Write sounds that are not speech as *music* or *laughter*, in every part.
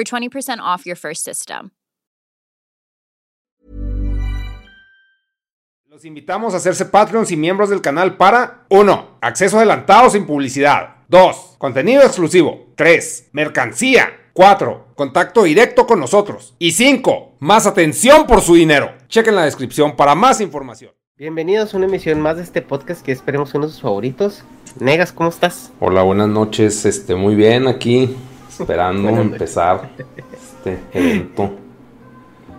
for 20% off your first system. Los invitamos a hacerse Patreons y miembros del canal para 1. Acceso adelantado sin publicidad. 2. Contenido exclusivo. 3. Mercancía. 4. Contacto directo con nosotros. Y 5. Más atención por su dinero. Chequen la descripción para más información. Bienvenidos a una emisión más de este podcast que esperemos uno de sus favoritos. Negas, ¿cómo estás? Hola, buenas noches. Este, muy bien aquí, esperando empezar este evento.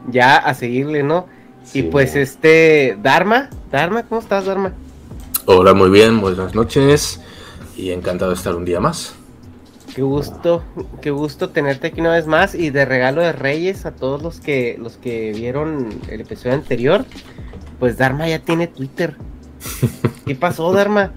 Ya a seguirle, ¿no? Y pues este, Dharma, Dharma, ¿cómo estás, Dharma? Hola, muy bien, buenas noches y encantado de estar un día más. Qué gusto, qué gusto tenerte aquí una vez más y de regalo de Reyes a todos los que los que vieron el episodio anterior, pues Dharma ya tiene Twitter. *laughs* ¿Qué pasó, Dharma?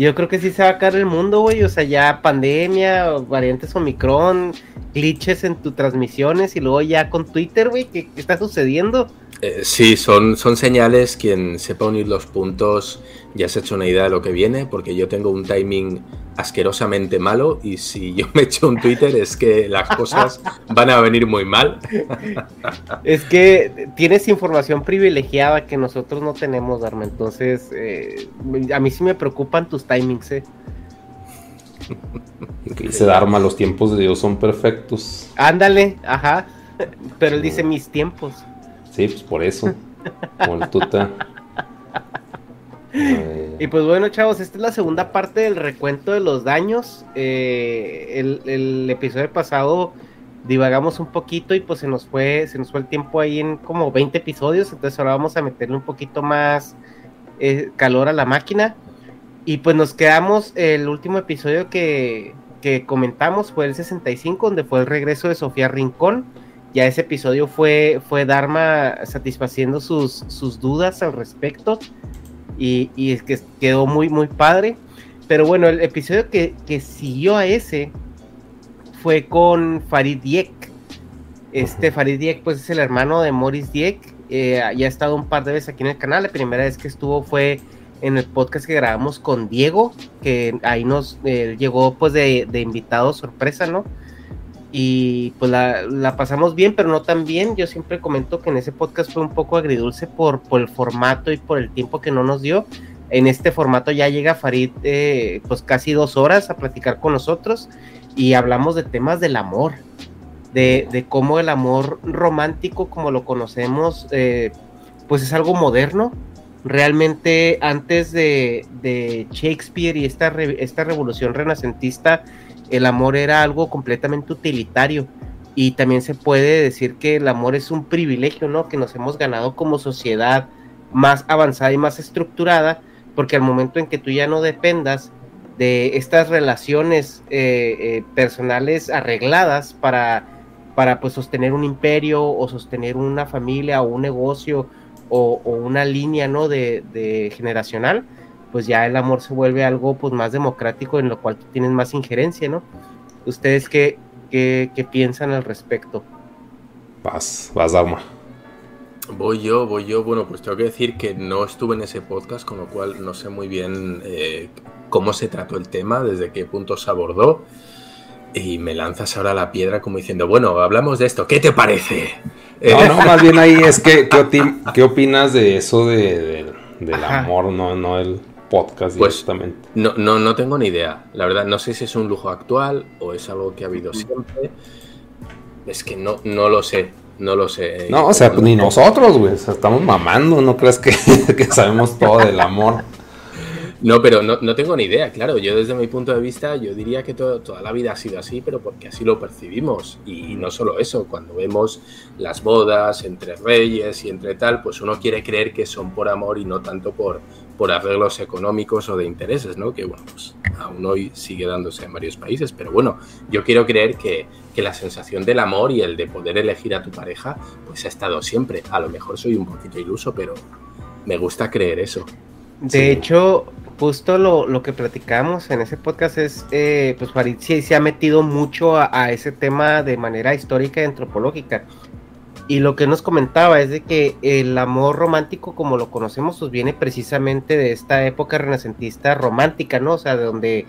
Yo creo que sí se va a caer el mundo, güey. O sea, ya pandemia, variantes Omicron, glitches en tus transmisiones y luego ya con Twitter, güey. ¿Qué, qué está sucediendo? Eh, sí, son, son señales, quien sepa unir los puntos ya se ha hecho una idea de lo que viene, porque yo tengo un timing asquerosamente malo y si yo me echo un Twitter es que las cosas van a venir muy mal. *laughs* Es que tienes información privilegiada que nosotros no tenemos, Dharma. Entonces, eh, a mí sí me preocupan tus timings, ¿eh? Que dice Dharma, los tiempos de Dios son perfectos. Ándale, ajá. Pero él dice mis tiempos. Sí, pues por eso. Como el tuta. Y pues bueno, chavos, esta es la segunda parte del recuento de los daños. Eh, el, el episodio pasado divagamos un poquito y pues se nos fue, se nos fue el tiempo ahí en como 20 episodios. Entonces ahora vamos a meterle un poquito más eh, calor a la máquina. Y pues nos quedamos, el último episodio que, que comentamos fue el 65, donde fue el regreso de Sofía Rincón. Ya ese episodio fue, fue Dharma satisfaciendo sus, sus dudas al respecto y, y es que quedó muy, muy padre. Pero bueno, el episodio que, que siguió a ese fue con Farid Diek. Este Farid Diek, pues es el hermano de Morris Diek. Eh, ya ha estado un par de veces aquí en el canal. La primera vez que estuvo fue en el podcast que grabamos con Diego, que ahí nos eh, llegó pues de, de invitado sorpresa, ¿no? Y pues la, la, pasamos bien, pero no tan bien. Yo siempre comento que en ese podcast fue un poco agridulce por, por el formato y por el tiempo que no nos dio. En este formato ya llega Farid eh, pues casi dos horas a platicar con nosotros y hablamos de temas del amor, de, de cómo el amor romántico como lo conocemos eh, pues es algo moderno. Realmente antes de, de Shakespeare y esta, re, esta revolución renacentista, el amor era algo completamente utilitario y también se puede decir que el amor es un privilegio, ¿no? Que nos hemos ganado como sociedad más avanzada y más estructurada, porque al momento en que tú ya no dependas de estas relaciones eh, eh, personales arregladas para, para pues sostener un imperio o sostener una familia o un negocio o, una línea, ¿no? De, de, generacional, pues ya el amor se vuelve algo pues más democrático en lo cual tú tienes más injerencia, ¿no? ¿Ustedes qué, qué, qué piensan al respecto? Vas, vas, Dharma. Voy yo, voy yo. Bueno, pues tengo que decir que no estuve en ese podcast, con lo cual no sé muy bien eh, cómo se trató el tema, desde qué punto se abordó. Y me lanzas ahora la piedra como diciendo, bueno, hablamos de esto, ¿qué te parece? No, no, más bien ahí es que, ¿qué, *laughs* opinas de eso de, del amor, no, no el podcast pues, directamente? No, no, no tengo ni idea, la verdad, no sé si es un lujo actual o es algo que ha habido siempre. Es que no, no lo sé, no lo sé. No, o sea, ni nosotros, güey, estamos mamando, no crees que, *laughs* que sabemos todo del amor. No, pero no, no, tengo ni idea, claro. Yo desde mi punto de vista, yo diría que toda la vida ha sido así, pero porque así lo percibimos. Y no solo eso, cuando vemos las bodas entre reyes y entre tal, pues uno quiere creer que son por amor y no tanto por, por arreglos económicos o de intereses, ¿no? Que bueno, pues aún hoy sigue dándose en varios países. Pero bueno, yo quiero creer que, que la sensación del amor y el de poder elegir a tu pareja, pues ha estado siempre. A lo mejor soy un poquito iluso, pero me gusta creer eso. De hecho, justo lo, que platicamos en ese podcast es, eh, pues Farid sí se ha metido mucho a, ese tema de manera histórica y antropológica. Y lo que nos comentaba es de que el amor romántico, como lo conocemos, pues viene precisamente de esta época renacentista romántica, ¿no? O sea, de donde,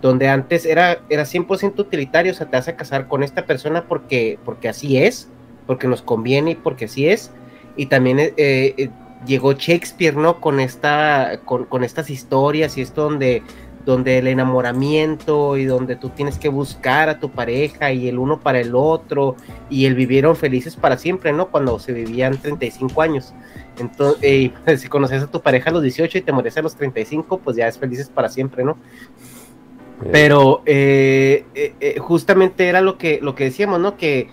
donde antes era, era 100% utilitario, o sea, te vas a casar con esta persona porque, porque así es, porque nos conviene y porque así es. Y también eh, eh llegó Shakespeare, ¿no? Con, esta, con, estas historias y esto donde, donde el enamoramiento y donde tú tienes que buscar a tu pareja y el uno para el otro y el vivieron felices para siempre, ¿no? Cuando se vivían 35 años. Entonces, *laughs* eh, si conoces a tu pareja a los 18 y te mueres a los 35, pues ya es felices para siempre, ¿no? Pero eh, eh, justamente era lo que, lo que decíamos, ¿no? Que,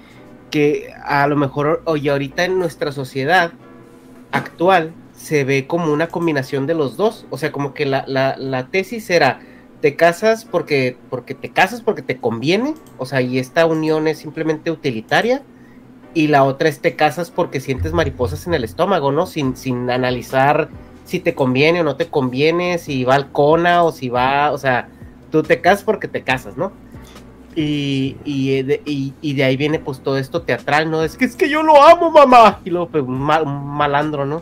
que a lo mejor, oye, ahorita en nuestra sociedad, actual se ve como una combinación de los dos. O sea, como que la, la, tesis era, te casas porque, porque te casas porque te conviene, o sea, y esta unión es simplemente utilitaria. Y la otra es te casas porque sientes mariposas en el estómago, ¿no? Sin, sin analizar si te conviene o no te conviene, si va al cona o si va, o sea, tú te casas porque te casas, ¿no? Y, y, de, y, de ahí viene pues todo esto teatral, ¿no? Es que es que yo lo amo, mamá. Y luego pues un, malandro, ¿no?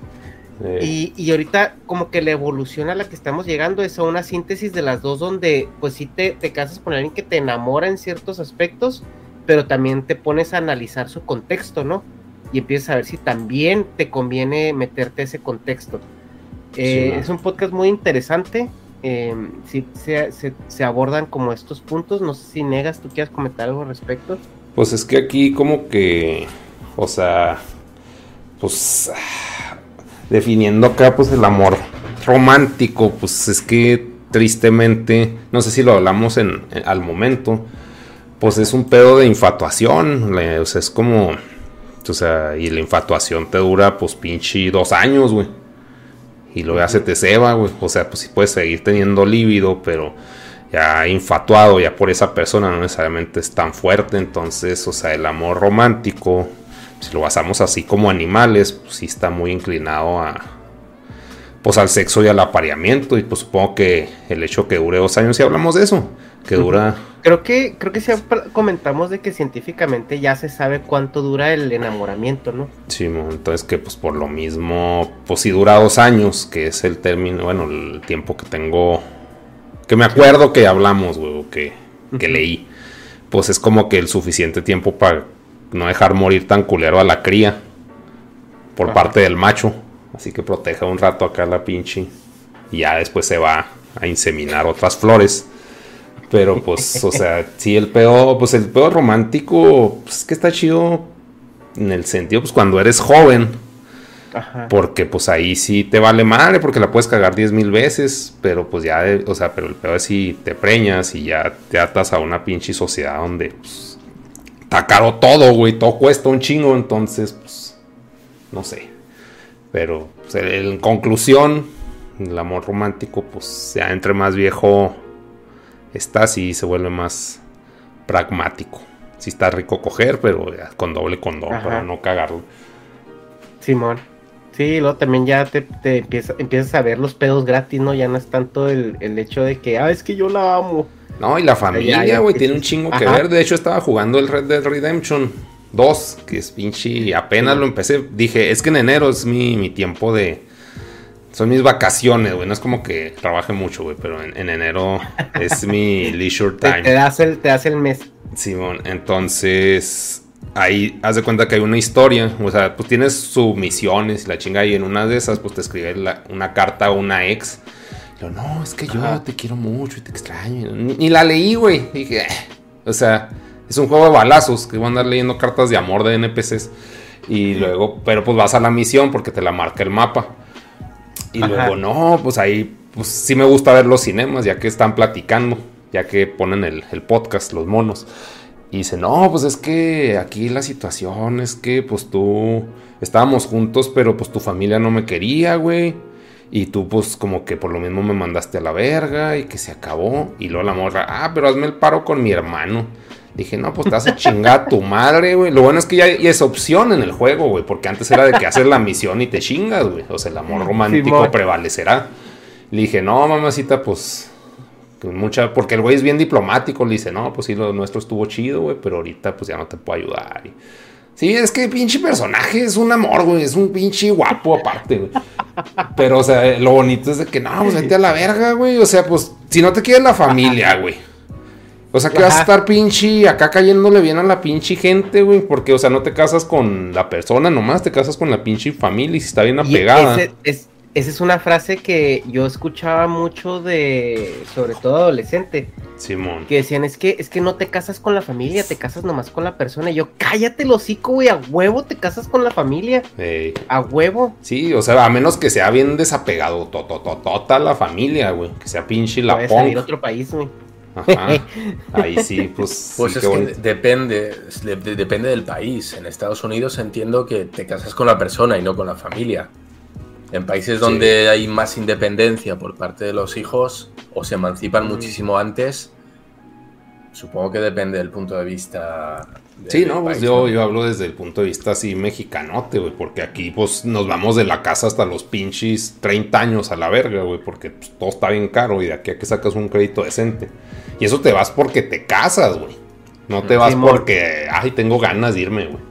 Y, y, ahorita como que la evolución a la que estamos llegando es a una síntesis de las dos donde pues sí te, te casas con alguien que te enamora en ciertos aspectos, pero también te pones a analizar su contexto, ¿no? Y empiezas a ver si también te conviene meterte ese contexto. Eh, es un podcast muy interesante eh, si se, abordan como estos puntos. No sé si negas, tú quieras comentar algo al respecto. Pues es que aquí como que, o sea, pues definiendo acá pues el amor romántico, pues es que tristemente, no sé si lo hablamos en, al momento, pues es un pedo de infatuación, o sea, es como, o sea, y la infatuación te dura pues pinche dos años, güey y luego ya se te ceba, güey. O sea, pues si puedes seguir teniendo líbido, pero ya infatuado ya por esa persona no necesariamente es tan fuerte. Entonces, o sea, el amor romántico, si lo basamos así como animales, pues sí está muy inclinado a, pues al sexo y al apareamiento. Y pues supongo que el hecho que dure dos años, si hablamos de eso, que dura Creo que, creo que sí comentamos de que científicamente ya se sabe cuánto dura el enamoramiento, ¿no? Sí, entonces que pues por lo mismo, pues si dura dos años, que es el término, bueno, el tiempo que tengo, que me acuerdo que hablamos, güey, que, que leí, pues es como que el suficiente tiempo para no dejar morir tan culero a la cría por parte del macho. Así que proteja un rato acá la pinche y ya después se va a inseminar otras flores. Pero pues, o sea, *laughs* sí, el pedo, pues el pedo romántico, pues es que está chido en el sentido, pues cuando eres joven. Porque pues ahí sí te vale madre, porque la puedes cagar diez mil veces, pero pues ya, o sea, pero el pedo es si te preñas y ya te atas a una pinche sociedad donde, pues, está caro todo, güey, todo cuesta un chingo, entonces, pues, no sé. Pero, pues, en conclusión, el amor romántico, pues, ya entre más viejo está así se vuelve más pragmático. sí está rico coger, pero ya con doble condón Ajá. para no cagarlo. Simón. Sí, luego también ya te, te empieza- empiezas a ver los pedos gratis, ¿no? Ya no es tanto el, el hecho de que, ah, es que yo la amo. No, y la familia, güey, tiene un chingo que ver. De hecho, estaba jugando el Red Dead Redemption 2, que es pinche. y Apenas lo empecé. Dije, es que en enero es mi, mi tiempo de. Son mis vacaciones, güey. No es como que trabaje mucho, güey, pero en, en enero es mi *laughs* leisure Te, time. te das el, te das el mes. Simón, entonces ahí haz de cuenta que hay una historia, o sea, pues tienes sus misiones y la chinga y en una de esas pues te escribe la- una carta a una ex. Y yo, no, es que yo Ajá. te quiero mucho y te extraño. Ni, ni la leí, güey. Dije, "Eh". o sea, es un juego de balazos que voy a andar leyendo cartas de amor de NPCs. Y luego, pero pues vas a la misión porque te la marca el mapa. Y Ajá. luego, no, pues ahí, pues sí me gusta ver los cinemas, ya que están platicando, ya que ponen el, el podcast, los monos. Y dice, no, pues es que aquí la situación es que, pues tú, estábamos juntos, pero pues tu familia no me quería, güey. Y tú, pues como que por lo mismo me mandaste a la verga y que se acabó. Y luego la morra, ah, pero hazme el paro con mi hermano. Dije, no, pues te vas a chingar a tu madre, güey. Lo bueno es que ya, ya es opción en el juego, güey. Porque antes era de que haces la misión y te chingas, güey. O sea, el amor *laughs* romántico prevalecerá. Le dije, no, mamacita, pues. Mucha. Porque el güey es bien diplomático. Le dice, no, pues sí, lo nuestro estuvo chido, güey. Pero ahorita, pues ya no te puedo ayudar. Y- Sí, es que pinche personaje es un amor, güey. Es un pinche guapo aparte, güey. Pero, o sea, lo bonito es de que no, pues vete a la verga, güey. O sea, pues, si no te quiere la familia, güey. O sea, que vas a estar pinche acá cayéndole bien a la pinche gente, güey. Porque, o sea, no te casas con la persona nomás, te casas con la pinche familia y si está bien Y apegada. ese- es- esa es una frase que yo escuchaba mucho de, sobre todo adolescente, Simón. que decían, es que, es que no te casas con la familia, te casas nomás con la persona. Y yo, cállate el hocico, güey, a huevo te casas con la familia, Ey. a huevo. Sí, o sea, a menos que sea bien desapegado, totototota la familia, güey. Que sea pinche la Voy a salir a punk. otro país, güey. Ajá. *laughs* Ahí sí, pues. Pues sí, es que bonito. depende, de- de- depende del país. En Estados Unidos entiendo que te casas con la persona y no con la familia. En países donde hay más independencia por parte de los hijos o se emancipan Mm. muchísimo antes, supongo que depende del punto de vista. de- Sí, no, pues país, yo, ¿no? yo hablo desde el punto de vista así mexicanote, güey, porque aquí pues nos vamos de la casa hasta los pinches 30 años a la verga, güey, porque pues, todo está bien caro y de aquí a que sacas un crédito decente. Y eso te vas porque te casas, güey. No te vas porque, ay, tengo ganas de irme, güey.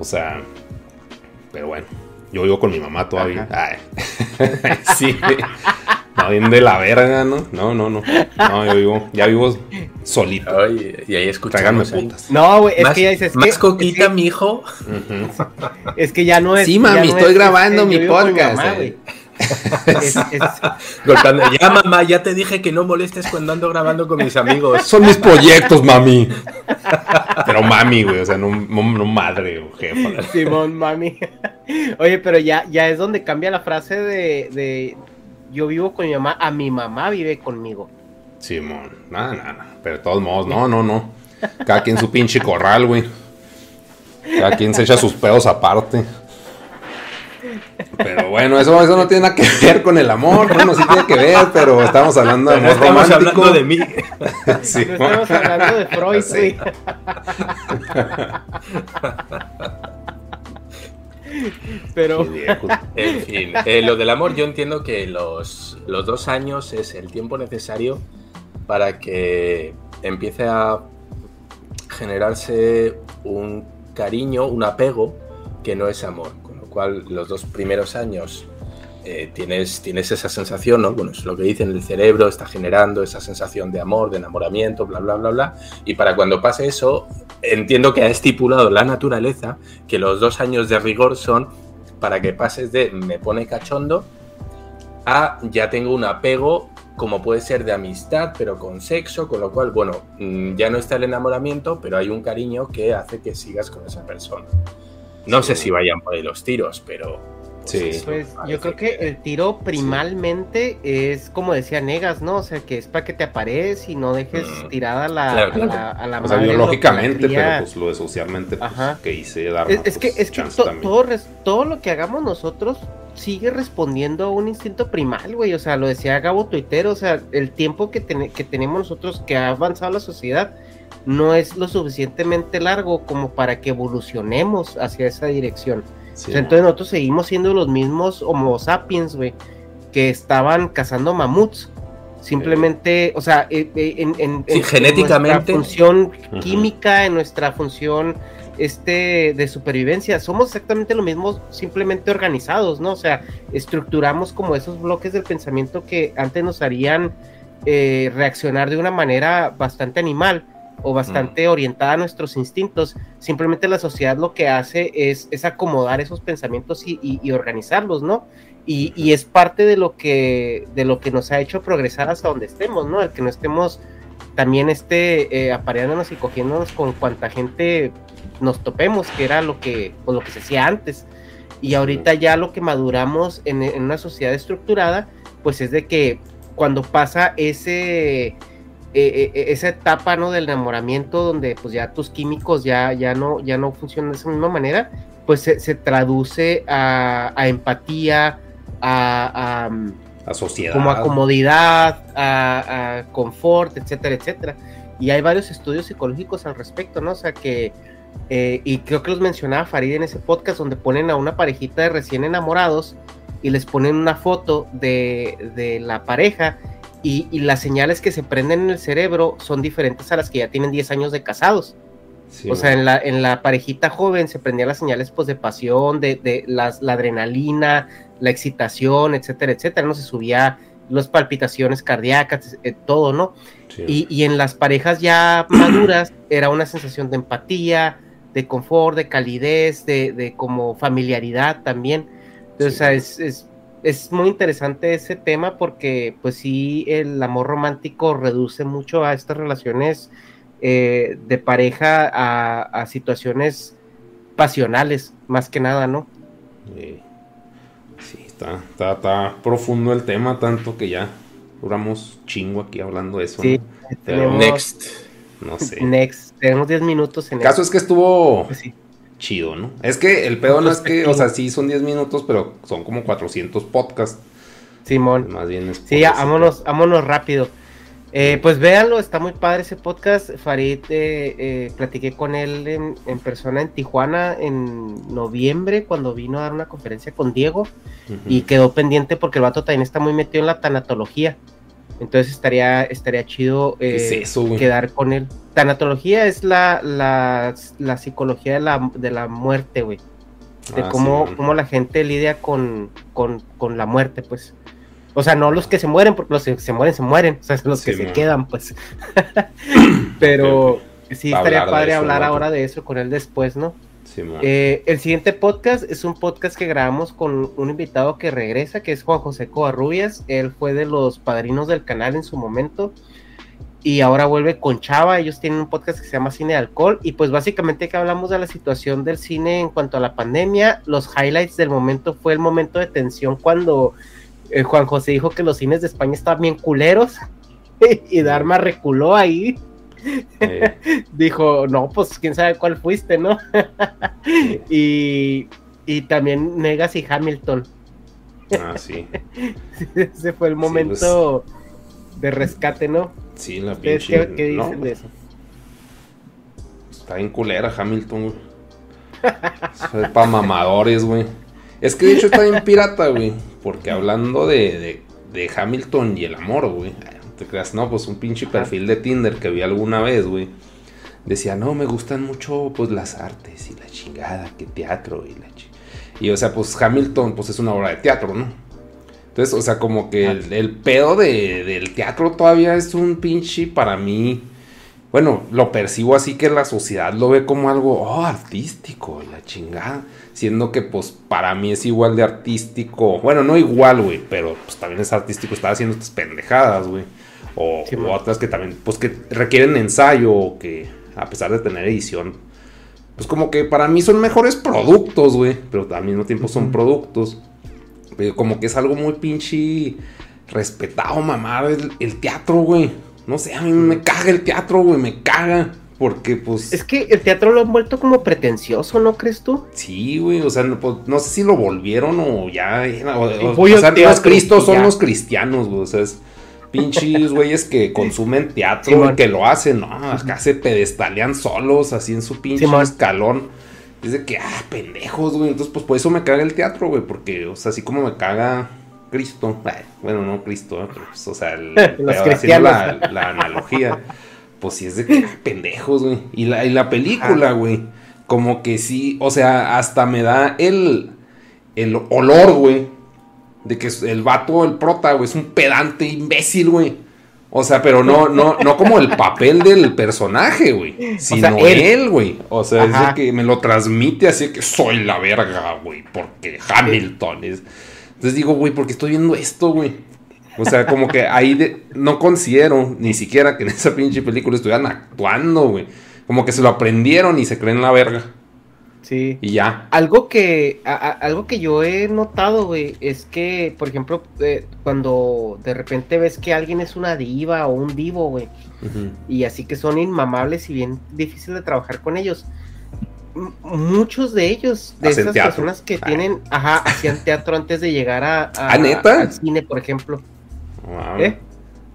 O sea, pero bueno, yo vivo con mi mamá todavía. Ay. *laughs* sí, güey. No, bien de la verga, ¿no? No, no, no. No, yo vivo, ya vivo solito. Ay, y ahí escuchamos. ahí. putas. No, güey, es más que ya dices, más que, coquita, es que, mijo. Ujú. es que ya no es. Sí, mami, no estoy es, grabando este, mi podcast, mamá, eh. Güey. Es- es- Golpeando, ya mamá, ya te dije que no molestes cuando ando grabando con mis amigos. Son mis proyectos, mami. Pero mami, güey, o sea, no, no- no madre o jefa. Simón, mami. Oye, pero ya, ya es donde cambia la frase de, de yo vivo con mi mamá, a mi mamá vive conmigo. Simón, nada, nada. Pero de todos modos, no, no, no. Cada quien su pinche corral, güey. Cada quien se echa sus pedos aparte. Pero bueno, eso, eso no tiene nada que ver con el amor. Bueno, sí tiene que ver, pero estamos hablando de No amor estamos romántico. hablando de mí. *laughs* Sí, No estamos hablando de Freud, Sí. Pero. En fin, eh, lo del amor yo entiendo que los, los dos años es el tiempo necesario para que empiece a generarse un cariño, un apego que no es amor. Cual los dos primeros años eh, tienes, tienes esa sensación, ¿no? Bueno, es lo que dicen, el cerebro está generando esa sensación de amor, de enamoramiento, bla, bla, bla, bla. Y para cuando pase eso, entiendo que ha estipulado la naturaleza que los dos años de rigor son para que pases de me pone cachondo a ya tengo un apego como puede ser de amistad pero con sexo, con lo cual, bueno, mm, ya no está el enamoramiento, pero hay un cariño que hace que sigas con esa persona. No sé si vayan por ahí los tiros, pero... pues, Sí. eso pues yo creo que el tiro primalmente es como decía Negas, ¿no? O sea, que es para que te apares y no dejes Mm. tirada a la, Claro, a claro. la, a la O sea, madre, biológicamente, pero pues lo de socialmente, pues, Ajá. que hice dar Es, es que, es que chance to- todo, res- todo lo que hagamos nosotros sigue respondiendo a un instinto primal, güey. O sea, lo decía Gabo Tuitero, o sea, el tiempo que, tene- que tenemos nosotros, que ha avanzado la sociedad, no es lo suficientemente largo como para que evolucionemos hacia esa dirección. entonces nosotros seguimos siendo los mismos Homo sapiens, güey, que estaban cazando mamuts. Simplemente, o sea, eh, eh, en, genéticamente. nuestra función química, en nuestra función este de supervivencia, somos exactamente lo mismo, simplemente organizados, ¿no? O sea, estructuramos como esos bloques del pensamiento que antes nos harían eh, reaccionar de una manera bastante animal o bastante mm. orientada a nuestros instintos. Simplemente la sociedad lo que hace es, es acomodar esos pensamientos y, organizarlos, ¿no? Y, es parte de lo, que, de lo que nos ha hecho progresar hasta donde estemos, ¿no? El que no estemos también este, eh, apareándonos y cogiéndonos con cuanta gente nos topemos, que era lo que, pues, lo que se hacía antes. Y ahorita ya lo que maduramos en, en una sociedad estructurada, pues es de que cuando pasa ese eh, eh, esa etapa ¿no? del enamoramiento donde pues ya tus químicos ya, ya, no, ya no funcionan de esa misma manera, pues se, traduce a, empatía, a, a, sociedad. Como a comodidad, a, confort, etcétera, etcétera. Y hay varios estudios psicológicos al respecto, ¿no? O sea que, eh, y creo que los mencionaba Farid en ese podcast, donde ponen a una parejita de recién enamorados y les ponen una foto de, de la pareja y, las señales que se prenden en el cerebro son diferentes a las que ya tienen 10 años de casados. o sea, en la, en la parejita joven se prendían las señales pues, de pasión, de, de las, la adrenalina, la excitación, etcétera, etcétera. No se subía las palpitaciones cardíacas, eh, todo, ¿no? Y, y, en las parejas ya *clears throat* maduras era una sensación de empatía, de confort, de calidez, de, de como familiaridad también. Entonces, o sea, es, es es muy interesante ese tema porque pues sí, el amor romántico reduce mucho a estas relaciones eh, de pareja a, situaciones pasionales, más que nada, ¿no? Sí, está, está, profundo el tema, tanto que ya duramos chingo aquí hablando de eso. Sí, next. No sé. Next, tenemos 10 minutos en El caso es que estuvo... Pues sí chido, ¿no? Es que el pedo no es que, o sea, sí son 10 minutos, pero son como 400 podcasts. Simón. Más bien es Sí, vámonos, vámonos rápido. Eh, pues véanlo, está muy padre ese podcast. Farid, eh, eh, platiqué con él en, persona en Tijuana en noviembre, cuando vino a dar una conferencia con Diego, y quedó pendiente porque el vato también está muy metido en la tanatología. Entonces estaría, estaría chido eh, quedar con él. Tanatología es la, la, la psicología de la, de la muerte, güey. De ah, cómo, cómo, la gente lidia con, con, con, la muerte, pues. O sea, no los que se mueren, porque los que se mueren, se mueren. O sea, los que se quedan, pues. *coughs* Pero sí, estaría padre hablar ahora de eso con él después, ¿no? Eh, el siguiente podcast es un podcast que grabamos con un invitado que regresa, que es Juan José Covarrubias. Él fue de los padrinos del canal en su momento. Y ahora vuelve con Chava. Ellos tienen un podcast que se llama Cine de Alcohol. Y pues básicamente que hablamos de la situación del cine en cuanto a la pandemia. Los highlights del momento fue el momento de tensión cuando eh, Juan José dijo que los cines de España estaban bien culeros. *laughs* y Dharma reculó ahí *laughs* Dijo, no, pues quién sabe cuál fuiste, ¿no? *laughs* y, también Negas y Hamilton. Ah, sí. Ese fue el momento pues, de rescate, ¿no? Sí, la pinche. ¿Qué, dicen de eso? Está bien culera Hamilton, güey. para mamadores, güey. Es que de hecho está bien pirata, güey. Porque hablando de, de Hamilton y el amor, güey te creas, no, pues un pinche perfil de Tinder que vi alguna vez, güey. Decía, no, me gustan mucho, pues, las artes y la chingada, que teatro y la chingada. Y, o sea, pues, Hamilton, pues, es una obra de teatro, ¿no? Entonces, o sea, como que el, pedo del teatro todavía es un pinche para mí. Bueno, lo percibo así que la sociedad lo ve como algo, oh, artístico, la chingada. Siendo que, pues, para mí es igual de artístico. Bueno, no igual, güey, pero pues también es artístico estar haciendo estas pendejadas, güey. O, otras que también, pues que requieren ensayo, o que a pesar de tener edición, pues como que para mí son mejores productos, güey. Pero al mismo tiempo son productos. Pero como que es algo muy pinche respetado, mamá, el, teatro, güey. No sé, a mí me caga el teatro, güey, me caga. Porque, pues. Es que el teatro lo han vuelto como pretencioso, ¿no crees tú? Sí, güey. O sea, no, pues, no sé si lo volvieron o ya. O, o, o sea, los cristos son los cristianos, güey. O sea, es pinches güeyes que *laughs* consumen teatro, y que lo hacen, no, acá se pedestalean solos, así en su pinche Simón. escalón. Es de que, ah, pendejos, güey. Entonces, pues por eso me caga el teatro, güey, porque, o sea, así como me caga Cristo, ay, bueno, no Cristo, ¿eh? pero, pues, o sea, el, *laughs* Los haciendo la, la analogía, pues sí es de que, ah, pendejos, güey. Y la, y la película, güey, como que sí, o sea, hasta me da el, el olor, güey, de que el vato, el prota, güey, es un pedante imbécil, güey. O sea, pero no, no, no como el papel del personaje, güey. Sino él. él, güey. O sea, es de que me lo transmite así que soy la verga, güey. Porque Hamilton es. Entonces digo, güey, ¿por qué estoy viendo esto, güey? O sea, como que ahí de- no considero ni siquiera que en esa pinche película estuvieran actuando, güey. Como que se lo aprendieron y se creen la verga. Sí. Y ya. Algo que, a- a- algo que yo he notado, güey, es que, por ejemplo, eh, cuando de repente ves que alguien es una diva o un divo, güey, y así que son inmamables y bien difícil de trabajar con ellos. m- Muchos de ellos, de Hacen esas teatro. personas que Ah. tienen, ajá, hacían teatro antes de llegar a, a- ¿Ah, neta? al cine, por ejemplo. Wow. ¿Eh?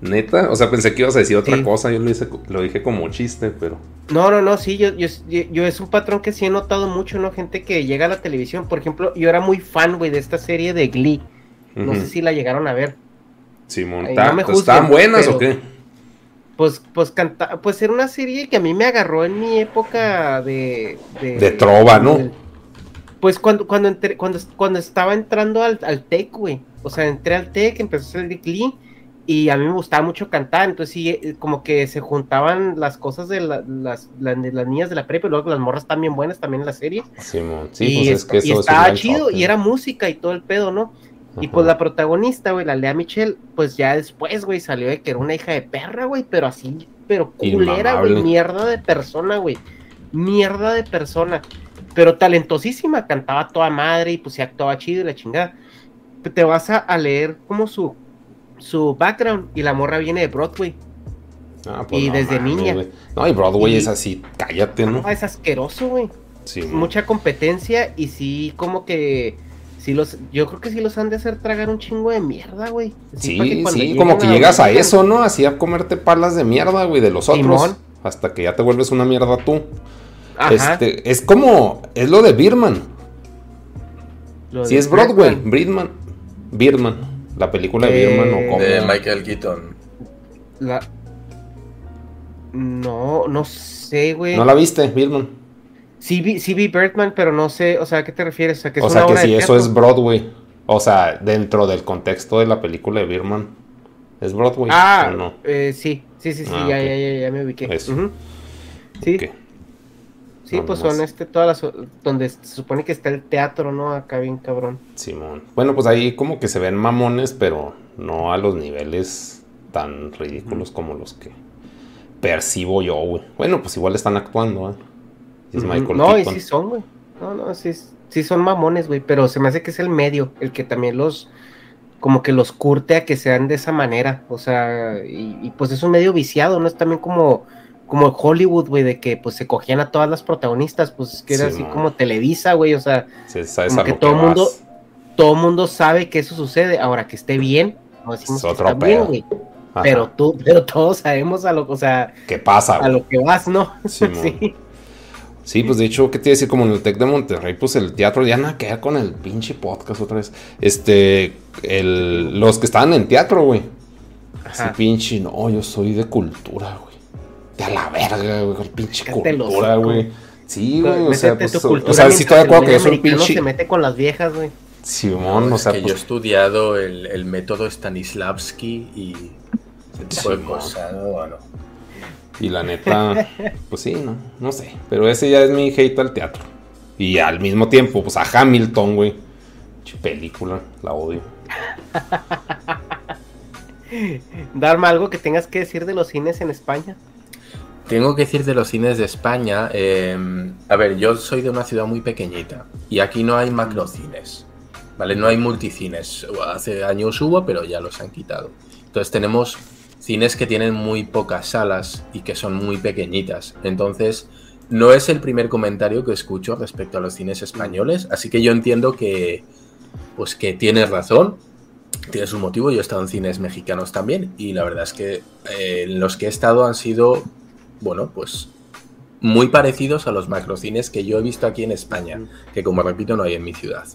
Neta, o sea, pensé que ibas a decir otra Sí. cosa. Yo lo, hice, lo dije como chiste, pero. No, no, no, sí, yo, yo, yo, es un patrón que sí he notado mucho, ¿no? Gente que llega a la televisión, por ejemplo, yo era muy fan, güey, de esta serie de Glee. No sé si la llegaron a ver. Simón, ¿ta- no pues, ¿estaban juzguen, buenas pero- o qué? Pues, pues canta, pues era una serie que a mí me agarró en mi época de. De, De trova, ¿no? de- pues cuando, cuando entré, cuando, cuando estaba entrando al, al TEC, güey. O sea, entré al TEC, empezó a ser de Glee. Y a mí me gustaba mucho cantar, entonces sí, eh, como que se juntaban las cosas de la- las, la- de las niñas de la prepa y luego las morras también buenas también en la serie. Simón, sí, y, pues es que y eso estaba chido y era música y todo el pedo, ¿no? Y pues la protagonista, güey, la Lea Michelle, pues ya después, güey, salió de que era una hija de perra, güey, pero así, pero culera, güey, mierda de persona, güey. Mierda de persona. Pero talentosísima, cantaba toda madre y pues se actuaba chido y la chingada. Te vas a, a leer como su, su background y la morra viene de Broadway. Ah, pues y no desde niña. No, y Broadway Y- es así, cállate, ¿no? Ah, es asqueroso, güey. Sí, mucha competencia y sí, como que sí los, yo creo que sí los han de hacer tragar un chingo de mierda, güey. Así Sí, sí, como que llegas a eso, ¿no? Así a comerte palas de mierda, güey, de los otros. Hasta que ya te vuelves una mierda tú. Ajá, Este, es como, es lo de Sí, de es Broadway, Birdman. Birdman. La película de Eh, Birdman o como. De Michael Keaton. La- No, no sé, güey. ¿No la viste, Birdman? Sí vi, sí vi Birdman, pero no sé, o sea, ¿a qué te refieres? O sea, que es O sea una que obra si de eso teatro. es Broadway. O sea, dentro del contexto de la película de Birdman. ¿Es Broadway Ah, o no? eh, sí, sí, sí, sí, Ah, ya, ya, ya, ya me ubiqué. Eso. Sí, Ok. Sí, No, pues nomás. son este, todas las, donde se supone que está el teatro, ¿no? Acá bien cabrón. Simón. Bueno, pues ahí como que se ven mamones, pero no a los niveles tan ridículos como los que percibo yo, güey. Bueno, pues igual están actuando, ¿eh? Michael No, y sí son, güey. No, no, sí, sí son mamones, güey. Pero se me hace que es el medio, el que también los, como que los curte a que sean de esa manera. O sea, y, y, pues es un medio viciado, ¿no? Es también como, como Hollywood, güey, de que pues se cogían a todas las protagonistas, pues que era Sí, así man. como Televisa, güey. O sea, Sí, como que todo que mundo, todo mundo sabe que eso sucede. Ahora que esté bien, no decimos Es que está bien, güey. Pero tú, *laughs* pero todos sabemos a lo, o sea, ¿Qué pasa, a lo que vas, ¿no? *laughs* Sí. Sí, pues de hecho, ¿qué te iba a decir? Como en el Tec de Monterrey, pues el teatro ya nada que ver con el pinche podcast otra vez. Este, el, los que estaban en teatro, güey. Así pinche, no, yo soy de cultura, güey. De a la verga, güey, con pinche el cultura, güey. Sí, güey, o sea, pues, o- sea, sí estoy de acuerdo el que yo soy un pinche se mete con las viejas, güey. Simón, No, o es sea, que yo he pues, estudiado el, el método Stanislavski y ese tipo de cosas. ¿no? Bueno, y la neta, *laughs* pues sí, no, no sé. Pero ese ya es mi hate al teatro. Y al mismo tiempo, pues a Hamilton, güey. Pinche película, la odio. *laughs* Darme algo que tengas que decir de los cines en España. Tengo que decir de los cines de España, eh, a ver, yo soy de una ciudad muy pequeñita y aquí no hay macrocines, ¿vale? No hay multicines. Hace años hubo, pero ya los han quitado. Entonces tenemos cines que tienen muy pocas salas y que son muy pequeñitas. Entonces, no es el primer comentario que escucho respecto a los cines españoles, así que yo entiendo que, pues que tienes razón, tiene su motivo. Yo he estado en cines mexicanos también y la verdad es que eh, los que he estado han sido, bueno, pues muy parecidos a los macrocines que yo he visto aquí en España, que como repito no hay en mi ciudad.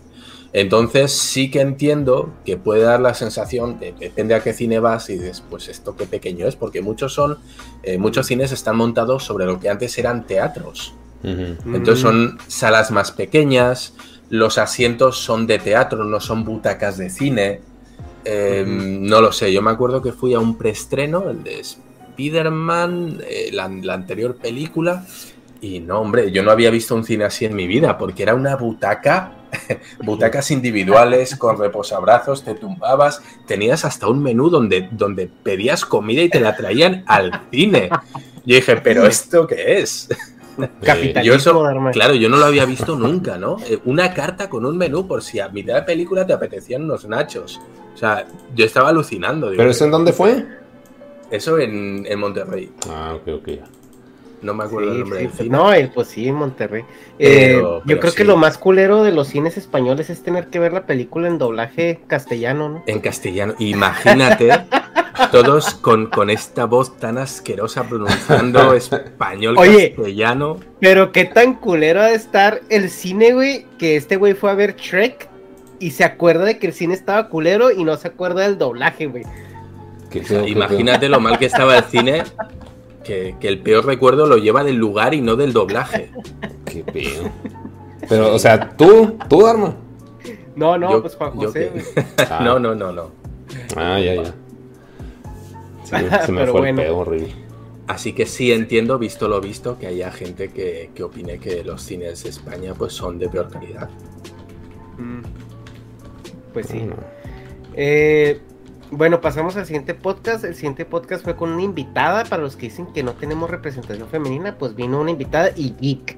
Entonces sí que entiendo que puede dar la sensación, de, depende a qué cine vas y dices, pues esto qué pequeño es, porque muchos son, eh, muchos cines están montados sobre lo que antes eran teatros. Entonces son salas más pequeñas, los asientos son de teatro, no son butacas de cine. Em, no lo sé, yo me acuerdo que fui a un preestreno, el de Spider-Man, eh, la, anterior película, y no, hombre, yo no había visto un cine así en mi vida, porque era una butaca, *laughs* butacas individuales con reposabrazos, te tumbabas, tenías hasta un menú donde, donde pedías comida y te la traían al cine. Yo dije, ¿pero esto qué es? *laughs* Capitalismo, claro, yo no lo había visto nunca, ¿no? Eh, una carta con un menú por si a mitad de película te apetecían unos nachos. O sea, yo estaba alucinando. ¿Pero eso en dónde fue? Eso en, Monterrey. Ah, ok, ok. No me acuerdo el nombre. no, pues sí, en Monterrey. Eh, yo creo que lo más culero de los cines españoles es tener que ver la película en doblaje castellano, ¿no? En castellano. Imagínate *laughs* todos con, con esta voz tan asquerosa pronunciando *laughs* español castellano. Pero qué tan culero ha de estar el cine, güey, que este güey fue a ver Shrek y se acuerda de que el cine estaba culero y no se acuerda del doblaje, güey. Imagínate lo mal que estaba el cine, que, el peor recuerdo lo lleva del lugar y no del doblaje. Qué peor. Pero, o sea, tú, tú, Dharma. No, no, pues Juan José. *laughs* No, no, no, no. Ah, ya, ya. se me *laughs* fue el pedo horrible. Así que sí entiendo, visto lo visto, que haya gente que, que opine que los cines de España pues son de peor calidad. Mm. Pues sí. Eh, bueno, pasamos al siguiente podcast. El siguiente podcast fue con una invitada. Para los que dicen que no tenemos representación femenina, pues vino una invitada y geek.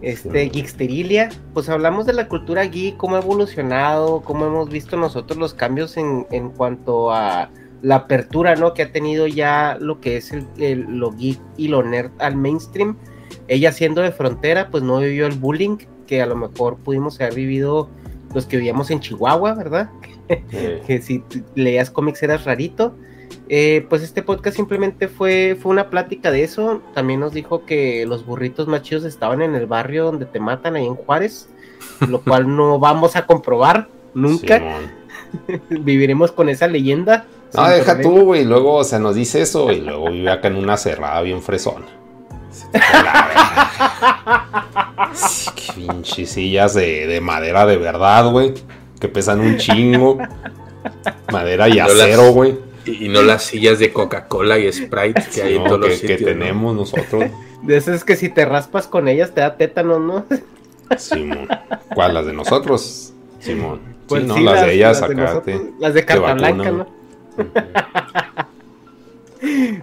Este, Geeksterilia. Pues hablamos de la cultura geek, cómo ha evolucionado, cómo hemos visto nosotros los cambios en, en cuanto a la apertura, ¿no? Que ha tenido ya lo que es el, lo geek y lo nerd al mainstream. Ella siendo de frontera, pues no vivió el bullying que a lo mejor pudimos haber vivido los que vivíamos en Chihuahua, ¿verdad? Que si leías cómics eras rarito. Eh, pues este podcast simplemente fue, fue una plática de eso. También nos dijo que los burritos más chidos estaban en el barrio donde te matan, ahí en Juárez, lo *laughs* cual no vamos a comprobar nunca. *laughs* Viviremos con esa leyenda. No, deja tú, güey. Luego, o sea, nos dice eso y luego vive acá en una cerrada bien fresona. *laughs* sí, qué pinches sillas de, madera de verdad, güey. Que pesan un chingo. *laughs* Madera y, acero, güey. Y, no las sillas de Coca-Cola y Sprite que hay en todos los sitios. Que tenemos nosotros. *laughs* De esas que si te raspas con ellas te da tétano, ¿no? *laughs* Simón. ¿Cuál? ¿Las de nosotros? Simón. Pues sí, no, las, de ellas acá. las de carta blanca, ¿no?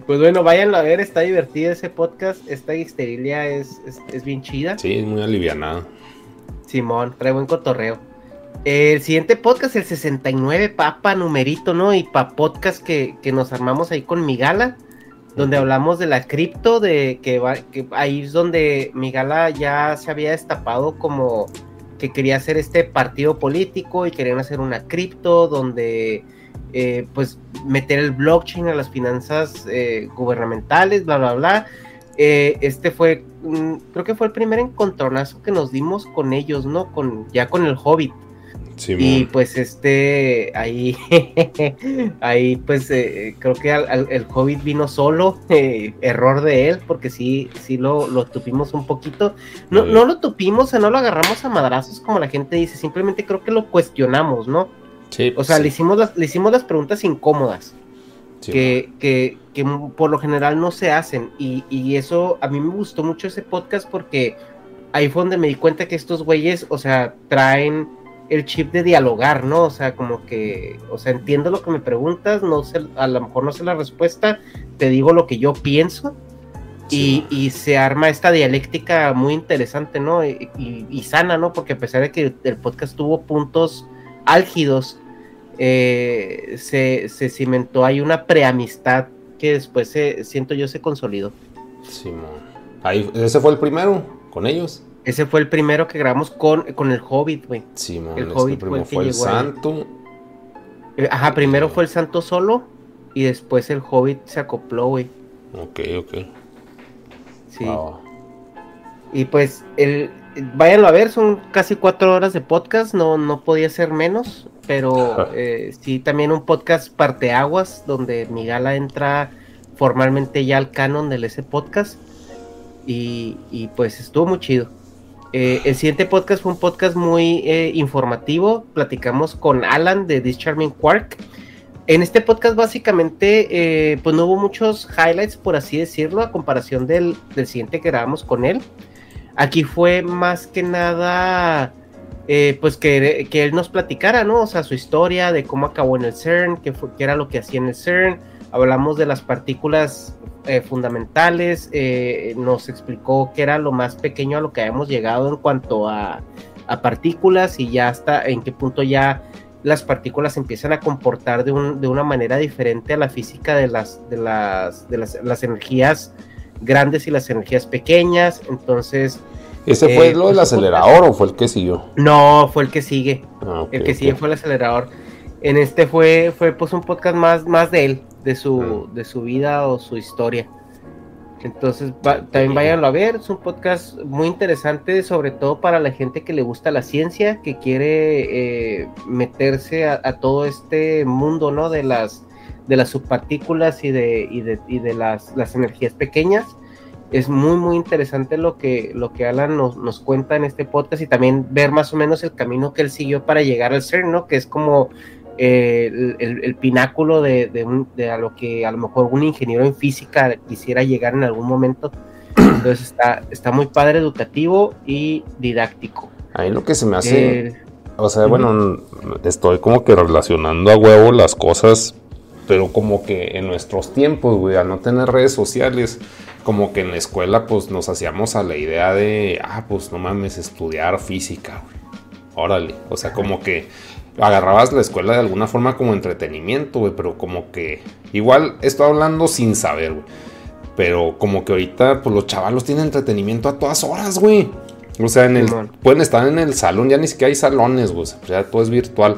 pues bueno, váyanlo a ver, está divertido ese podcast. Esta histerilia es, es, bien chida. Sí, es muy alivianada. Simón, trae buen cotorreo. El siguiente podcast, el 69, papa, numerito, ¿no? Y pa podcast que, nos armamos ahí con Migala, donde hablamos de la cripto, de que, que ahí es donde Migala ya se había destapado como que quería hacer este partido político y querían hacer una cripto donde eh, pues meter el blockchain a las finanzas eh, gubernamentales, bla, bla, bla. Eh, este fue, creo que fue el primer encontronazo que nos dimos con ellos, ¿no? Con, ya con el Hobbit. Y pues este, ahí, *laughs* ahí pues creo que el Hobbit vino solo, *laughs* error de él, porque sí, sí lo, lo tupimos un poquito. No, no lo tupimos, o sea, no lo agarramos a madrazos como la gente dice, simplemente creo que lo cuestionamos, ¿no? o sea, le, hicimos las, le hicimos las preguntas incómodas. que, que, que, por lo general no se hacen. Y, y, eso, a mí me gustó mucho ese podcast porque ahí fue donde me di cuenta que estos güeyes, o sea, traen el chip de dialogar, ¿no? O sea, como que, o sea, entiendo lo que me preguntas, no sé, a lo mejor no sé la respuesta, te digo lo que yo pienso. Y, y, se arma esta dialéctica muy interesante, ¿no? Y, y, sana, ¿no? Porque a pesar de que el podcast tuvo puntos álgidos, eh, se, cimentó, hay una preamistad que después se, siento yo se consolidó. Ahí, ese fue el primero con ellos. Ese fue el primero que grabamos con, con el Hobbit, güey. el Hobbit fue el, Santo. Eh, Ajá, primero fue el Santo Solo y después el Hobbit se acopló, güey. Ok, ok. Sí. Y pues, el, váyanlo a ver, son casi cuatro horas de podcast, no, no podía ser menos, pero *laughs* eh, sí, también un podcast parteaguas, donde mi gala entra formalmente ya al canon del ese podcast, y, y pues estuvo muy chido. Eh, el siguiente podcast fue un podcast muy eh, informativo, platicamos con Alan de This Charming Quark. En este podcast básicamente eh, pues no hubo muchos highlights, por así decirlo, a comparación del, del siguiente que grabamos con él. Aquí fue más que nada, pues que, que, él nos platicara, ¿no? O sea, su historia de cómo acabó en el CERN, qué, fue, qué era lo que hacía en el CERN. Hablamos de las partículas eh, fundamentales, eh, nos explicó qué era lo más pequeño a lo que habíamos llegado en cuanto a, a, partículas y ya hasta en qué punto ya las partículas empiezan a comportar de, un, de una manera diferente a la física de las, de las, de las, las energías grandes y las energías pequeñas. Entonces. ¿Ese fue eh, lo del pues, acelerador o fue el que siguió? No, fue el que sigue. Ah, okay, el que okay. sigue fue el acelerador. En este fue, fue pues un podcast más, más de él, de su, de su vida o su historia. Entonces va, también váyanlo a ver, es un podcast muy interesante, sobre todo para la gente que le gusta la ciencia, que quiere eh, meterse a, a, todo este mundo, ¿no? De las, de las subpartículas y de, y de, y de las, las, energías pequeñas. Es muy, muy interesante lo que, lo que Alan nos, nos, cuenta en este podcast y también ver más o menos el camino que él siguió para llegar al CERN, ¿no? Que es como eh, el, el, el, pináculo de, de, un, de, a lo que a lo mejor un ingeniero en física quisiera llegar en algún momento. *clears throat* Entonces está, está muy padre, educativo y didáctico. Ahí lo que se me hace... Eh, o sea, bueno, estoy como que relacionando a huevo las cosas pero como que en nuestros tiempos, güey, al no tener redes sociales, como que en la escuela, pues nos hacíamos a la idea de, ah, pues no mames, estudiar física, güey. Órale, o sea, como que agarrabas la escuela de alguna forma como entretenimiento, güey, pero como que, igual estoy hablando sin saber, güey. Pero como que ahorita, pues los chavalos tienen entretenimiento a todas horas, güey. O sea, en el, pueden estar en el salón, ya ni siquiera hay salones, güey. O sea, todo es virtual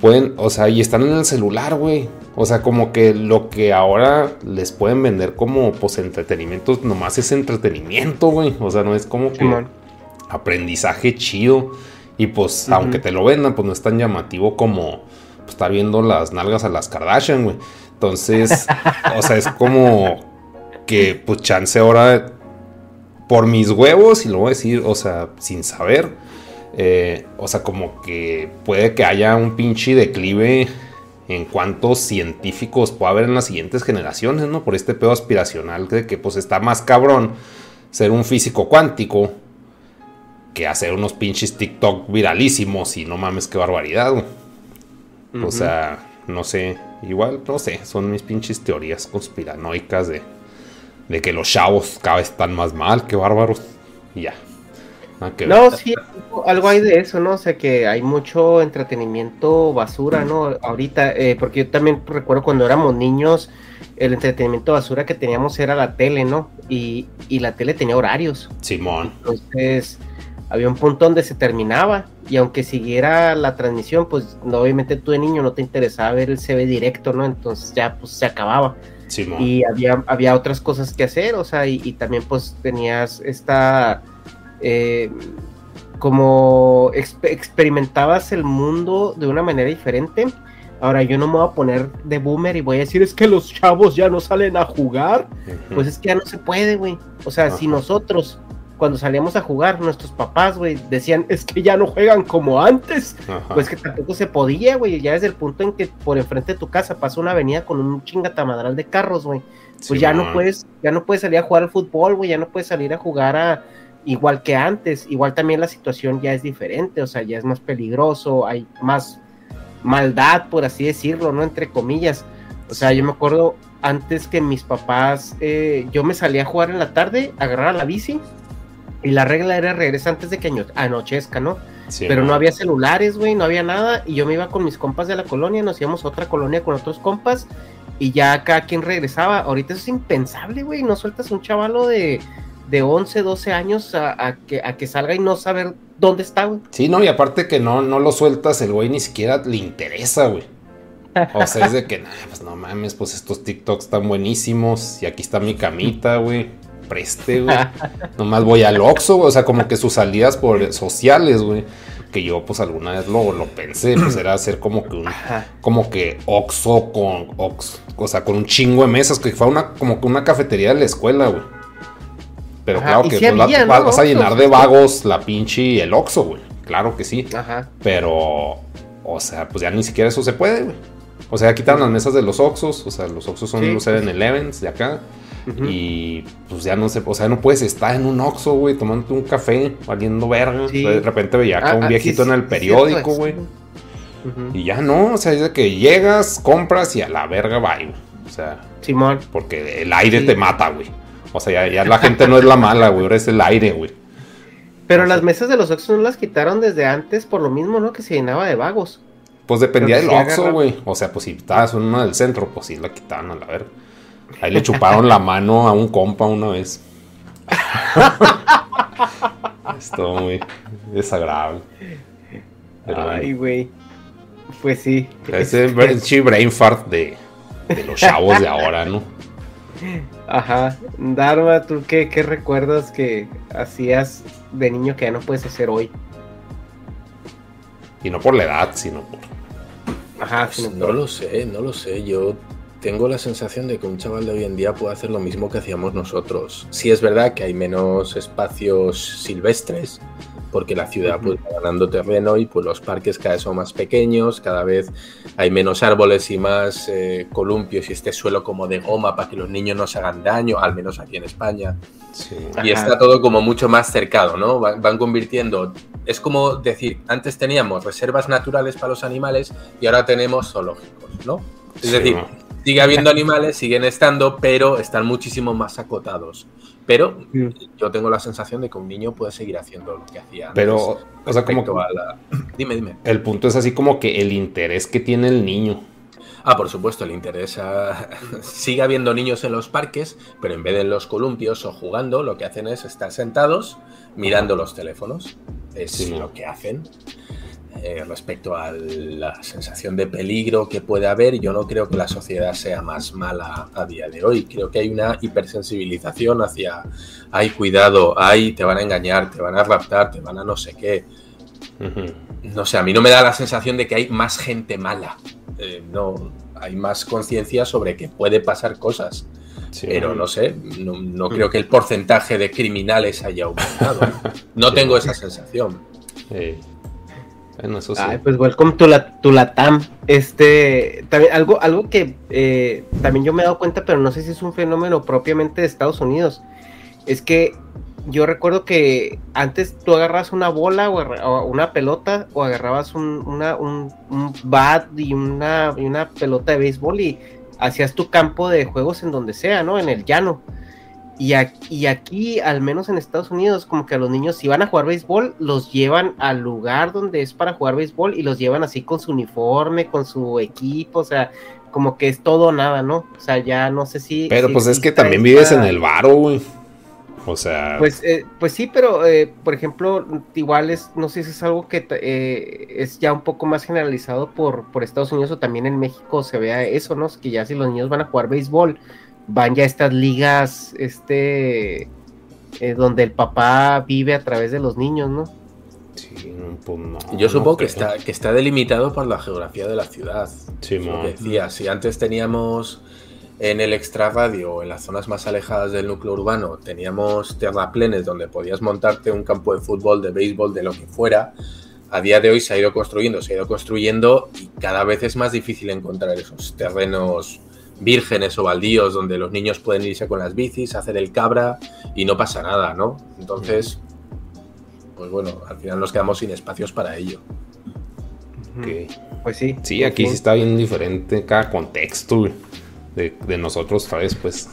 pueden, o sea, y están en el celular, güey. O sea, como que lo que ahora les pueden vender como pues entretenimiento nomás es entretenimiento, güey. O sea, no es como que aprendizaje chido. Y pues, uh -huh. aunque te lo vendan, pues no es tan llamativo como pues, estar viendo las nalgas a las Kardashian, güey. Entonces, *laughs* o sea, es como que pues chance ahora por mis huevos, y lo voy a decir, o sea, sin saber eh, o sea, como que puede que haya un pinche declive en cuántos científicos pueda haber en las siguientes generaciones, ¿no? Por este pedo aspiracional de que pues está más cabrón ser un físico cuántico que hacer unos pinches TikTok viralísimos y no mames qué barbaridad. Uh -huh. O sea, no sé, igual, no sé, son mis pinches teorías conspiranoicas de, de que los chavos cada vez están más mal, que bárbaros. Y ya. Ah, no, sí, algo hay de eso, ¿no? O sea, que hay mucho entretenimiento basura, ¿no? Ahorita, eh, porque yo también recuerdo cuando éramos niños, el entretenimiento basura que teníamos era la tele, ¿no? Y, y la tele tenía horarios. Simón. Entonces, había un punto donde se terminaba y aunque siguiera la transmisión, pues obviamente tú de niño no te interesaba ver el CB directo, ¿no? Entonces ya pues se acababa. Simón. Y había, había otras cosas que hacer, o sea, y, y también pues tenías esta eh, como exp experimentabas el mundo de una manera diferente. Ahora yo no me voy a poner de boomer y voy a decir es que los chavos ya no salen a jugar. Uh -huh. Pues es que ya no se puede, güey. O sea, uh -huh. si nosotros cuando salíamos a jugar, nuestros papás, güey, decían, es que ya no juegan como antes. Ajá. Pues que tampoco se podía, güey. Ya desde el punto en que por enfrente de tu casa pasa una avenida con un chingatamadral de carros, güey. Pues sí, ya man. no puedes, ya no puedes salir a jugar al fútbol, güey. Ya no puedes salir a jugar a, igual que antes, igual también la situación ya es diferente, o sea, ya es más peligroso, hay más maldad, por así decirlo, ¿no? Entre comillas. O sea, yo me acuerdo antes que mis papás, eh, yo me salía a jugar en la tarde, agarrar la bici, y la regla era regresar antes de que anochezca, ¿no? Sí, Pero no había celulares, güey, no había nada, y yo me iba con mis compas de la colonia, nos íbamos a otra colonia con otros compas, y ya cada quien regresaba. Ahorita eso es impensable, güey, no sueltas un chavalo de de 11, 12 años a, a, que, a que salga y no saber dónde está, güey. Sí, no, y aparte que no, no lo sueltas, el güey ni siquiera le interesa, güey. O sea, es de que, *laughs* nah, pues no mames, pues estos TikToks están buenísimos. Y aquí está mi camita, güey. Preste, güey. *laughs* Nomás voy al Oxxo, güey. O sea, como que sus salidas por sociales, güey. Que yo, pues alguna vez lo, lo pensé, pues era hacer como que un, como que Oxxo con Ox, o sea, con un chingo de mesas, que fue una, como que una cafetería de la escuela, güey. Pero Ajá, claro que pues, la- había, ¿no? vas, a llenar de vagos la pinche y el Oxxo, güey. Claro que sí. Ajá. Pero, o sea, pues ya ni siquiera eso se puede, güey. O sea, ya quitaron las mesas de los Oxxos. O sea, los Oxxos son Sí, los sí, 7-Elevens de acá. Y pues ya no sé, o sea, no puedes estar en un Oxxo, güey, tomándote un café, valiendo verga. Sí. De repente veía acá Ah, un ah, viejito en el periódico, güey. Y ya no, o sea, es de que llegas, compras y a la verga va, güey. O sea, Simón. porque el aire Sí. te mata, güey. O sea, ya, ya la gente no es la mala, güey, ahora es el aire, güey. Pero O las mesas de los Oxxos no las quitaron desde antes por lo mismo, ¿no? Que se llenaba de vagos. Pues dependía del Oxxo, güey. O sea, pues si estabas en una del centro, pues sí la quitaban a la verga. Ahí le chuparon la mano a un compa una vez. *laughs* Estuvo muy desagradable. Pero Ay, güey. Pues sí. ese bra- chi brain fart de, de los chavos de ahora, ¿no? Ajá. Dharma, ¿tú qué, qué recuerdas que hacías de niño que ya no puedes hacer hoy? Y no por la edad, sino por. Ajá, Pues sino no por- lo sé, no lo sé. Yo tengo la sensación de que un chaval de hoy en día puede hacer lo mismo que hacíamos nosotros. Sí es verdad que hay menos espacios silvestres, porque la ciudad pues, va ganando terreno y pues los parques cada vez son más pequeños, cada vez hay menos árboles y más eh, columpios y este suelo como de goma para que los niños no se hagan daño, al menos aquí en España. Sí. Y Ajá. está todo como mucho más cercado, ¿no? Van, van convirtiendo. Es como decir, antes teníamos reservas naturales para los animales y ahora tenemos zoológicos, ¿no? Es Sí, decir, ¿no? Sigue habiendo animales, siguen estando, pero están muchísimo más acotados. Pero Mm. yo tengo la sensación de que un niño puede seguir haciendo lo que hacía antes. Pero, o sea, como a la- *clears throat* Dime, dime. el punto es así como que el interés que tiene el niño. Ah, por supuesto, le interesa. *laughs* Sigue habiendo niños en los parques, pero en vez de en los columpios o jugando, lo que hacen es estar sentados mirando los teléfonos. Es Sí, lo que hacen. Eh, respecto a la sensación de peligro que puede haber, yo no creo que la sociedad sea más mala a día de hoy. Creo que hay una hipersensibilización hacia, ay, cuidado, ay, te van a engañar, te van a raptar, te van a no sé qué. No sé, a mí no me da la sensación de que hay más gente mala. Eh, no, hay más conciencia sobre que puede pasar cosas. Sí. Pero no sé, no, no creo que el porcentaje de criminales haya aumentado. *laughs* No tengo esa sensación. Eh, Ay, pues welcome to la, to la TAM. Este, también algo, algo que eh, también yo me he dado cuenta, pero no sé si es un fenómeno propiamente de Estados Unidos. Es que yo recuerdo que antes tú agarrabas una bola o una pelota o agarrabas un, una, un, un bat y una, y una pelota de béisbol y hacías tu campo de juegos en donde sea, ¿no? En el llano. Y aquí, y aquí, al menos en Estados Unidos, como que a los niños, si van a jugar béisbol, los llevan al lugar donde es para jugar béisbol y los llevan así con su uniforme, con su equipo, o sea, como que es todo o nada, ¿no? O sea, ya no sé si... Pero si pues es que también esta- vives en el varo, güey. O sea, Pues, eh, pues sí, pero eh, por ejemplo, igual es, no sé si es algo que eh, es ya un poco más generalizado por, por Estados Unidos o también en México se vea eso, ¿no? Es que ya si los niños van a jugar béisbol, van ya estas ligas, este, eh, donde el papá vive a través de los niños, ¿no? sí, pues no, Yo no supongo que está, que está delimitado por la geografía de la ciudad. Sí, lo que decía, si antes teníamos en el extrarradio, en las zonas más alejadas del núcleo urbano, teníamos terraplenes donde podías montarte un campo de fútbol, de béisbol, de lo que fuera. A día de hoy se ha ido construyendo, se ha ido construyendo y cada vez es más difícil encontrar esos terrenos vírgenes o baldíos donde los niños pueden irse con las bicis, hacer el cabra y no pasa nada, ¿no? Entonces, pues bueno, al final nos quedamos sin espacios para ello. Ok. Pues sí. Sí, aquí sí está bien diferente cada contexto de, de nosotros, ¿sabes? Pues.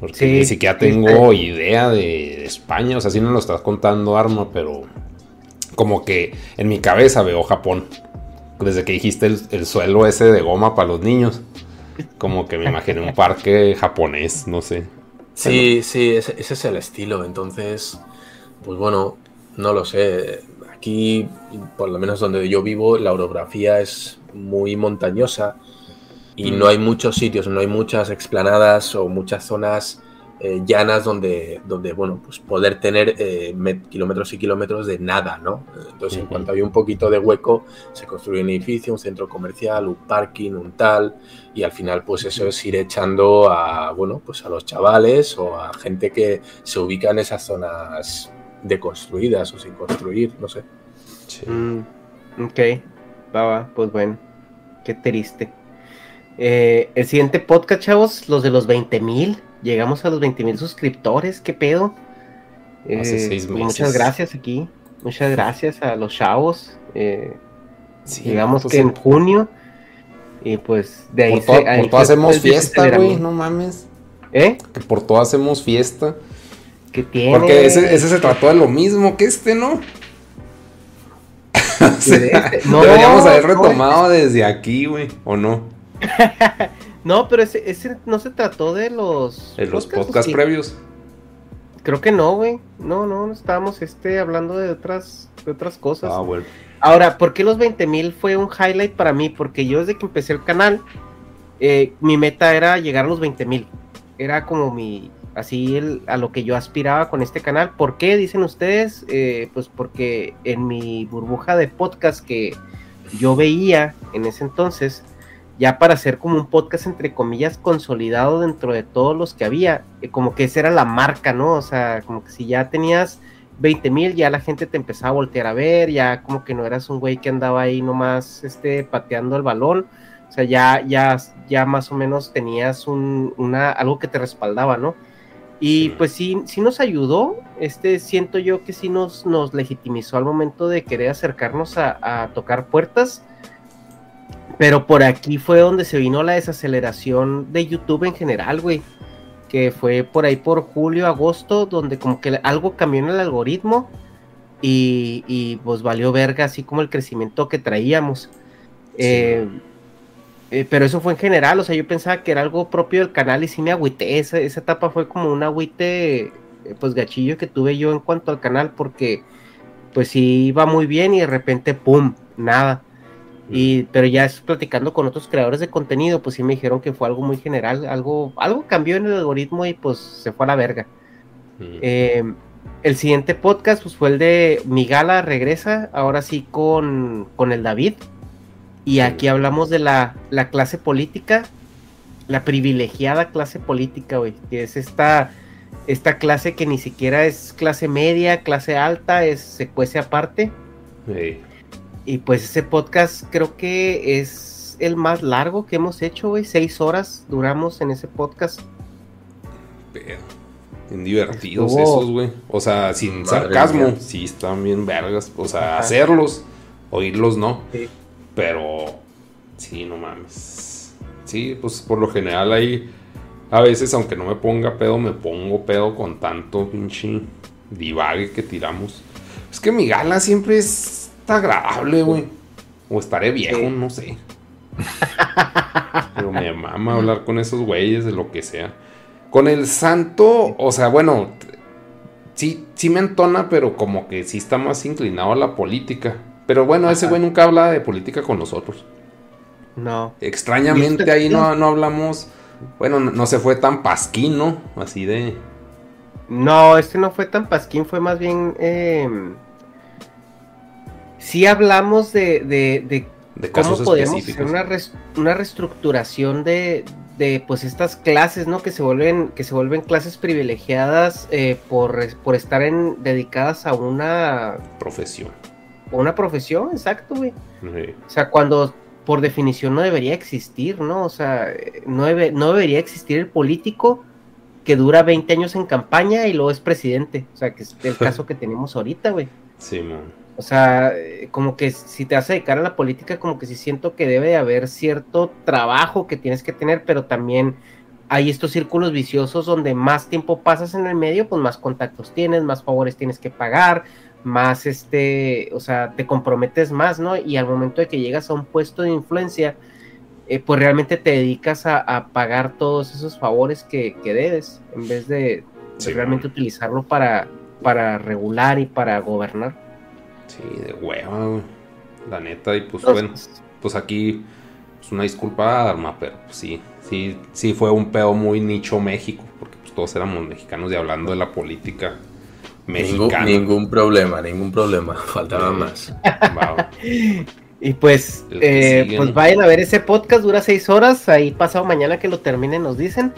Porque Sí, ni siquiera sí, tengo idea de, de España. O sea, sí no lo estás contando, Arma, pero. Como que en mi cabeza veo Japón. Desde que dijiste el, el suelo ese de goma para los niños. Como que me imaginé un parque japonés, no sé. Sí, sí, ese, ese es el estilo. Entonces, pues bueno, no lo sé. Aquí, por lo menos donde yo vivo, la orografía es muy montañosa y no hay muchos sitios, no hay muchas explanadas o muchas zonas eh, llanas donde, donde, bueno, pues poder tener eh, kilómetros y kilómetros de nada, ¿no? Entonces, en cuanto hay un poquito de hueco, se construye un edificio, un centro comercial, un parking, un tal, y al final, pues eso es ir echando a, bueno, pues a los chavales o a gente que se ubica en esas zonas deconstruidas o sin construir, no sé. Mm, ok, va, va, pues bueno, qué triste. Eh, el siguiente podcast, chavos, los de los 20 mil. Llegamos a los 20 mil suscriptores, ¿qué pedo? Hace eh, seis pues, Muchas gracias aquí. Muchas gracias a los chavos. Eh, llegamos pues que en junio. Y pues de ahí por, por todo hacemos fiesta, güey, no mames. ¿Eh? Que por todo hacemos fiesta. ¿Qué tiene? Porque ese, ese se trató de lo mismo que este, ¿no? *laughs* *laughs* Este, no deberíamos haber retomado desde aquí, güey, ¿o no? *laughs* no, pero ese, ese, no se trató de los. ¿De los podcasts previos? Creo que no, güey. No, no, estábamos este, hablando de otras, de otras cosas. Ah, bueno. Ahora, ¿por qué los 20.000 fue un highlight para mí? Porque yo desde que empecé el canal, eh, mi meta era llegar a los 20.000. Era como mi, así el, a lo que yo aspiraba con este canal. ¿Por qué? Dicen ustedes. Eh, pues porque en mi burbuja de podcast que yo veía en ese entonces, ya para hacer como un podcast entre comillas consolidado dentro de todos los que había, eh, como que esa era la marca, ¿no? O sea, como que si ya tenías 20 mil, ya la gente te empezaba a voltear a ver, ya como que no eras un güey que andaba ahí nomás este, pateando el balón, o sea, ya, ya, ya más o menos tenías un, una, algo que te respaldaba, ¿no? Y pues sí, sí nos ayudó, este, siento yo que sí nos, nos legitimizó al momento de querer acercarnos a, a tocar puertas, pero por aquí fue donde se vino la desaceleración de YouTube en general, güey. Que fue por ahí por julio, agosto, donde como que algo cambió en el algoritmo y, pues valió verga, así como el crecimiento que traíamos. Eh, eh, pero eso fue en general, o sea, yo pensaba que era algo propio del canal y sí me agüité. Esa, esa etapa fue como un agüite, eh, pues gachillo que tuve yo en cuanto al canal, porque pues sí iba muy bien y de repente, ¡pum! Nada. Y, pero ya platicando con otros creadores de contenido, pues sí me dijeron que fue algo muy general, algo, algo cambió en el algoritmo y pues se fue a la verga. Eh, el siguiente podcast pues fue el de Migala regresa, ahora sí con, con el David. Y aquí hablamos de la, la, clase política, la privilegiada clase política, güey, que es esta, esta clase que ni siquiera es clase media, clase alta, es, se cuece aparte. Sí. Y pues ese podcast creo que es el más largo que hemos hecho, güey. Seis horas duramos en ese podcast. Pero, bien divertidos esos, güey. O sea, sin sarcasmo. Sí, están bien vergas. O sea, hacerlos, oírlos no. Pero, sí, no mames. Sí, pues por lo general ahí, a veces, aunque no me ponga pedo, me pongo pedo con tanto pinche divague que tiramos. Es que mi gala siempre es agradable, güey. O estaré viejo, no sé. *laughs* Pero me mama hablar con esos güeyes de lo que sea. Con el santo, o sea, bueno, sí, sí me entona, pero como que sí está más inclinado a la política. Pero bueno, ese güey nunca habla de política con nosotros. No. Extrañamente ahí no, no hablamos. Bueno, no, se fue tan pasquín, ¿no? Así de. No, este no fue tan pasquín, fue más bien. Eh sí hablamos de, de, cómo podemos hacer una, una reestructuración de, de, pues estas clases, ¿no? Que se vuelven, que se vuelven clases privilegiadas eh, por, por, estar en, dedicadas a una profesión. Una profesión, exacto, güey. O sea, cuando por definición no debería existir, ¿no? O sea, no, no debería existir el político que dura 20 años en campaña y luego es presidente. O sea, que es el *laughs* caso que tenemos ahorita, güey. Sí, man. O sea, como que si te vas a dedicar a la política, como que sí siento que debe de haber cierto trabajo que tienes que tener, pero también hay estos círculos viciosos donde más tiempo pasas en el medio, pues más contactos tienes, más favores tienes que pagar, más este, o sea, te comprometes más, ¿no? Y al momento de que llegas a un puesto de influencia, eh, pues realmente te dedicas a, pagar todos esos favores que, debes, en vez de, realmente utilizarlo para, para regular y para gobernar. Sí, de hueva, La neta, y pues bueno. pues aquí, pues una disculpa a Dharma, pero pues, sí, sí, sí fue un pedo muy nicho México, porque pues todos éramos mexicanos y hablando de la política Ningún, mexicana. ningún problema, ningún problema. *laughs* Faltaba más. va. *laughs* Y pues, eh, pues vayan a ver ese podcast, dura seis horas. Ahí pasado mañana que lo terminen nos dicen.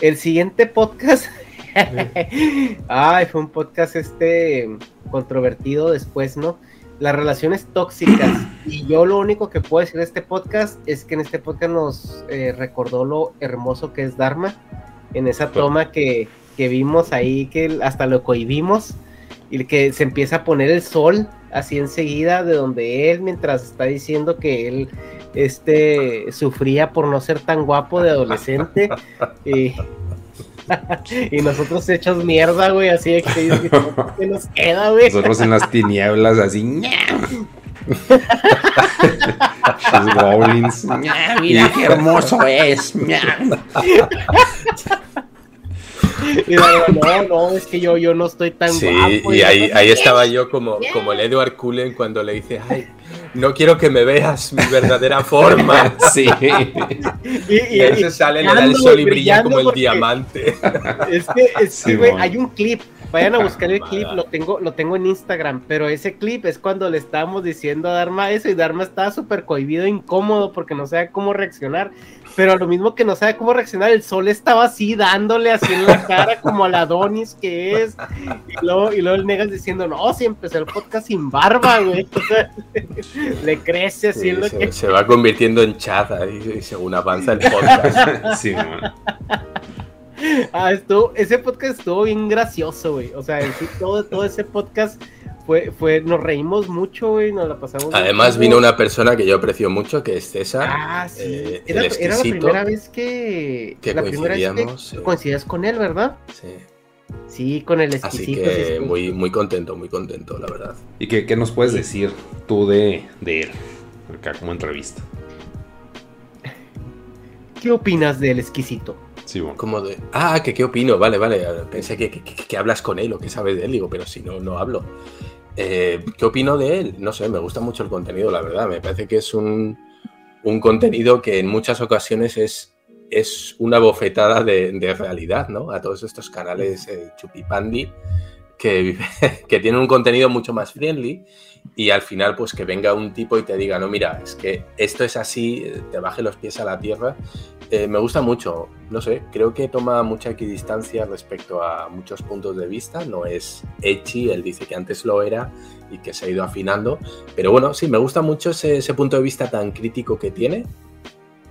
El siguiente podcast. *laughs* Ay, fue un podcast este controvertido después, ¿no? Las relaciones tóxicas. *clears throat* Y yo lo único que puedo decir de este podcast es que en este podcast nos eh, recordó lo hermoso que es Dharma. En esa toma que, que vimos ahí, que hasta lo cohibimos. Y que se empieza a poner el sol así enseguida de donde él, mientras está diciendo que él este, sufría por no ser tan guapo de adolescente. y, *laughs* *laughs* y nosotros hechos mierda, güey, así de que ¿qué nos queda, güey? Nosotros en las tinieblas así. Los goblins. Mira qué hermoso es. Y no, no, no, es que yo, yo no estoy tan Sí, guapo. y ahí, ahí estaba yo como, como el Edward Cullen cuando le dice, ay, no quiero que me veas mi verdadera *laughs* forma. Sí. Y, Y ahí se sale, le da el sol y brilla como el diamante. Es que, es que, Sí, güey, mon. hay un clip. Vayan a buscar el clip, lo tengo, lo tengo en Instagram, pero ese clip es cuando le estábamos diciendo a Dharma eso y Dharma estaba súper cohibido, incómodo porque no sabe cómo reaccionar. Pero lo mismo que no sabe cómo reaccionar, el sol estaba así dándole así en la cara como a la Donis que es. Y luego, y luego el Negas diciendo, no, si empezó el podcast sin barba, güey. *laughs* Le crece así Sí, en lo se, que... se va convirtiendo en chat ahí, según avanza el podcast. *laughs* Sí, man. Ah, estuvo, ese podcast estuvo bien gracioso, güey. O sea, en sí, todo, todo ese podcast fue, fue, nos reímos mucho, güey, nos la pasamos. Además vino una persona que yo aprecio mucho, que es César. Ah, sí. eh, era, el era la primera vez que. que la primera vez coincidíamos, que sí. coincidías con él, ¿verdad? Sí. Sí, con el Así exquisito. sí, que sí. muy, muy contento, muy contento, la verdad. ¿Y qué, qué nos puedes decir tú de, de él? Acá como entrevista. *laughs* ¿Qué opinas del exquisito? Sí, bueno. Como de, ah, que qué opino, vale, vale. Pensé que, que- que- que hablas con él o que sabes de él, digo, pero si no, no hablo. Eh, ¿Qué opino de él? No sé, me gusta mucho el contenido, la verdad. Me parece que es un, un contenido que en muchas ocasiones es, es una bofetada de, realidad, ¿no? A todos estos canales eh, chupipandi que, *laughs* que tienen un contenido mucho más friendly y al final pues que venga un tipo y te diga, no, mira, es que esto es así, eh, te baje los pies a la tierra. Eh, me gusta mucho, no sé, creo que toma mucha equidistancia respecto a muchos puntos de vista, no es Echi, él dice que antes lo era y que se ha ido afinando, pero bueno, sí, me gusta mucho ese, ese punto de vista tan crítico que tiene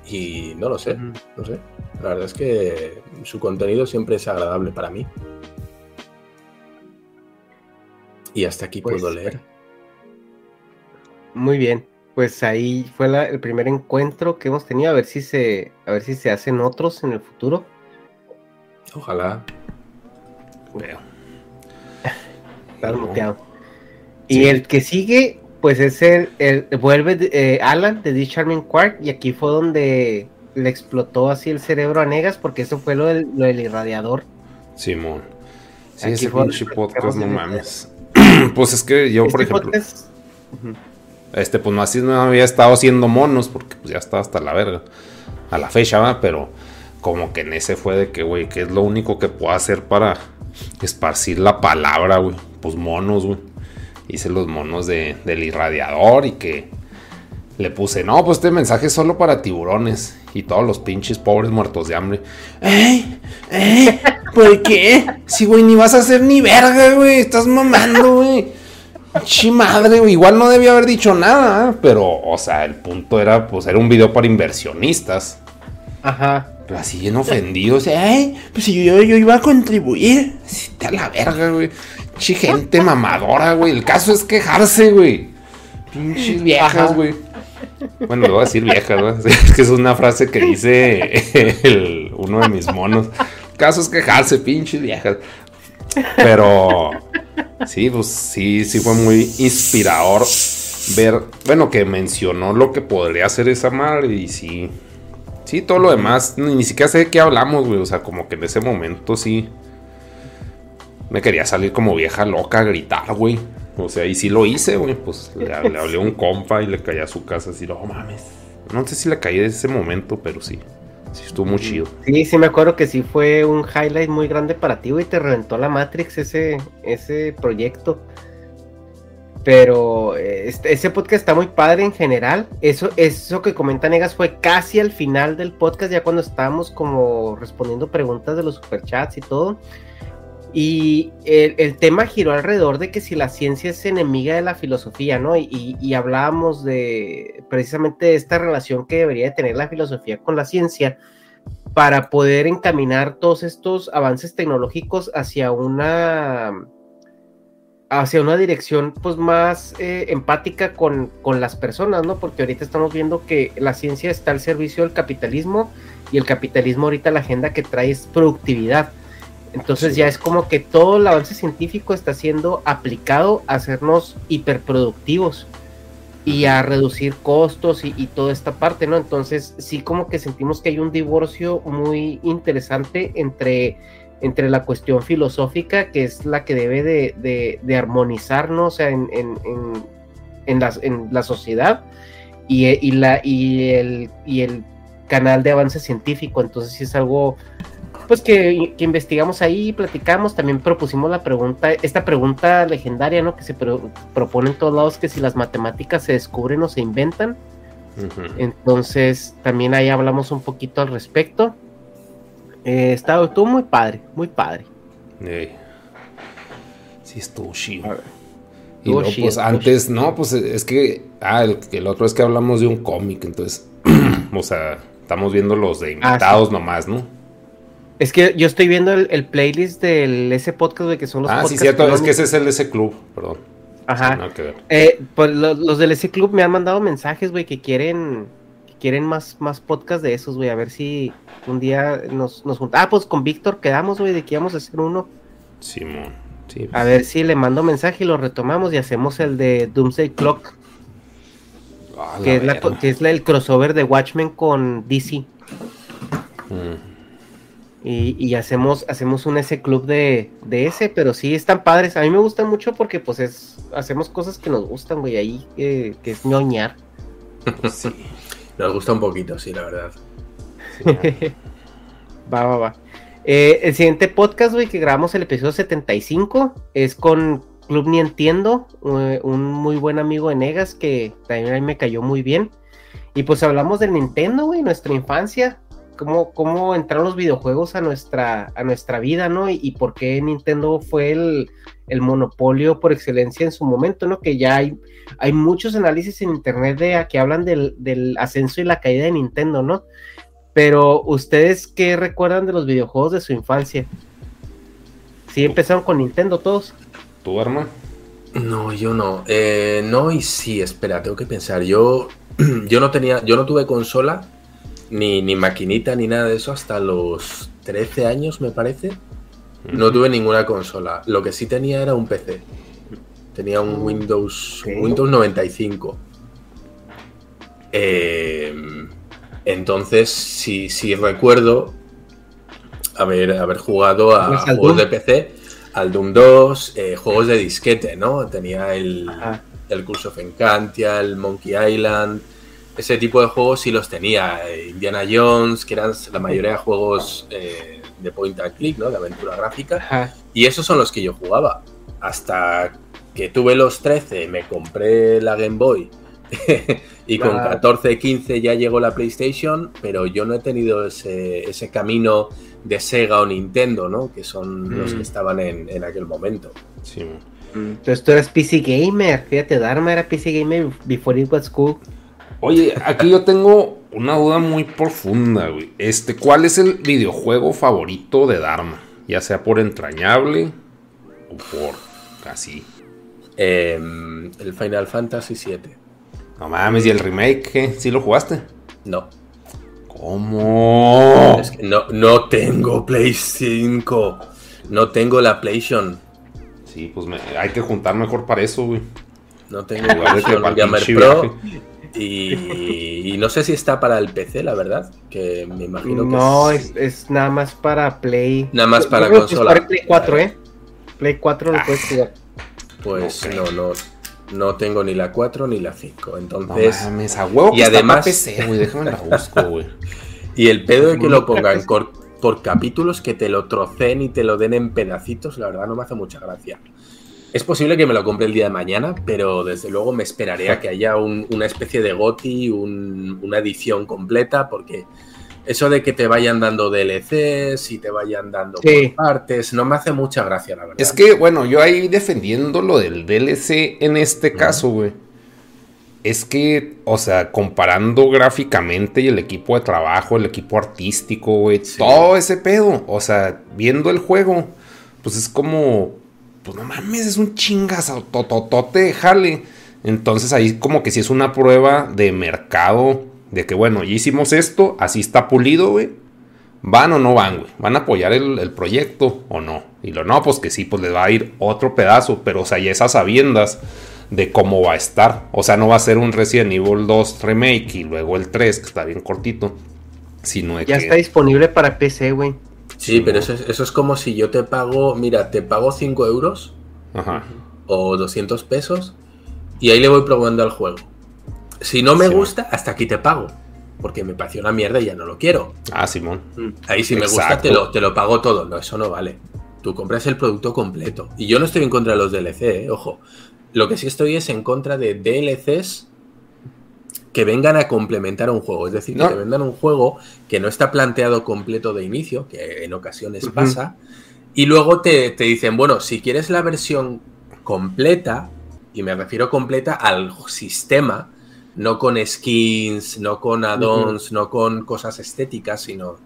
y no lo sé, no sé, la verdad es que su contenido siempre es agradable para mí. Y hasta aquí Pues, puedo leer. Muy bien. Pues ahí fue la- el primer encuentro que hemos tenido. A ver si se, a ver si se hacen otros en el futuro. Ojalá. Veo. *laughs* Estás muteado. Y el que sigue, pues es el, el- vuelve eh, Alan de The Charming Quark. Y aquí fue donde le explotó así el cerebro a Negas, porque eso fue lo del, lo del irradiador. Simón. Sí, Aquí ese fue podcast, no mames. *clears throat* pues es que yo, por Este ejemplo, podcast- Ujú. Este, pues no así no había estado haciendo monos, porque pues ya estaba hasta la verga. A la fecha, ¿va? Pero como que en ese fue de que, güey, ¿qué es lo único que puedo hacer para esparcir la palabra, güey? Pues monos, güey. Hice los monos de, del irradiador y que le puse, no, pues este mensaje es solo para tiburones. Y todos los pinches pobres muertos de hambre. ¡Ey! ¡Ey! ¿Por qué? Si, güey, ni vas a hacer ni verga, güey. Estás mamando, güey. Chi madre, güey. Igual no debía haber dicho nada, ¿eh? pero, o sea, el punto era, pues, era un video para inversionistas. Ajá. Pero así bien ofendidos. ¡Ay! Pues si yo, yo iba a contribuir. Sí, te a la verga, güey. Chi gente mamadora, güey. El caso es quejarse, güey. Pinches Ajá. viejas, güey. Bueno, le voy a decir viejas, ¿no? *laughs* Es que es una frase que dice *laughs* el- uno de mis monos. El caso es quejarse, pinches viejas. Pero sí, pues sí, sí fue muy inspirador ver, bueno, que mencionó lo que podría hacer esa madre y sí. Sí, todo lo demás, ni, siquiera sé de qué hablamos, güey. O sea, como que en ese momento sí. Me quería salir como vieja loca a gritar, güey. O sea, y sí lo hice, güey. Pues le, le hablé a un compa y le caí a su casa así, no mames. No sé si le caí en ese momento, pero sí. Sí, estuvo muy chido. Sí, sí me acuerdo que sí fue un highlight muy grande para ti, güey. Te reventó la Matrix ese, ese proyecto. Pero este, ese podcast está muy padre en general. Eso, eso que comenta Negas fue casi al final del podcast, ya cuando estábamos como respondiendo preguntas de los superchats y todo. Y el, tema giró alrededor de que si la ciencia es enemiga de la filosofía, ¿no? Y, hablábamos de precisamente esta relación que debería de tener la filosofía con la ciencia para poder encaminar todos estos avances tecnológicos hacia una hacia una dirección pues más eh, empática con, con, las personas, ¿no? Porque ahorita estamos viendo que la ciencia está al servicio del capitalismo y el capitalismo ahorita la agenda que trae es productividad. Entonces ya es como que todo el avance científico está siendo aplicado a hacernos hiperproductivos y a reducir costos y, y, toda esta parte, ¿no? Entonces sí como que sentimos que hay un divorcio muy interesante entre entre la cuestión filosófica, que es la que debe de, de, armonizarnos en, en, en, la, sociedad, y, y, la, y, el, y el canal de avance científico. Entonces, sí es algo pues que, investigamos ahí, platicamos, también propusimos la pregunta, esta pregunta legendaria, ¿no? Que se propone en todos lados, que si las matemáticas se descubren o se inventan. Entonces, también ahí hablamos un poquito al respecto. Eh, estaba, estuvo muy padre, muy padre. Sí, estuvo chido. Y luego, pues antes, no, pues es que, ah, el, otro es que hablamos de un cómic, entonces, *clears throat* o sea, estamos viendo los de ah, invitados nomás, ¿no? Es que yo estoy viendo el, playlist del ese podcast de que son los Ah, sí, cierto, es que ese es el ese club, perdón. Ajá. Eh, pues los, los, del ese club me han mandado mensajes, güey, que quieren quieren más, más podcast de esos, güey. A ver si un día nos, nos juntamos. Ah, pues con Víctor quedamos, güey, de que íbamos a hacer uno. Simón. Sí, A ver si le mando mensaje y lo retomamos y hacemos el de Doomsday Clock. Ah, que, es la, que, es el crossover de Watchmen con DC. Mm. Y, y, hacemos, hacemos un ese club de, de, ese, pero sí están padres. A mí me gustan mucho porque pues es, hacemos cosas que nos gustan, güey, ahí, eh, que es ñoñar. *laughs* sí. Nos gusta un poquito, sí, la verdad. va, va, va. Eh, el siguiente podcast, güey, que grabamos el episodio 75 es con Club Ni Entiendo, eh, un muy buen amigo de Negas que también a mí me cayó muy bien. Y pues hablamos del Nintendo, güey, nuestra infancia, cómo, cómo entraron los videojuegos a nuestra, a nuestra vida, ¿no? Y, por qué Nintendo fue el, el, monopolio por excelencia en su momento, ¿no? Que ya hay, hay muchos análisis en internet de que hablan del, del ascenso y la caída de Nintendo, ¿no? Pero ustedes qué recuerdan de los videojuegos de su infancia? ¿Sí empezaron con Nintendo todos? ¿Tu arma? No, yo no. Eh, no y sí, espera, tengo que pensar. Yo, *clears throat* yo no tenía, yo no tuve consola ni, ni maquinita ni nada de eso hasta los 13 años, me parece. No tuve ninguna consola. Lo que sí tenía era un PC. Tenía un Windows, Windows 95. Em, entonces, sí, sí recuerdo haber, haber jugado a juegos de PC, al Doom 2, eh, juegos de disquete, ¿no? Tenía el, el Curse of Encantia, el Monkey Island, ese tipo de juegos sí los tenía. Eh, Indiana Jones, que eran la mayoría de juegos eh, de point and click, ¿no? De aventura gráfica. Y esos son los que yo jugaba. Hasta que tuve los 13, me compré la Game Boy. *laughs* y con 14, 15 ya llegó la PlayStation, pero yo no he tenido ese, ese camino de Sega o Nintendo, ¿no? Que son los que mm. estaban en, en aquel momento. Sí. Entonces tú eras PC Gamer, fíjate, Dharma era PC Gamer before it was cool. Oye, aquí yo tengo una duda muy profunda, güey. Este, ¿cuál es el videojuego favorito de Dharma? Ya sea por entrañable o por casi. Em, el Final Fantasy VII. No mames, ¿y el remake ¿Sí lo jugaste? No. ¿Cómo? Es que no, no tengo Play 5. No tengo la PlayStation. Sí, pues hay que juntar mejor para eso, güey. No tengo PlayStation Pro. Y, no sé si está para el PC, la verdad. Que me imagino que. No, es, nada más para Play. Nada más para consola. Play 4, ¿eh? Play 4 lo puedes jugar. Pues no, no, no tengo ni la 4 ni la 5. Entonces, No mames, a huevo que y está además- pa' PC, güey. Déjame la busco, *laughs* güey. y el pedo de que lo pongan por, por capítulos, que te lo trocen y te lo den en pedacitos, la verdad no me hace mucha gracia. Es posible que me lo compre el día de mañana, pero desde luego me esperaré a que haya un- una especie de GOTI, un- una edición completa, porque eso de que te vayan dando DLCs y te vayan dando Sí. por partes, no me hace mucha gracia, la verdad. Es que, bueno, yo ahí defendiendo lo del DLC en este caso, güey. Es que, o sea, comparando gráficamente y el equipo de trabajo, el equipo artístico, güey, Sí. todo ese pedo, o sea, viendo el juego, pues es como, pues no mames, es un chingazo, tototote jale. Entonces ahí como que si es una prueba de mercado, de que bueno, ya hicimos esto, así está pulido, güey. ¿Van o no van, güey? ¿Van a apoyar el, el proyecto o no? Y lo no, pues que sí, pues les va a ir otro pedazo, pero o sea, ya esas sabiendas de cómo va a estar. O sea, no va a ser un Resident Evil 2 remake y luego el 3, que está bien cortito, sino Ya que... está disponible para PC, güey. Sí, pero eso es, eso es como si yo te pago, mira, te pago 5 euros Ajá. o 200 pesos y ahí le voy probando al juego. Si no me Sí, gusta, hasta aquí te pago. Porque me pareció una mierda y ya no lo quiero. Ah, Simón. Ahí si me gusta te lo, te lo pago todo. No, eso no vale. Tú compras el producto completo. Y yo no estoy en contra de los DLC, eh, ojo. Lo que sí estoy es en contra de DLCs que vengan a complementar un juego. Es decir, No. que te vendan un juego que no está planteado completo de inicio, que en ocasiones pasa, y luego te, te dicen, bueno, si quieres la versión completa, y me refiero completa al sistema, no con skins, no con add-ons, no con cosas estéticas, sino,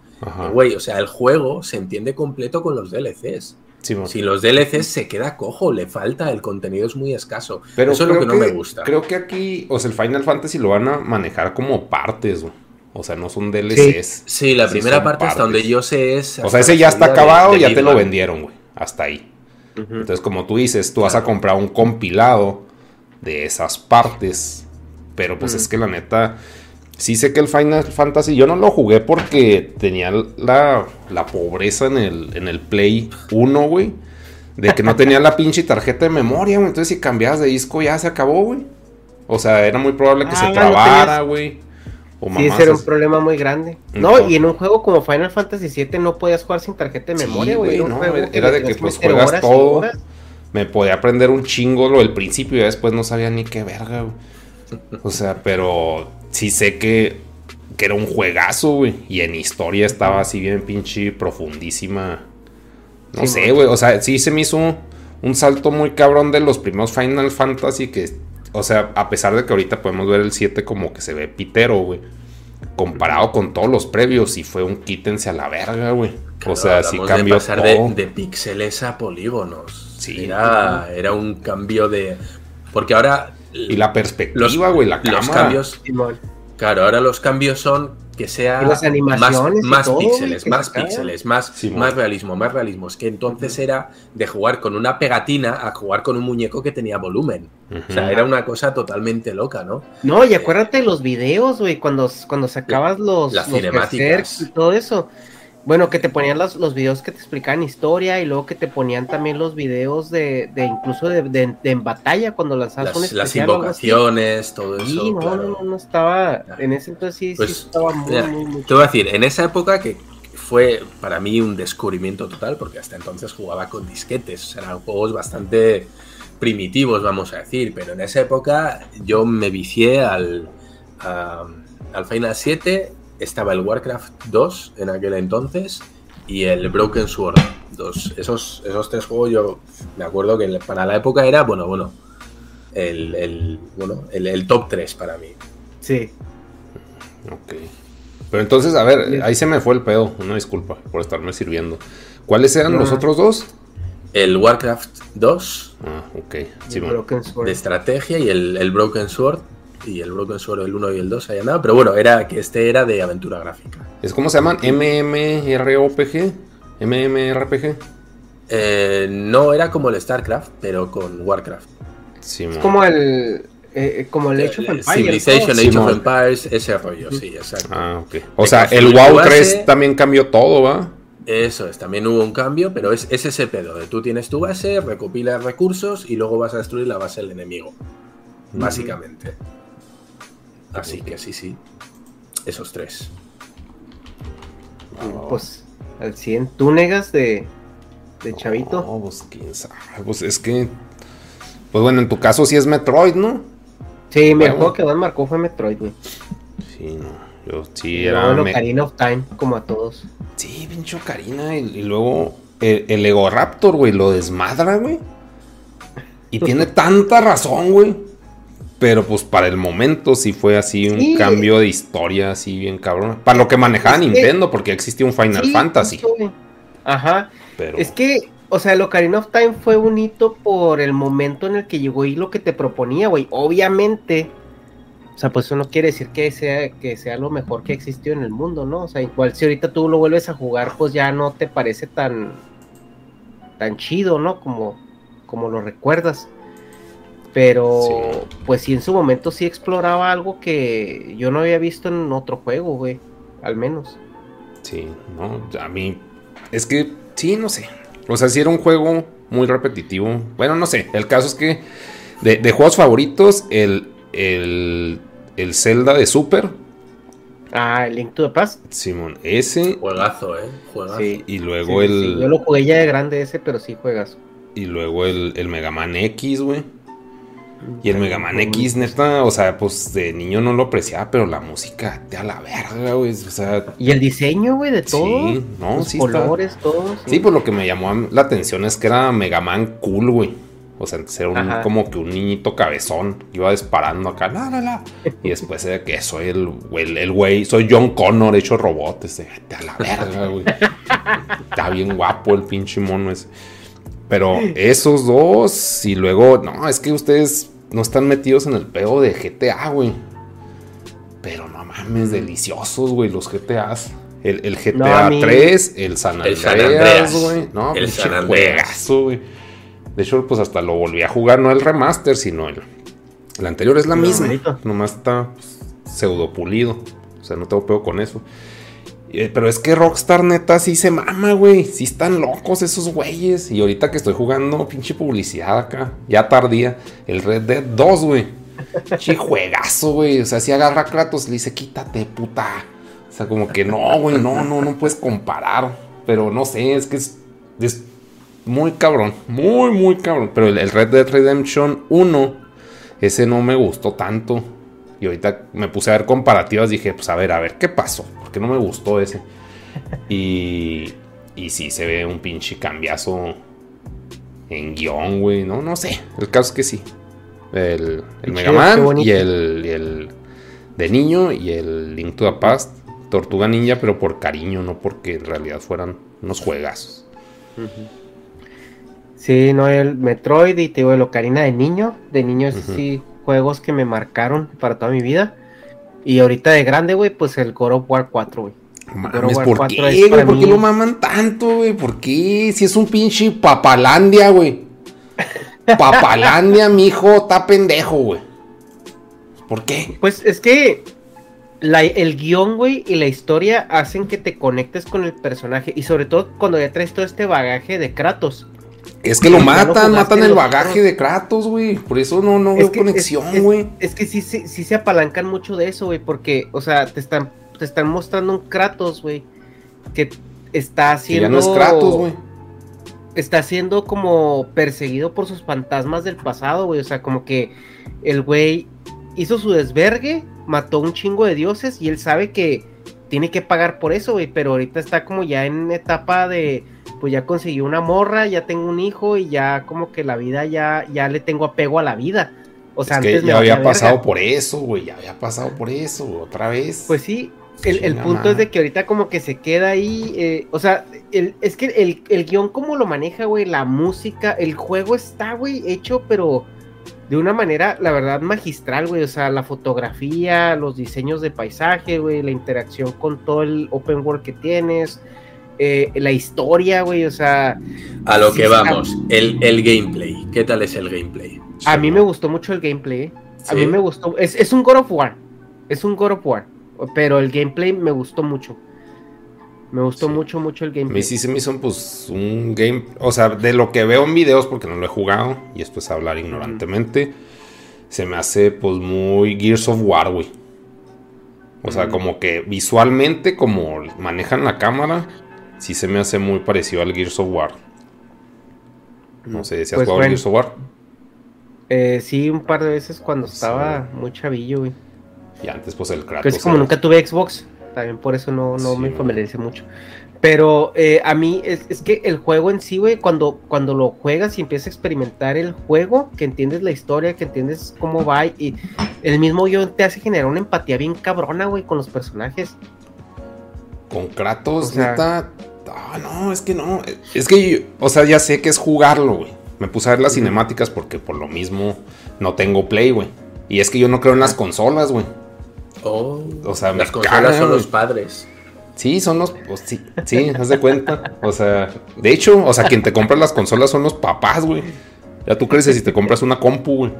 güey, o sea, el juego se entiende completo con los DLCs. Si los DLCs se queda cojo, le falta, el contenido es muy escaso. Pero Eso es lo que no me gusta. Creo que aquí, o sea, el Final Fantasy lo van a manejar como partes, güey. O sea, no son DLCs. Sí, la primera parte, hasta donde partes. yo sé, es. O sea, ese ya está de- acabado, de ya te lo vendieron, güey. Hasta ahí. Entonces, como tú dices, tú vas a comprar un compilado de esas partes. Pero pues es que la neta, sí sé que el Final Fantasy, yo no lo jugué porque tenía la, la pobreza en el, en el Play 1, güey. De que no tenía la pinche tarjeta de memoria, güey. Entonces, si cambiabas de disco, ya se acabó, güey. O sea, era muy probable que Ah, se no trabara, güey. Sí, ese era un problema muy grande. No, y en un juego como Final Fantasy VII no podías jugar sin tarjeta de Sí, memoria, güey. un no, era de que, pues, juegas horas todo. horas. Me podía aprender un chingo lo del principio y después no sabía ni qué verga, güey. O sea, pero sí sé que, que era un juegazo, güey. Y en historia estaba así bien pinche profundísima. No Sí, sé, güey. O sea, sí se me hizo un salto muy cabrón de los primeros Final Fantasy que... O sea, a pesar de que ahorita podemos ver el 7 como que se ve pitero, güey. Comparado con todos los previos, sí fue un quítense a la verga, güey. Claro, o sea, sí cambió de pasar todo. de, de píxeles a polígonos. Sí. Era, era un cambio de. Porque ahora. Y la perspectiva, güey, la cámara. Los cambios. Claro, ahora los cambios son que sea Y las animaciones más, más todo, píxeles, más píxeles, más, Sí, más realismo, más realismo. Es que entonces era de jugar con una pegatina a jugar con un muñeco que tenía volumen. O sea, era una cosa totalmente loca, ¿no? No, y acuérdate de los videos, güey, cuando, cuando sacabas los, Las los cinemáticas. y todo eso. Bueno, que te ponían los, los videos que te explicaban historia y luego que te ponían también los videos de, de incluso de, de- de en batalla cuando lanzabas un Las, las algo así. invocaciones, todo eso. Sí, no, claro. no, no, no estaba. En ese entonces sí, sí Pues, estaba muy, muy, muy. Te voy a decir, en esa época que fue para mí un descubrimiento total, porque hasta entonces jugaba con disquetes, eran juegos bastante primitivos, vamos a decir, pero en esa época yo me vicié al, a- al Final 7, estaba el Warcraft 2 en aquel entonces y el Broken Sword 2. Esos, esos tres juegos yo me acuerdo que para la época era, bueno, bueno, el, el- bueno, el, el top 3 para mí. Sí. Ok. Pero entonces, a ver, ahí se me fue el pedo. Una disculpa por estarme sirviendo. ¿Cuáles eran No. los otros dos? El Warcraft 2 Ah, ok. el Simón. Broken Sword. de estrategia y el, el Broken Sword. Y el Broken Sword, el 1 y el 2 ahí andaba. Pero bueno, era que este era de aventura gráfica. ¿Es cómo se llaman? MMROPG. MMRPG. Eh, no era como el StarCraft, pero con Warcraft. Simón. Es como el. eh, como el Age of Empires. Civilization, ¿no? Age Simón. of Empires, ese rollo, sí, exacto. Ah, ok. O sea, el WoW tu base. 3 también cambió todo, ¿va? Eso es, también hubo un cambio, pero es, es ese pedo de tú tienes tu base, recopilas recursos y luego vas a destruir la base del enemigo. Básicamente. Así que sí, sí. Esos tres. Pues al 100. ¿Tú negas de, de Chavito? No, pues quién sabe. Pues es que. Pues bueno, en tu caso sí es Metroid, ¿no? Sí, mi Bueno. juego que más marcó fue Metroid, güey. Sí, no. Yo sí era. me- Ocarina of Time, como a todos. Sí, pinche Karina. Y, y luego el, el Ego Raptor, güey, lo desmadra, güey. Y tiene *laughs* tanta razón, güey. Pero pues para el momento sí fue así un Sí. cambio de historia, así bien cabrón. Para lo que manejaba Es que- Nintendo, porque existía un Final Sí, Fantasy. Ajá. Pero Es que, o sea, el Ocarina of Time fue un hito por el momento en el que llegó y lo que te proponía, güey. Obviamente, o sea, pues eso no quiere decir que sea, que sea lo mejor que existió en el mundo, ¿no? O sea, igual si ahorita tú lo vuelves a jugar, pues ya no te parece tan, tan chido, ¿no? Como, como lo recuerdas. Pero, Sí. pues sí, en su momento sí exploraba algo que yo no había visto en otro juego, güey. Al menos. Sí, no, a mí es que sí, no sé. O sea, sí era un juego muy repetitivo. Bueno, no sé. El caso es que de, de juegos favoritos, el, el, el Zelda de Super, Ah, el Link to the Past. Simón, ese Juegazo, ¿eh? Juegazo. Sí. y luego Sí, el sí. Yo lo jugué ya de grande ese, pero sí juegas. y luego el, el Mega Man X, güey. Y el Mega Man X, neta, o sea, pues de niño no lo apreciaba, pero la música te a la verga, güey. O sea, Y el diseño, güey, de todo. Sí, no, Los sí está- colores, todo. Sí, pues lo que me llamó la atención es que era Mega Man cool, güey. O sea, antes era un- como que un niñito cabezón. Iba disparando acá, la, la, la. *laughs* Y después era que soy el güey, el- el güey, soy John Connor hecho robot. Este, vete a la verga, güey. *laughs* Está bien guapo el pinche mono ese. Pero esos dos, y luego, no, es que ustedes no están metidos en el pedo de GTA, güey. Pero no mames, deliciosos, güey, los GTAs. El, el GTA No, a mí- 3, el San El Andreas, San Andreas, güey. No, el San Andreas. juegazo, güey. De hecho, pues hasta lo volví a jugar, no el remaster, sino el, el anterior es la misma. normalito. Nomás está pues, pseudo pulido. O sea, no tengo pedo con eso. Eh, Pero es que Rockstar neta sí se mama, güey. Sí están locos esos güeyes. Y ahorita que estoy jugando, pinche publicidad acá, ya tardía, el Red Dead 2, güey. Pinche *laughs* juegazo, güey. O sea, si agarra a Kratos y le dice, quítate, puta. O sea, como que no, güey, no, no, no puedes comparar. Pero no sé, es que es, es muy cabrón. Muy, muy cabrón. Pero el, el Red Dead Redemption 1, ese no me gustó tanto. Y ahorita me puse a ver comparativas. Dije, pues a ver, a ver, ¿qué pasó? Porque no me gustó ese. *laughs* Y, y sí se ve un pinche cambiazo en guion, güey. No, no sé. El caso es que sí. El, el Mega Man y el, y el de niño y el Link to the Past. Tortuga Ninja, pero por cariño, no porque en realidad fueran unos juegazos. Sí, no, el Metroid y te digo, el Ocarina de niño. De niño, sí, juegos que me marcaron para toda mi vida. Y ahorita de grande, güey, pues el God of War 4, güey. Mames, War ¿por 4 qué, güey? ¿Por qué lo maman tanto, güey? ¿Por qué? Si es un pinche papalandia, güey. *laughs* Papalandia, mijo, está pendejo, güey. ¿Por qué? Pues es que la- el guion, güey, y la historia hacen que te conectes con el personaje. Y sobre todo cuando ya traes todo este bagaje de Kratos. Es que lo matan, matan el bagaje de Kratos, güey. Por eso no, no Es veo conexión, güey. Es, que sí, sí, se apalancan mucho de eso, güey, porque, o sea, te están, te están mostrando un Kratos, güey, que está haciendo... ya no es Kratos, güey. Está siendo como perseguido por sus fantasmas del pasado, güey, o sea, como que el güey hizo su desvergue, mató un chingo de dioses y él sabe que tiene que pagar por eso, güey, pero ahorita está como ya en etapa de, pues ya conseguí una morra, ya tengo un hijo y ya como que la vida ya, ya le tengo apego a la vida. O sea, es antes ya había verga. pasado por eso, güey. Ya había pasado por eso, otra vez. Pues sí, el, el punto es de que ahorita como que se queda ahí, eh, o sea, el, es que el, el guion como lo maneja, güey, la música, el juego está, güey, hecho, pero de una manera, la verdad, magistral, güey, o sea, la fotografía, los diseños de paisaje, güey, la interacción con todo el open world que tienes, eh, la historia, güey, o sea, A lo Sí, que vamos, el, el gameplay. ¿Qué tal es el gameplay? a mí me gustó mucho el gameplay, eh. a Sí. mí me gustó, es, es un God of War, es un God of War, pero el gameplay me gustó mucho. Me gustó mucho, mucho el A gameplay. mí sí se me hizo pues un game, o sea, de lo que veo en videos porque no lo he jugado y esto es hablar ignorantemente, se me hace pues muy Gears of War, güey. O sea, como que visualmente como manejan la cámara, sí se me hace muy parecido al Gears of War. No sé si has Pues jugado al. Gears of War. Eh, sí, un par de veces cuando estaba muy chavillo, güey. Y antes pues el Kratos. Casi como era- nunca tuve Xbox, también por eso no, no Sí, me familiaricé mucho. Pero eh, a mí es, es que el juego en sí, güey, cuando, cuando lo juegas y empiezas a experimentar el juego, que entiendes la historia, que entiendes cómo va, y el mismo yo te hace generar una empatía bien cabrona, güey, con los personajes. Con Kratos, O sea- neta. Ah, no, es que no. Es que, yo- o sea, ya sé que es jugarlo, güey. Me puse a ver las cinemáticas porque por lo mismo no tengo Play, güey. Y es que yo no creo en las consolas, güey. Oh, O sea, las consolas son los padres. Sí, son los. pues, sí, sí, haz de cuenta. O sea, de hecho, o sea, quien te compra las consolas son los papás, güey. Ya tú creces si te compras una compu, güey.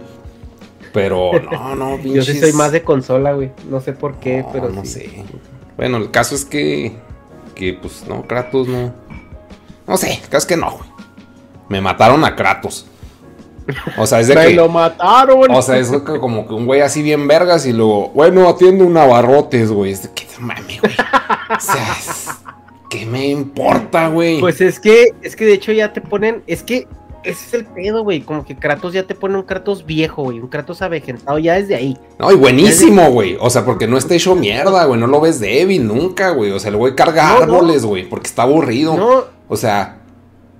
Pero *laughs* no, no, Yo sí pinches- soy más de consola, güey. No sé por qué, No, pero no sí. sé. Bueno, el caso es que. Que pues no, Kratos no. No sé, el caso es que no, güey. Me mataron a Kratos. O sea, es de ¡Me que. lo mataron! O sea, es como que un güey así bien vergas y luego, bueno, atiende un abarrotes, güey. Es de que mame, güey. O sea, es- ¿qué me importa, güey? Pues es que, es que de hecho ya te ponen, es que ese es el pedo, güey, como que Kratos ya te pone un Kratos viejo, güey, un Kratos avejentado ya desde ahí. No, y buenísimo, güey. O sea, porque no está hecho mierda, güey. No lo ves débil nunca, güey. O sea, el güey carga No, árboles, güey, porque está aburrido. No, O sea,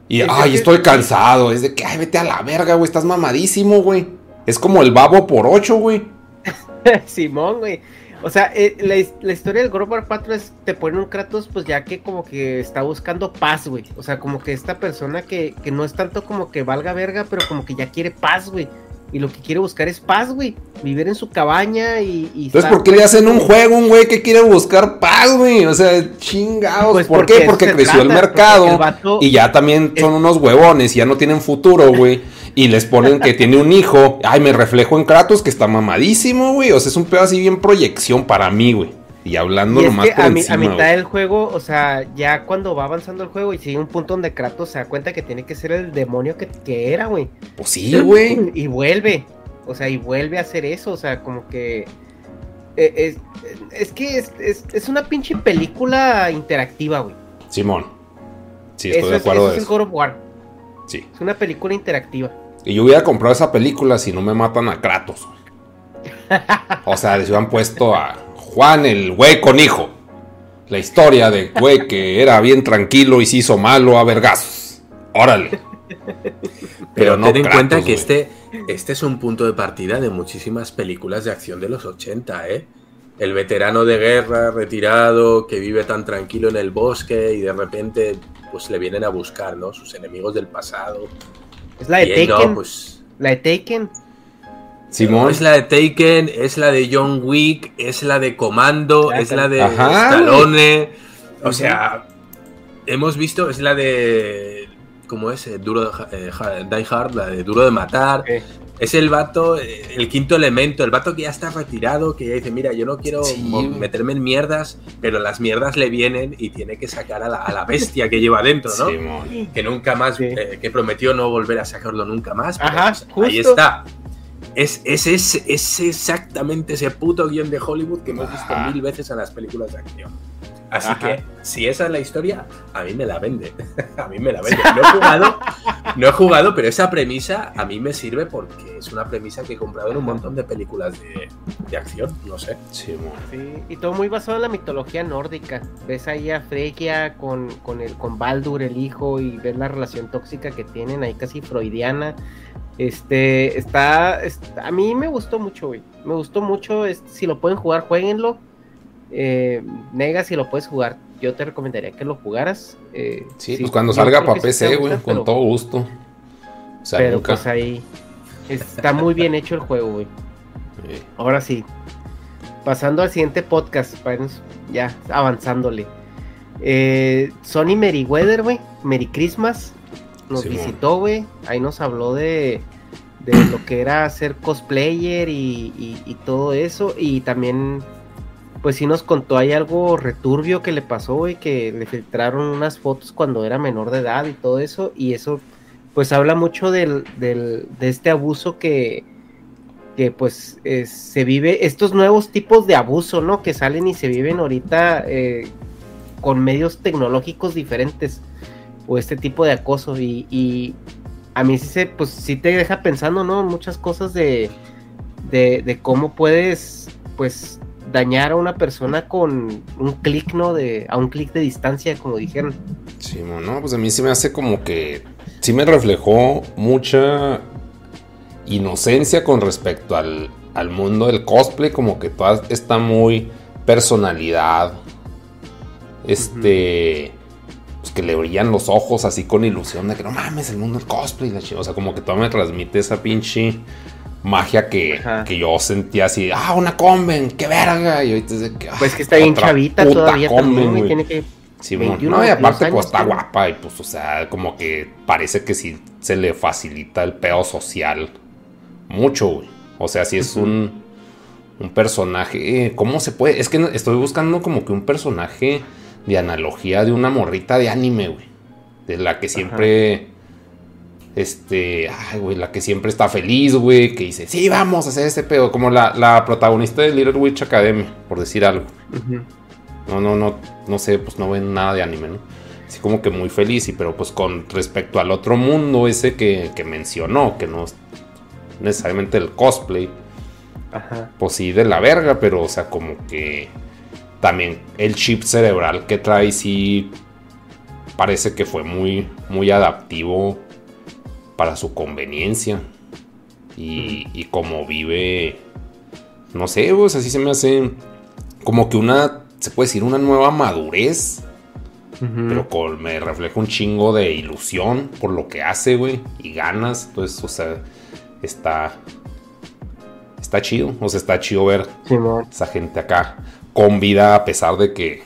y Es ay, que- estoy cansado. Es de que, ay, vete a la verga, güey. Estás mamadísimo, güey. Es como el babo por ocho, güey. *laughs* Simón, güey. O sea, eh, la, la historia del War 4 es, te pone un Kratos, pues ya que como que está buscando paz, güey. O sea, como que esta persona que, que no es tanto como que valga verga, pero como que ya quiere paz, güey. Y lo que quiere buscar es paz, güey. Vivir en su cabaña y... y Entonces, ¿por qué le hacen un juego un güey que quiere buscar paz, güey? O sea, chingados. Pues ¿Por porque qué? Porque creció el mercado. porque el vato- Y ya también son unos huevones y ya no tienen futuro, güey. Y les ponen que tiene un hijo. Ay, me reflejo en Kratos que está mamadísimo, güey. O sea, es un pedo así bien proyección para mí, güey. Y hablando es nomás que por a, mi- a encima, mitad güey. del juego, o sea, ya cuando va avanzando el juego y sigue un punto donde Kratos se da cuenta que tiene que ser el demonio que, que era, güey. Pues sí, güey. Y vuelve, o sea, y vuelve a hacer eso, o sea, como que... eh, Es, es que es, es- es una pinche película interactiva, güey. Simón. Sí, estoy Eso de es, acuerdo eso de es el eso. God of War. Sí. Es una película interactiva. Y yo hubiera comprado esa película si no me matan a Kratos. güey. O sea, les hubieran puesto a Juan el güey con hijo. La historia de güey que era bien tranquilo y se hizo malo a vergazos. Órale. Pero, no ten en Kratos, cuenta que güey. este, este es un punto de partida de muchísimas películas de acción de los 80, ¿eh? El veterano de guerra retirado que vive tan tranquilo en el bosque y de repente pues le vienen a buscar, ¿no? Sus enemigos del pasado. Es la de Y él, Taken. no, pues, La de Taken. Simón. es la de Taken, es la de John Wick, es la de Comando, Ya, es la de Ajá, Stallone. O sea, hemos visto, es la de. ¿Cómo es? Eh, Duro de, eh, Die Hard, la de Duro de Matar. Es el vato, eh, el quinto elemento, el vato que ya está retirado, que ya dice, mira, yo no quiero Sí. meterme en mierdas, pero las mierdas le vienen y tiene que sacar a la, a la bestia que lleva dentro, ¿no? Simón. que nunca más, Sí. eh, que prometió no volver a sacarlo nunca más. pero, Ajá, pues, ahí justo. está. Es, es, es, es exactamente ese puto guion de Hollywood que hemos visto Ajá. mil veces en las películas de acción. Así Ajá. que, si esa es la historia, a mí me la vende. *laughs* a mí me la vende. No he jugado, no he jugado, pero esa premisa a mí me sirve porque es una premisa que he comprado en un montón de películas de, de acción. No sé. Simón. Sí, y todo muy basado en la mitología nórdica. Ves ahí a Freya con, con, el, con Baldur, el hijo, y ves la relación tóxica que tienen ahí casi freudiana. Este, está, está- a mí me gustó mucho, güey. Me gustó mucho, es- si lo pueden jugar, jueguenlo. Eh, Nega, si lo puedes jugar, yo te recomendaría que lo jugaras. Eh, Sí, sí, pues cuando salga para PC, güey, con pero- todo gusto. O sea, Pero nunca. pues ahí está muy bien hecho el juego, güey. Ahora sí, pasando al siguiente podcast, ya avanzándole. Eh, Sony Meriwether, güey, Merry Christmas, nos visitó, güey. Ahí nos habló de, de lo que era ser cosplayer y, y- y todo eso. Y también pues sí nos contó hay algo returbio que le pasó y que le filtraron unas fotos cuando era menor de edad y todo eso y eso pues habla mucho del, del de este abuso que que pues se vive estos nuevos tipos de abuso, ¿no? Que salen y se viven ahorita eh, con medios tecnológicos diferentes o este tipo de acoso y, a mí sí se pues sí te deja pensando, ¿no? Muchas cosas de, de, cómo puedes pues dañar a una persona con un clic, ¿no? De, a un clic de distancia, como dijeron. Sí, no, pues a mí sí me hace como que sí me reflejó mucha inocencia con respecto al, mundo del cosplay, como que toda esta muy personalidad, este, pues que le brillan los ojos así con ilusión de que no mames, el mundo del cosplay, o sea, como que todo me transmite esa pinche magia que, yo sentía así, ah, una conven, qué verga, y ahorita es que, pues que está bien chavita todavía también, tiene que Sí, no, y aparte pues está guapa y pues, o sea, como que parece que sí se le facilita el pedo social mucho, güey. O sea, si es un, un personaje. Eh, ¿Cómo se puede? Es que estoy buscando como que un personaje de analogía de una morrita de anime, güey. De la que siempre. Este. Ay, güey, la que siempre está feliz, güey. Que dice, sí, vamos a hacer este pedo. Como la, protagonista de Little Witch Academy, por decir algo. No, no, no. No sé, pues no ven nada de anime, ¿no? Así como que muy feliz. Y pero pues con respecto al otro mundo ese que, que mencionó, que no necesariamente el cosplay. Ajá. Pues sí, de la verga, pero o sea, como que también el chip cerebral que trae sí parece que fue muy, muy adaptivo para su conveniencia. Y, como vive, no sé, pues así se me hace como que una, se puede decir, una nueva madurez. Pero con, me refleja un chingo de ilusión por lo que hace, güey. Y ganas. Entonces, o sea, está. Está chido. O sea, está chido ver esa gente acá con vida a pesar de que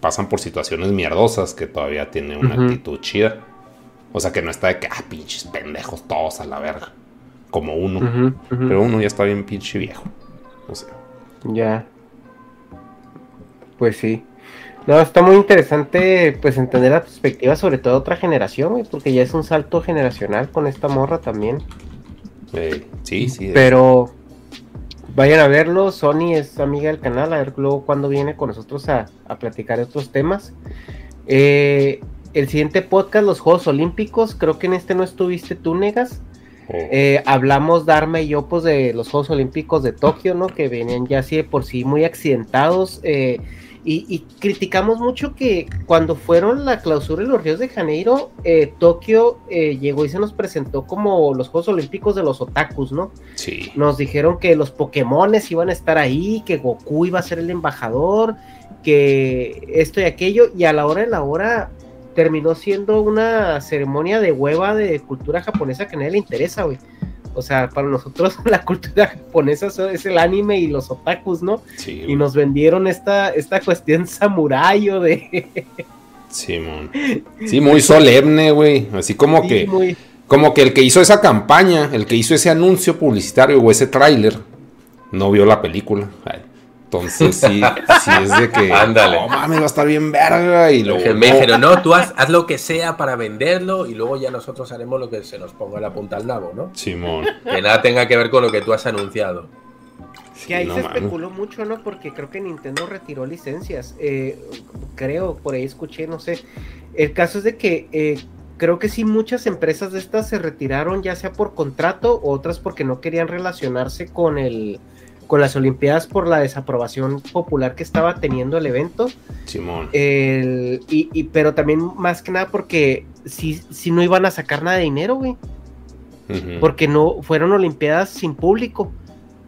pasan por situaciones mierdosas, que todavía tiene una actitud chida. O sea, que no está de que, ah, pinches pendejos todos a la verga. Como uno. Pero uno ya está bien pinche viejo. O sea. Ya. Pues sí. No, está muy interesante pues entender la perspectiva sobre todo de otra generación, porque ya es un salto generacional con esta morra también. Eh, sí, sí. Pero vayan a verlo. Sony es amiga del canal. A ver luego cuando viene con nosotros a, platicar estos temas. Eh, el siguiente podcast, los Juegos Olímpicos. Creo que en este no estuviste tú, Negas. Oh. Eh, hablamos, Darme y yo, pues de los Juegos Olímpicos de Tokio, ¿no? Que venían ya así de por sí muy accidentados. Eh, y, criticamos mucho que cuando fueron la clausura de los Ríos de Janeiro, eh, Tokio eh, llegó y se nos presentó como los Juegos Olímpicos de los otakus, ¿no? Sí. Nos dijeron que los Pokémones iban a estar ahí, que Goku iba a ser el embajador, que esto y aquello, y a la hora de la hora terminó siendo una ceremonia de hueva de cultura japonesa que a nadie le interesa, güey. O sea, para nosotros *laughs* la cultura japonesa es el anime y los otakus, ¿no? Sí, y nos vendieron esta, esta cuestión samurayo de... Sí, *laughs* sí, muy solemne, güey. Así como que... Como que el que hizo esa campaña, el que hizo ese anuncio publicitario o ese tráiler, no vio la película. Entonces sí, sí es de que. Ándale. No mames, va a estar bien verga. Y luego. Me dijeron, no, tú haz, lo que sea para venderlo y luego ya nosotros haremos lo que se nos ponga la punta al nabo, ¿no? Simón. Que nada tenga que ver con lo que tú has anunciado. que ahí se especuló mucho, ¿no? Porque creo que Nintendo retiró licencias. Eh, creo, por ahí escuché, no sé. El caso es de que eh, creo que sí muchas empresas de estas se retiraron, ya sea por contrato, otras porque no querían relacionarse con el con las Olimpiadas por la desaprobación popular que estaba teniendo el evento. Simón. y, pero también más que nada porque si, si no iban a sacar nada de dinero, güey. Porque no fueron Olimpiadas sin público.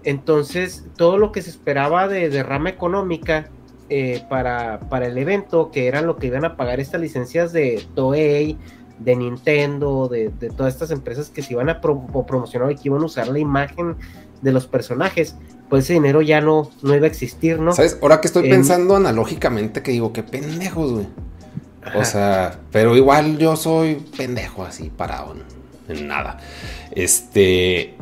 Entonces, todo lo que se esperaba de derrama económica eh, para, para el evento, que eran lo que iban a pagar estas licencias de Toei, de Nintendo, de, todas estas empresas que se iban a promocionar y que iban a usar la imagen de los personajes, pues ese dinero ya no, no iba a existir, ¿no? ¿Sabes? Ahora que estoy pensando analógicamente, que digo, qué pendejos, güey. O sea, pero igual yo soy pendejo así, parado en, nada. Este,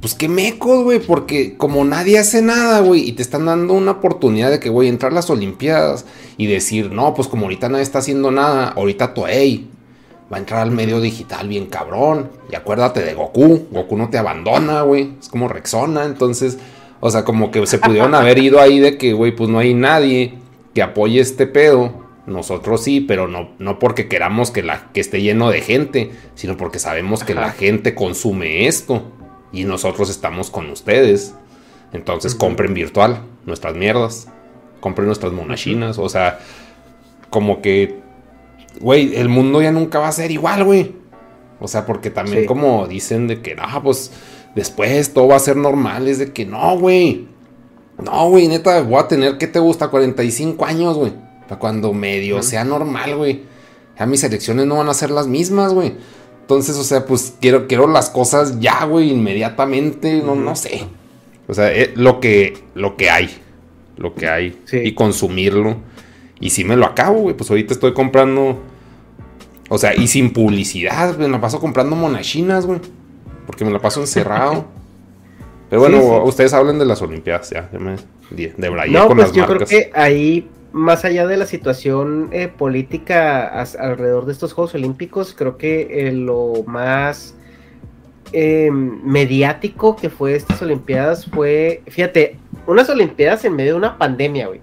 pues qué mecos, güey, porque como nadie hace nada, güey, y te están dando una oportunidad de que, güey, entrar a las Olimpiadas y decir, no, pues como ahorita nadie está haciendo nada, ahorita Toei va a entrar al medio digital bien cabrón. Y acuérdate de Goku, Goku no te abandona, güey, es como Rexona, entonces, o sea, como que se pudieron *laughs* haber ido ahí de que, güey, pues no hay nadie que apoye este pedo. Nosotros sí, pero no, no porque queramos que, la, que esté lleno de gente, sino porque sabemos que la gente consume esto. Y nosotros estamos con ustedes. Entonces compren virtual nuestras mierdas, compren nuestras monachinas, o sea, como que, güey, el mundo ya nunca va a ser igual, güey. O sea, porque también Sí. como dicen de que, ah, pues después todo va a ser normal, es de que no, güey. No, güey, neta, voy a tener, ¿qué te gusta? 45 años, güey. Para cuando medio sea normal, güey. Ya mis elecciones no van a ser las mismas, güey. Entonces, o sea, pues quiero, quiero las cosas ya, güey, inmediatamente. No, no sé. O sea, eh, lo, que, lo que hay. Lo que hay. Sí. Y consumirlo. Y si me lo acabo, güey. Pues ahorita estoy comprando. O sea, y sin publicidad, me la paso comprando monachinas, güey. Porque me la paso encerrado. *laughs* Pero bueno, Sí, sí. ustedes hablen de las Olimpiadas, ya. Ya me de, No, con pues las yo marcas. creo que ahí, más allá de la situación eh, política as- alrededor de estos Juegos Olímpicos, creo que eh, lo más eh, mediático que fue estas Olimpiadas fue, fíjate, unas Olimpiadas en medio de una pandemia, güey,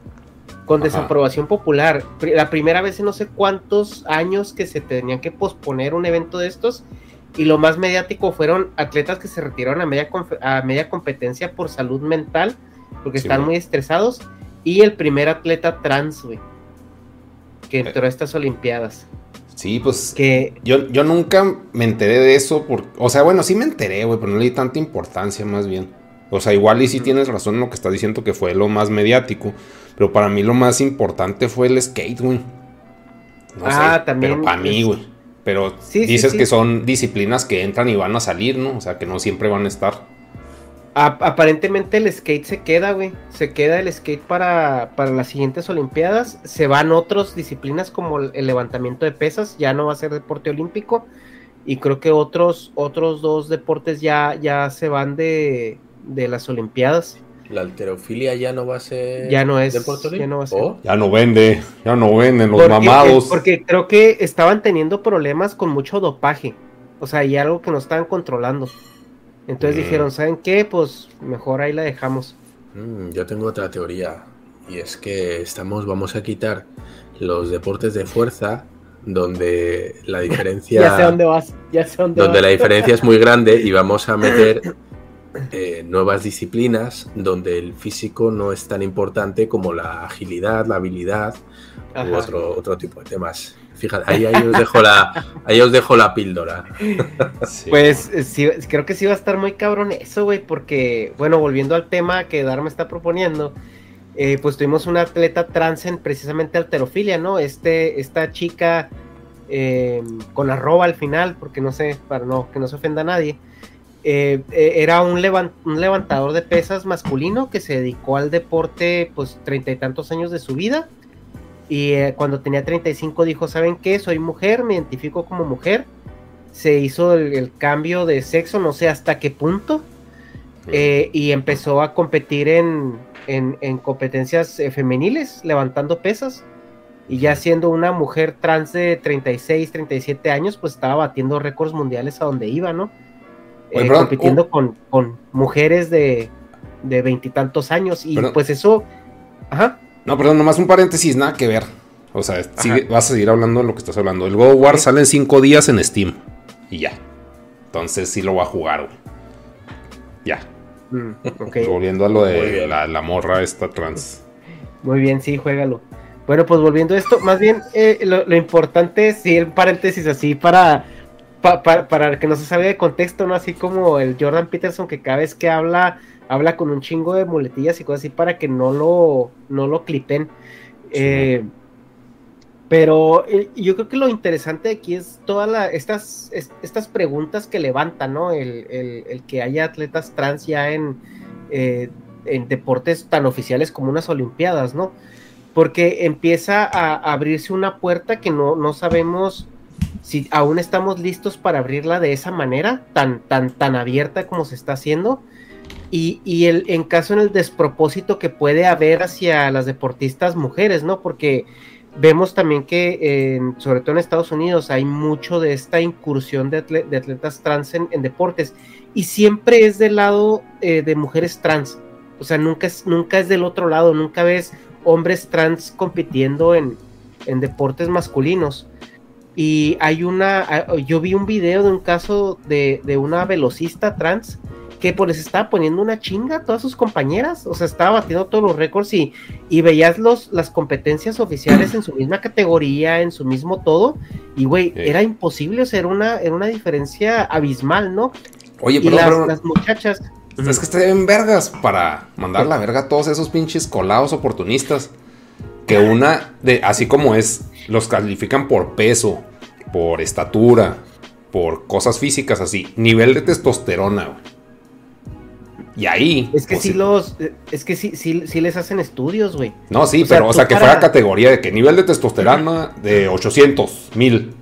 con Ajá. desaprobación popular. La primera vez en no sé cuántos años que se tenían que posponer un evento de estos. Y lo más mediático fueron atletas que se retiraron a media, a media competencia por salud mental, porque Sí, están muy estresados. Y el primer atleta trans, güey, que entró a estas Olimpiadas. Sí, pues Que Yo, yo nunca me enteré de eso. Por, o sea, bueno, sí me enteré, güey, pero no le di tanta importancia más bien. O sea, igual y sí tienes razón en lo que estás diciendo que fue lo más mediático. Pero para mí lo más importante fue el skate, güey. No Ah, sé, también Pero para mí, güey. Pero Sí, dices sí. que son disciplinas que entran y van a salir, ¿no? O sea, que no siempre van a estar. aparentemente el skate se queda, güey. Se queda el skate para, para las siguientes Olimpiadas. Se van otras disciplinas como el, el levantamiento de pesas. Ya no va a ser deporte olímpico. Y creo que otros, otros dos deportes ya, ya se van de, de las Olimpiadas. La alterofilia ya no va a ser. Ya no es- deporte ya no va a ser. olímpico. Ya no vende, ya no venden los Porque- mamados. Porque creo que estaban teniendo problemas con mucho dopaje. O sea, y algo que no estaban controlando. Entonces Mm. dijeron, ¿saben qué? Pues mejor ahí la dejamos. Mm, yo tengo otra teoría. Y es que estamos, vamos a quitar los deportes de fuerza, donde la *laughs* diferencia. Ya sé dónde vas. Ya sé dónde donde vas. la diferencia es muy grande y vamos a meter *laughs* eh, nuevas disciplinas donde el físico no es tan importante como la agilidad, la habilidad u Ajá. otro, otro tipo de temas. Fíjate, ahí, ahí os dejo la, *laughs* ahí os dejo la píldora. Sí, Pues eh, sí, creo que sí va a estar muy cabrón eso, güey, porque, bueno, volviendo al tema que Dar me está proponiendo, eh, pues tuvimos una atleta trans en precisamente alterofilia, ¿no? Este, esta chica eh, con arroba al final, porque no sé, para no, que no se ofenda a nadie, eh, eh, era un, levan- un levantador de pesas masculino que se dedicó al deporte, pues, treinta y tantos años de su vida. Y eh, cuando tenía 35 dijo, ¿saben qué? Soy mujer, me identifico como mujer se hizo el, el cambio de sexo, no sé hasta qué punto, eh, y empezó a competir en, en- en competencias eh, femeniles, levantando pesas, y ya siendo una mujer trans de 36, 37 años, pues estaba batiendo récords mundiales a donde iba, ¿no? Oye, Eh, perdón, compitiendo uh. con, con mujeres de de veintitantos años, y Perdón. pues eso, ajá, No, perdón, nomás un paréntesis, nada que ver. O sea, sigue- vas a seguir hablando de lo que estás hablando. El God of War Sí. sale en 5 días en Steam. Y ya. Entonces sí lo voy a jugar, güey. Ya. Mm. *laughs* Volviendo a lo de la, la morra esta trans. Muy bien, sí, juégalo. Bueno, pues volviendo a esto, más bien eh, lo, lo importante es, sí, el paréntesis así para, pa- pa- para que no se salga de contexto, ¿no? Así como el Jordan Peterson que cada vez que habla, habla con un chingo de muletillas y cosas así para que no lo, no lo clipen. Eh, pero eh, yo creo que lo interesante aquí es todas estas, es- estas preguntas que levantan, ¿no? El, el- el que haya atletas trans ya en, eh, en deportes tan oficiales como unas Olimpiadas, ¿no? Porque empieza a abrirse una puerta que no, no sabemos si aún estamos listos para abrirla de esa manera, tan, tan, tan abierta como se está haciendo. y, y el, en caso en el despropósito que puede haber hacia las deportistas mujeres, ¿no? Porque vemos también que, sobre todo en Estados Unidos, hay mucho de esta incursión de, atletas trans en, deportes y siempre es del lado eh, de mujeres trans. O sea, nunca es, nunca es del otro lado, nunca ves hombres trans compitiendo en, en deportes masculinos. Y hay una, yo vi un video de un caso de, de una velocista trans que pues les estaba poniendo una chinga a todas sus compañeras, o sea, estaba batiendo todos los récords y, y veías los, las competencias oficiales en su misma categoría, en su mismo todo, y güey, era imposible, o sea, era una, era una diferencia abismal, ¿no? Oye, pero, las, muchachas... Es que estén vergas para mandar la verga a todos esos pinches colados oportunistas. Que una, de, así como es, los califican por peso, por estatura, por cosas físicas así, nivel de testosterona, güey. Y ahí. Es que sí los. Es que sí, sí, les hacen estudios, güey. No, sí, pero, o sea, que fuera categoría de que nivel de testosterona de 800, mil.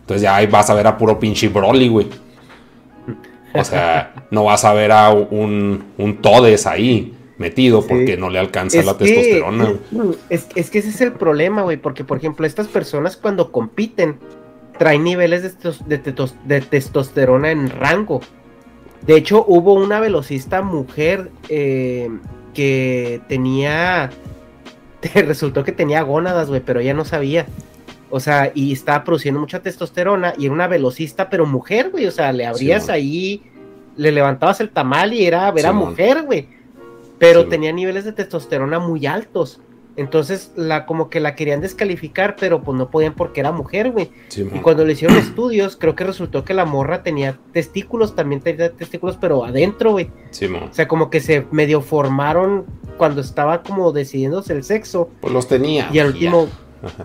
Entonces ya ahí vas a ver a puro pinche Broly, güey. O sea, no vas a ver a un, un Todes ahí metido porque no le alcanza la testosterona. Es, es, que ese es el problema, güey, porque por ejemplo estas personas cuando compiten traen niveles de, de testosterona en rango. De hecho, hubo una velocista mujer eh, que tenía. *laughs* Resultó que tenía gónadas, güey, pero ella no sabía. O sea, y estaba produciendo mucha testosterona y era una velocista, pero mujer, güey. O sea, le abrías ahí, le levantabas el tamal y era, era mujer, güey. Pero tenía niveles de testosterona muy altos. Entonces, la, como que la querían descalificar, pero pues no podían porque era mujer, güey. y cuando le hicieron estudios, creo que resultó que la morra tenía testículos, también tenía testículos, pero adentro, güey. o sea, como que se medio formaron cuando estaba como decidiéndose el sexo. Pues los tenía. Y al último,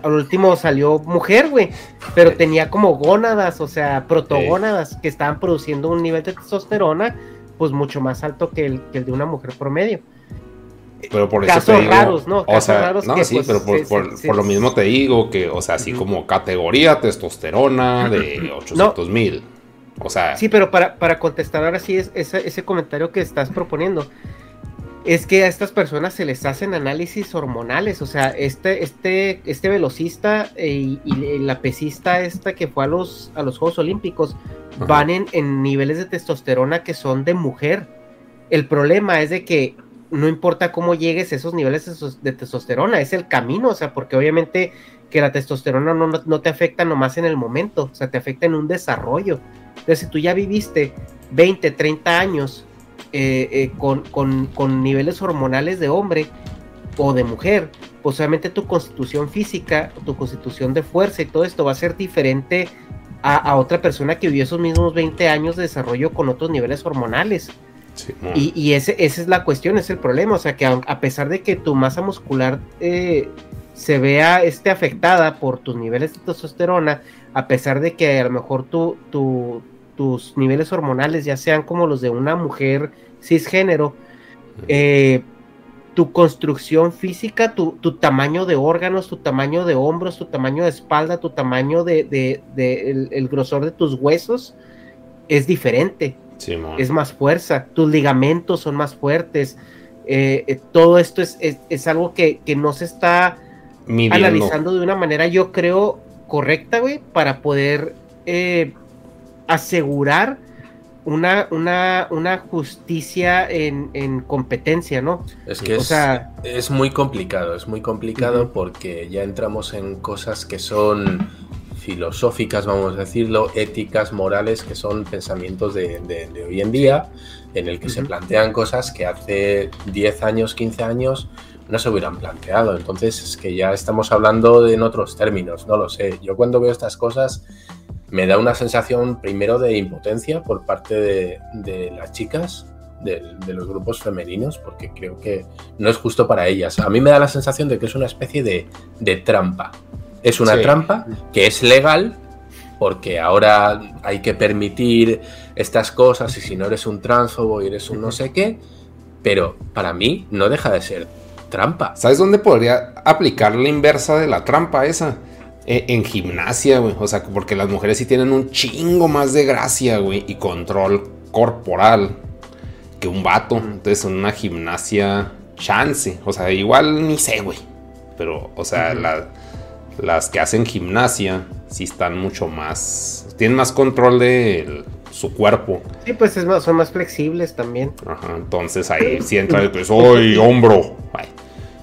al último salió mujer, güey. Pero tenía como gónadas, o sea, protogónadas, que estaban produciendo un nivel de testosterona, pues mucho más alto que el, que el de una mujer promedio. Pero por eso te digo, raros, ¿no? o sea, no, sí, pues, pero por, lo mismo te digo que, o sea, así como categoría testosterona de 800 mil. O sea. Sí, pero para, para contestar ahora sí es, ese, comentario que estás proponiendo. Es que a estas personas se les hacen análisis hormonales. O sea, este, este, este velocista eh, y, la pesista esta que fue a los, a los Juegos Olímpicos van en, en niveles de testosterona que son de mujer. El problema es de que no importa cómo llegues a esos niveles de testosterona, es el camino, o sea, porque obviamente que la testosterona no, te afecta nomás en el momento, o sea, te afecta en un desarrollo. Entonces, si tú ya viviste 20, 30 años eh, eh, con, niveles hormonales de hombre o de mujer, pues obviamente tu constitución física, tu constitución de fuerza y todo esto va a ser diferente a, a otra persona que vivió esos mismos 20 años de desarrollo con otros niveles hormonales y, ese, esa es la cuestión, es el problema. O sea, que a, pesar de que tu masa muscular eh, se vea este, afectada por tus niveles de testosterona, a pesar de que a lo mejor tu, tus niveles hormonales ya sean como los de una mujer cisgénero, eh, tu construcción física, tu, tamaño de órganos, tu tamaño de hombros, tu tamaño de espalda, tu tamaño de, el, grosor de tus huesos es diferente. Es más fuerza, tus ligamentos son más fuertes. Eh, eh, todo esto es, es, algo que, no se está analizando de una manera, yo creo, correcta, güey, para poder eh, asegurar una, una, una justicia en, competencia, ¿no? Es que es, es, muy complicado, es muy complicado porque ya entramos en cosas que son filosóficas, vamos a decirlo, éticas, morales, que son pensamientos de, hoy en día, en el que se plantean cosas que hace 10 años, 15 años no se hubieran planteado. Entonces es que ya estamos hablando en otros términos, no lo sé. Yo cuando veo estas cosas me da una sensación primero de impotencia por parte de, las chicas, de, los grupos femeninos, porque creo que no es justo para ellas. A mí me da la sensación de que es una especie de, de trampa. Es una trampa que es legal porque ahora hay que permitir estas cosas y si no eres un transfobo y eres un no sé qué, pero para mí no deja de ser trampa. ¿Sabes dónde podría aplicar la inversa de la trampa esa? E, en gimnasia, güey. O sea, porque las mujeres sí tienen un chingo más de gracia, güey, y control corporal que un vato. Entonces, en una gimnasia, chance. O sea, igual ni sé, güey. Pero, o sea, las que hacen gimnasia sí están mucho más. Tienen más control de su cuerpo. Sí, pues es más, son más flexibles también. Ajá, entonces ahí sí entra el pues, ¡Ay, hombro!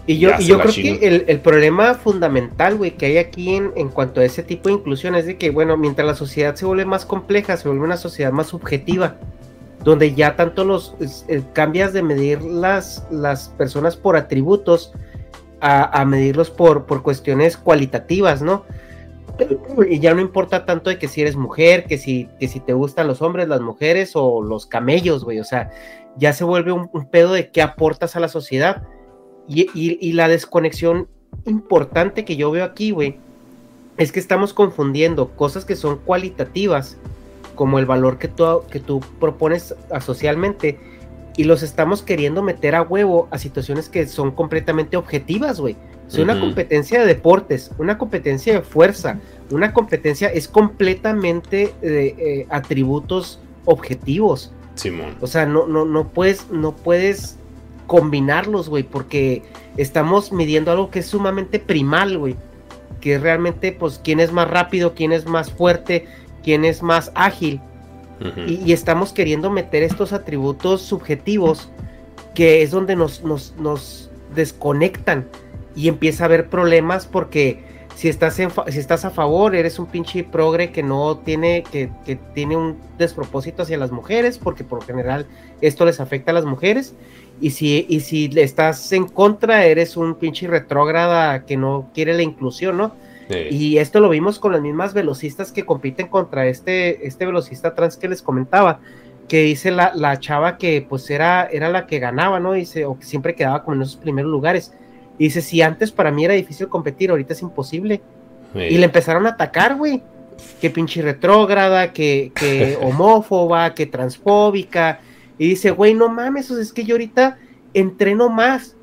y yo, y yo creo que el, problema fundamental, güey, que hay aquí en, en, cuanto a ese tipo de inclusión es de que, bueno, mientras la sociedad se vuelve más compleja, se vuelve una sociedad más subjetiva, donde ya tanto los eh, cambias de medir las, las personas por atributos a, a medirlos por, por cuestiones cualitativas, ¿no? Y ya no importa tanto de que si eres mujer, que si, que si te gustan los hombres, las mujeres o los camellos, güey. O sea, ya se vuelve un, pedo de qué aportas a la sociedad. Y, la desconexión importante que yo veo aquí, güey, es que estamos confundiendo cosas que son cualitativas, como el valor que tú, que tú propones socialmente, y los estamos queriendo meter a huevo a situaciones que son completamente objetivas, güey. Es una competencia de deportes, una competencia de fuerza, una competencia es completamente de eh, atributos objetivos. Simón. O sea, no, no, no puedes, no puedes combinarlos, güey, porque estamos midiendo algo que es sumamente primal, güey. Que es realmente, pues, quién es más rápido, quién es más fuerte, quién es más ágil. Y, estamos queriendo meter estos atributos subjetivos que es donde nos, nos, nos desconectan y empieza a haber problemas porque si estás, si estás a favor, eres un pinche progre que no tiene, que, que, tiene un despropósito hacia las mujeres, porque por general esto les afecta a las mujeres. Y si, y si estás en contra, eres un pinche retrógrada que no quiere la inclusión, ¿no? Y esto lo vimos con las mismas velocistas que compiten contra este, este velocista trans que les comentaba, que dice la, la chava que pues era, era la que ganaba, ¿no? Dice, o que siempre quedaba como en esos primeros lugares y dice, si antes para mí era difícil competir, ahorita es imposible. Y le empezaron a atacar, güey. Que pinche retrógrada, que, que *laughs* homófoba, que transfóbica. Y dice, güey, no mames, o sea, es que yo ahorita entreno más.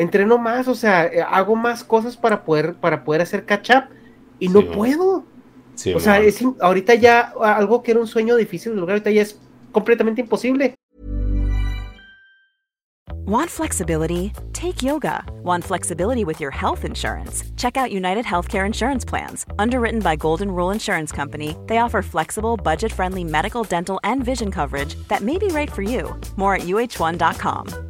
Entreno más, o sea, eh, hago más cosas para poder, para poder hacer catch up. Y no puedo. o sea, es, ahorita ya algo que era un sueño difícil de lograr, ahorita ya es completamente imposible. Want flexibility? Take yoga. Want flexibility with your health insurance? Check out United Healthcare Insurance Plans. Underwritten by Golden Rule Insurance Company, they offer flexible, budget friendly medical, dental, and vision coverage that may be right for you. More at uh1.com.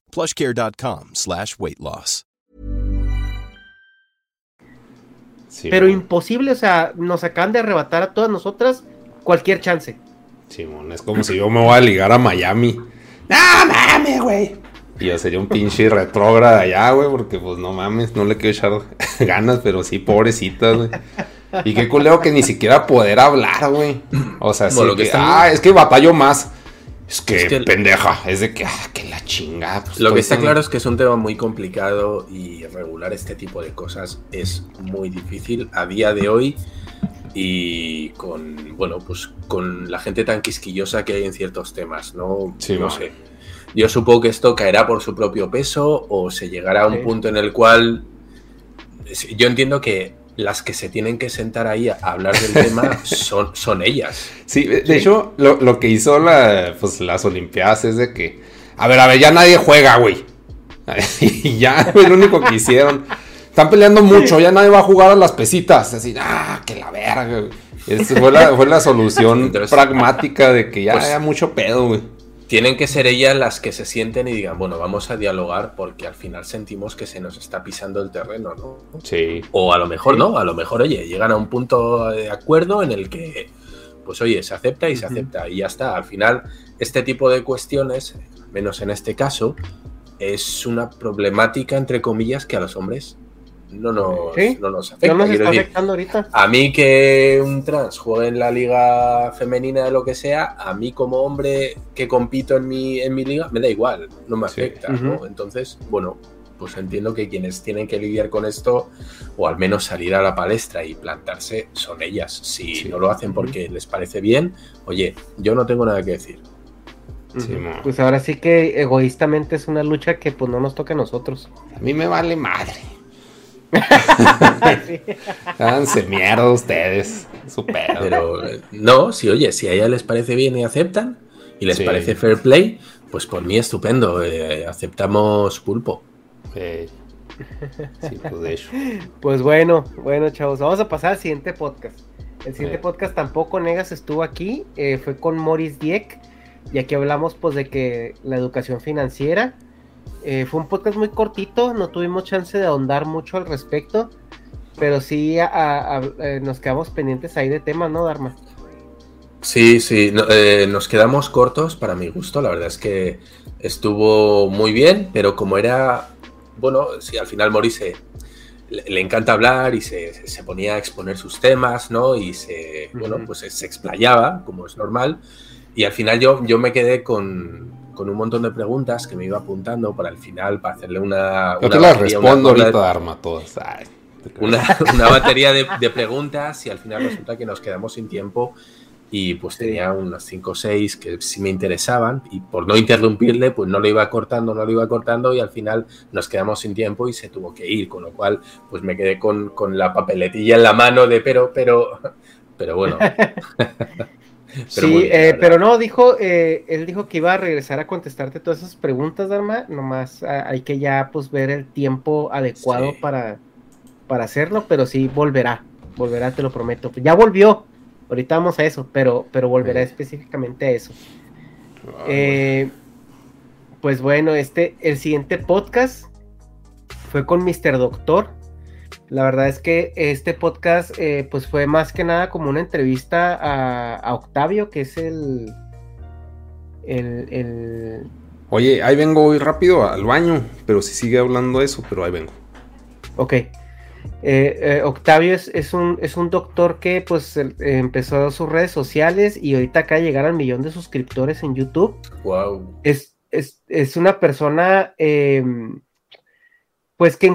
plushcare.com slash weight loss. pero imposible, o sea, nos acaban de arrebatar a todas nosotras cualquier chance. Simón, es como si yo me voy a ligar a Miami. ¡No *laughs* mames, güey! Y yo sería un pinche retrógrada allá, güey, porque pues no mames, no le quiero echar *laughs* ganas, pero sí, pobrecitas, güey. Y qué culero que ni siquiera poder hablar, güey. O sea, sí que, ah, es que batallo más. Es que, pendeja, es de que, ah, que la chingada. Pues, lo que está claro es que es un tema muy complicado y regular este tipo de cosas es muy difícil a día de hoy y con, bueno, pues con la gente tan quisquillosa que hay en ciertos temas, ¿no? no sé. Yo supongo que esto caerá por su propio peso o se llegará a un punto en el cual yo entiendo que las que se tienen que sentar ahí a hablar del tema *laughs* son, son ellas. Sí, de, hecho, lo, que hizo la, pues, las Olimpiadas es de que, a ver, a ver, ya nadie juega, güey. *laughs* y ya fue lo único que hicieron. Están peleando mucho, ya nadie va a jugar a las pesitas. Así, ah, que la verga, güey. fue la, fue la solución pragmática de que ya pues, haya mucho pedo, güey tienen que ser ellas las que se sienten y digan, bueno, vamos a dialogar porque al final sentimos que se nos está pisando el terreno, ¿no? Sí. O a lo mejor no, a lo mejor, oye, llegan a un punto de acuerdo en el que, pues oye, se acepta y se acepta y ya está. Al final, este tipo de cuestiones, menos en este caso, es una problemática, entre comillas, que a los hombres no nos, ¿Sí? no nos afecta. ¿No nos Quiero está decir, afectando ahorita? a mí que un trans juegue en la liga femenina de lo que sea, a mí como hombre que compito en mi, en mi liga, me da igual, no me Sí. afecta. ¿no? Entonces, bueno, pues entiendo que quienes tienen que lidiar con esto, o al menos salir a la palestra y plantarse, son ellas. Si Sí. no lo hacen porque les parece bien, oye, yo no tengo nada que decir. Sí. Pues ahora sí que egoístamente es una lucha que pues no nos toca a nosotros. A mí me vale madre. Sí. *laughs* Háganse mierda ustedes. Su pedo. Pero no, si oye, si a ellas les parece bien y aceptan, y les Sí. parece fair play, pues por mí estupendo, eh, aceptamos pulpo. Eh, sí, pues de hecho. Pues bueno, bueno chavos, vamos a pasar al siguiente podcast. El siguiente Eh. podcast tampoco Negas estuvo aquí, eh, fue con Morris Dieck, y aquí hablamos pues de que la educación financiera. Eh, fue un podcast muy cortito, no tuvimos chance de ahondar mucho al respecto, pero sí a- a- a- eh, nos quedamos pendientes ahí de temas, ¿no, Dharma? Sí, sí, no- eh, nos quedamos cortos para mi gusto, la verdad es que estuvo muy bien, pero como era, bueno, sí, al final Maurice le, le encanta hablar y se, se ponía a exponer sus temas, ¿no? Y se, bueno, pues se explayaba, como es normal, y al final yo, yo me quedé con, con un montón de preguntas que me iba apuntando para el final, para hacerle una... Yo una te las respondo ahorita, Arma, todas. Ay, una, una batería de, de preguntas y al final resulta que nos quedamos sin tiempo y pues tenía unas 5 o 6 que sí me interesaban y por no interrumpirle pues no lo iba cortando, no lo iba cortando y al final nos quedamos sin tiempo y se tuvo que ir, con lo cual pues me quedé con, con la papeletilla en la mano de pero, pero, pero bueno. *laughs* *laughs* Pero sí, eh, pero no, dijo, eh, él dijo que iba a regresar a contestarte todas esas preguntas, Dharma, nomás ah, hay que ya pues ver el tiempo adecuado Sí. para, para hacerlo, pero sí volverá, volverá, te lo prometo. Ya volvió, ahorita vamos a eso, pero, pero volverá Sí. específicamente a eso. Ay, Eh, pues bueno, este, el siguiente podcast fue con Mr. Doctor. La verdad es que este podcast, eh, pues fue más que nada como una entrevista a, a Octavio, que es el, el, el- Oye, ahí vengo hoy rápido al baño, pero si sigue hablando eso, pero ahí vengo. ok. Eh, eh, Octavio es, es un, es un doctor que pues eh, empezó sus redes sociales y ahorita acaba de llegar al millón de suscriptores en YouTube. Wow. es, es, es una persona, eh, pues que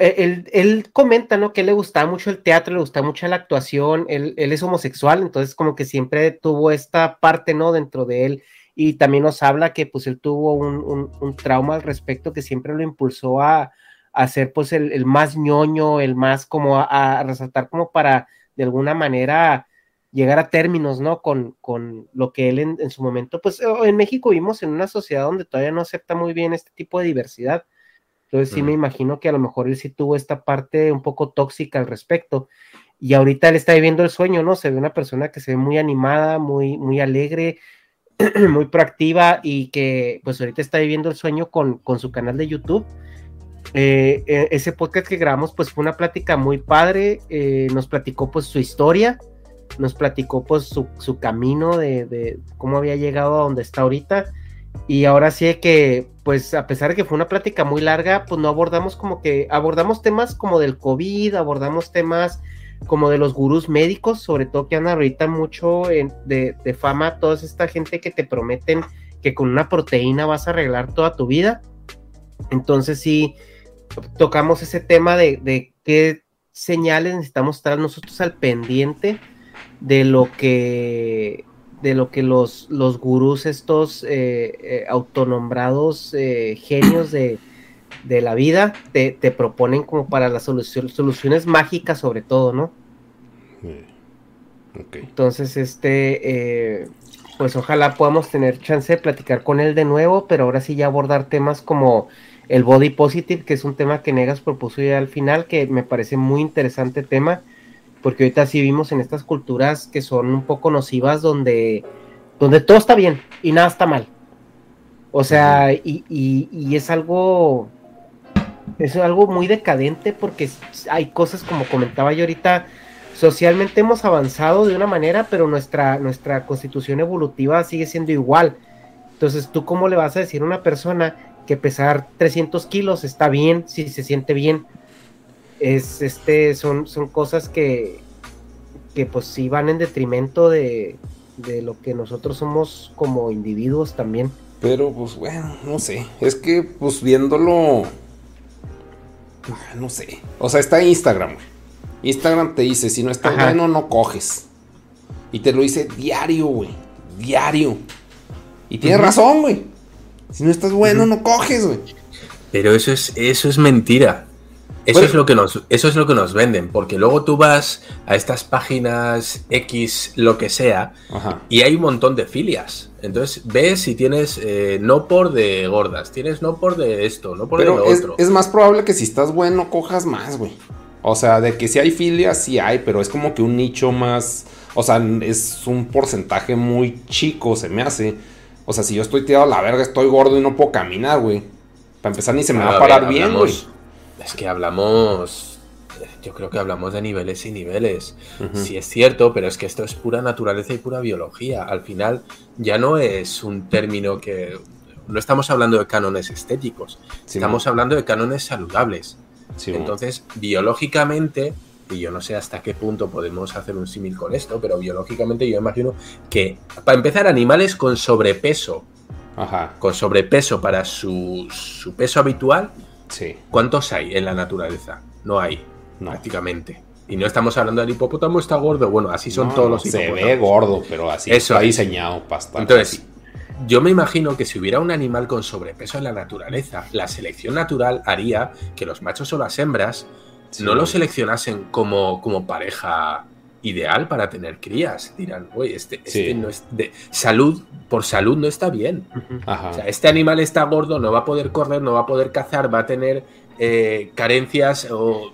eh, él, él comenta, ¿no? Que le gustaba mucho el teatro, le gustaba mucho la actuación, él, él es homosexual, entonces como que siempre tuvo esta parte, ¿no? Dentro de él y también nos habla que pues él tuvo un, un- trauma al respecto que siempre lo impulsó a, a ser pues el, el más ñoño, el más como a, resaltar como para de alguna manera llegar a términos, ¿no? Con, con lo que él en, en su momento, pues en México vivimos en una sociedad donde todavía no acepta muy bien este tipo de diversidad. Entonces sí me imagino que a lo mejor él sí tuvo esta parte un poco tóxica al respecto. Y ahorita él está viviendo el sueño, ¿no? Se ve una persona que se ve muy animada, muy, muy alegre, *clears throat* muy proactiva y que pues ahorita está viviendo el sueño con, con su canal de YouTube. Eh, eh, ese podcast que grabamos pues fue una plática muy padre, eh, nos platicó pues su historia, nos platicó pues su, su camino de, de cómo había llegado a donde está ahorita y ahora sí que pues a pesar de que fue una plática muy larga pues no abordamos como que abordamos temas como del COVID, abordamos temas como de los gurús médicos, sobre todo que andan ahorita mucho en- de, de fama, toda esta gente que te prometen que con una proteína vas a arreglar toda tu vida. Entonces sí, tocamos ese tema de, de qué señales necesitamos estar nosotros al pendiente de lo que de lo que los, los gurús estos eh, eh, autonombrados eh, genios de, de la vida te, te proponen como para las solución- soluciones mágicas sobre todo, ¿no? Ok. Entonces, este, eh, pues ojalá podamos tener chance de platicar con él de nuevo, pero ahora sí ya abordar temas como el body positive, que es un tema que Negas propuso ya al final, que me parece muy interesante tema, porque ahorita sí vivimos en estas culturas que son un poco nocivas, donde, donde todo está bien y nada está mal. O sea, y, y- y es algo, es algo muy decadente porque hay cosas como comentaba yo ahorita, socialmente hemos avanzado de una manera, pero nuestra, nuestra constitución evolutiva sigue siendo igual. Entonces, ¿tú cómo le vas a decir a una persona que pesar 300 kilos está bien, si se siente bien? Es este, son, son cosas que, que pues sí van en detrimento de, de lo que nosotros somos como individuos también. Pero pues bueno, no sé. Es que pues viéndolo... No sé. O sea, está Instagram, güey. Instagram te dice, si no estás bueno, no coges. Y te lo dice diario, güey. Diario. Y tienes razón, güey. Si no estás bueno, no coges, güey. Pero eso es, eso es mentira. Eso, es lo que nos, eso es lo que nos venden, porque luego tú vas a estas páginas X, lo que sea, y hay un montón de filias. Entonces ves si tienes eh, no por de gordas, tienes no por de esto, no por de lo es, otro. Es más probable que si estás bueno cojas más, güey. O sea, de que si hay filias, sí hay, pero es como que un nicho más. O sea, es un porcentaje muy chico, se me hace. O sea, si yo estoy tirado a la verga, estoy gordo y no puedo caminar, güey. Para empezar, ni se me va a parar bien, güey. Es que hablamos. Yo creo que hablamos de niveles y niveles. Sí es cierto, pero es que esto es pura naturaleza y pura biología. Al final, ya no es un término que. No estamos hablando de cánones estéticos, estamos hablando de cánones saludables. Entonces, biológicamente, y yo no sé hasta qué punto podemos hacer un símil con esto, pero biológicamente yo imagino que, para empezar, animales con sobrepeso, con sobrepeso para su, peso habitual, ¿cuántos hay en la naturaleza? No hay, prácticamente. Y no estamos hablando del hipopótamo está gordo, bueno, así son todos los hipopótamos. Se ve gordo, pero así Eso está diseñado para Entonces, yo me imagino que si hubiera un animal con sobrepeso en la naturaleza, la selección natural haría que los machos o las hembras no lo seleccionasen como, como pareja ideal para tener crías. Dirán, oye, este, este no es de salud, por salud no está bien. O sea, este animal está gordo, no va a poder correr, no va a poder cazar, va a tener eh, carencias o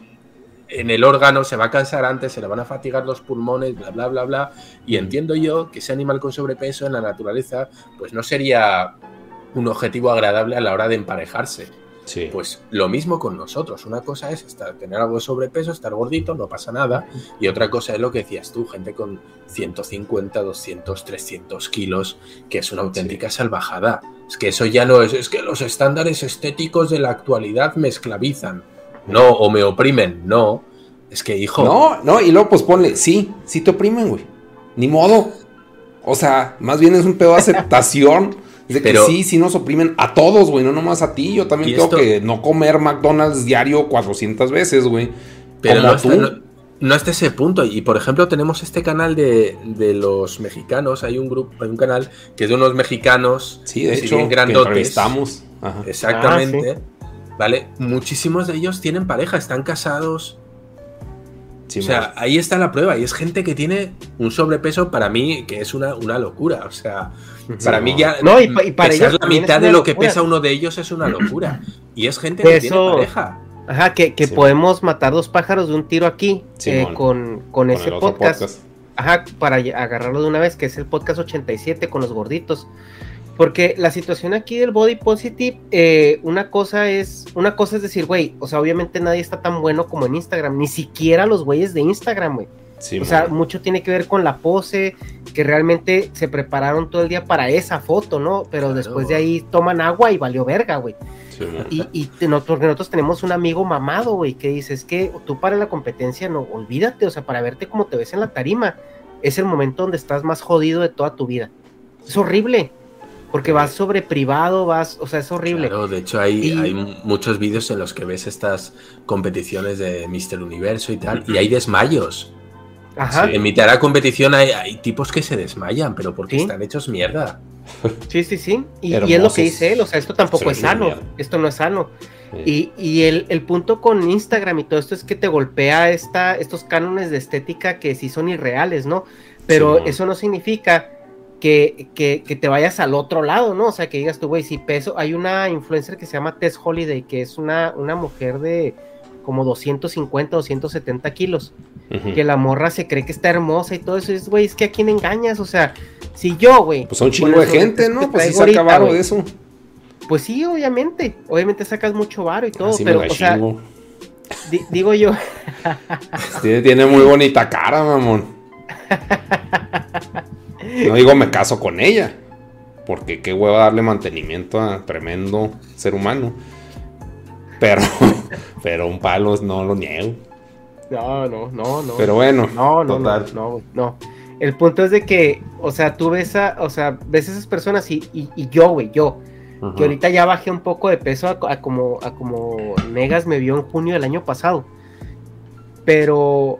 en el órgano, se va a cansar antes, se le van a fatigar los pulmones, bla, bla, bla, bla. Y entiendo yo que ese animal con sobrepeso en la naturaleza, pues no sería un objetivo agradable a la hora de emparejarse. Sí. Pues lo mismo con nosotros. Una cosa es estar, tener algo de sobrepeso, estar gordito, no pasa nada. Y otra cosa es lo que decías tú, gente con 150, 200, 300 kilos, que es una auténtica salvajada. Es que eso ya no es, es que los estándares estéticos de la actualidad me esclavizan no, o me oprimen, no. Es que, hijo. No, no, y luego pues ponle, sí, sí te oprimen, güey. Ni modo. O sea, más bien es un pedo de aceptación. *laughs* De que sí, sí nos oprimen a todos, güey, no nomás a ti. Yo también tengo que no comer McDonald's diario 400 veces, güey. Pero no, Hasta, no, hasta ese punto. Y por ejemplo, tenemos este canal de, los mexicanos. Hay un grupo, hay un canal que es de unos mexicanos. Sí, de hecho, que entrevistamos. Exactamente. Ah, ¿vale? Muchísimos de ellos tienen pareja, están casados. o sea, ahí está la prueba. Y es gente que tiene un sobrepeso para mí que es una, una locura. O sea, para mí ya. No, y, para ellos la mitad de lo que pesa uno de ellos es una locura. Y es gente que tiene pareja. Ajá, que, podemos matar dos pájaros de un tiro aquí eh, con, con, ese podcast. Ajá, para agarrarlo de una vez, que es el podcast 87 con los gorditos. Porque la situación aquí del body positive, eh, una cosa es, una cosa es decir, güey, o sea, obviamente nadie está tan bueno como en Instagram, ni siquiera los güeyes de Instagram, güey. O sea, mucho tiene que ver con la pose, que realmente se prepararon todo el día para esa foto, ¿no? Pero después de ahí toman agua y valió verga, güey. y, y nosotros, nosotros tenemos un amigo mamado, güey, que dice, es que tú para la competencia, no, olvídate, o sea, para verte como te ves en la tarima, es el momento donde estás más jodido de toda tu vida. Es horrible. Porque vas sobre privado, vas, o sea, es horrible. Claro, de hecho hay, hay muchos vídeos en los que ves estas competiciones de Mister Universo y tal, y hay desmayos. Ajá. en mitad de la competición hay, tipos que se desmayan, pero porque están hechos mierda. Sí, sí, sí. Y, es lo que dice él, o sea, esto tampoco es sano, esto no es sano. Y, el, punto con Instagram y todo esto es que te golpea esta, estos cánones de estética que sí son irreales, ¿no? Pero eso no significa que, que, te vayas al otro lado, ¿no? O sea, que digas tú, güey, si peso, hay una influencer que se llama Tess Holiday, que es una, una mujer de como 250, 270 kilos, que la morra se cree que está hermosa y todo eso, es, güey, es que a quién engañas, o sea, si yo, güey. Pues son chingo de gente, ¿no? Pues sí saca varo de eso. Pues sí, obviamente, obviamente sacas mucho varo y todo, pero, o sea, digo yo. tiene, tiene muy bonita cara, mamón. No digo me caso con ella. Porque qué hueva darle mantenimiento a tremendo ser humano. Pero, *laughs* pero un palo no lo niego. No, no, no, no. Pero bueno, no, no, no, no, no. El punto es de que, o sea, tú ves a, o sea, ves a esas personas y, y, yo, güey, yo, que ahorita ya bajé un poco de peso a, como, a como Negas me vio en junio del año pasado. Pero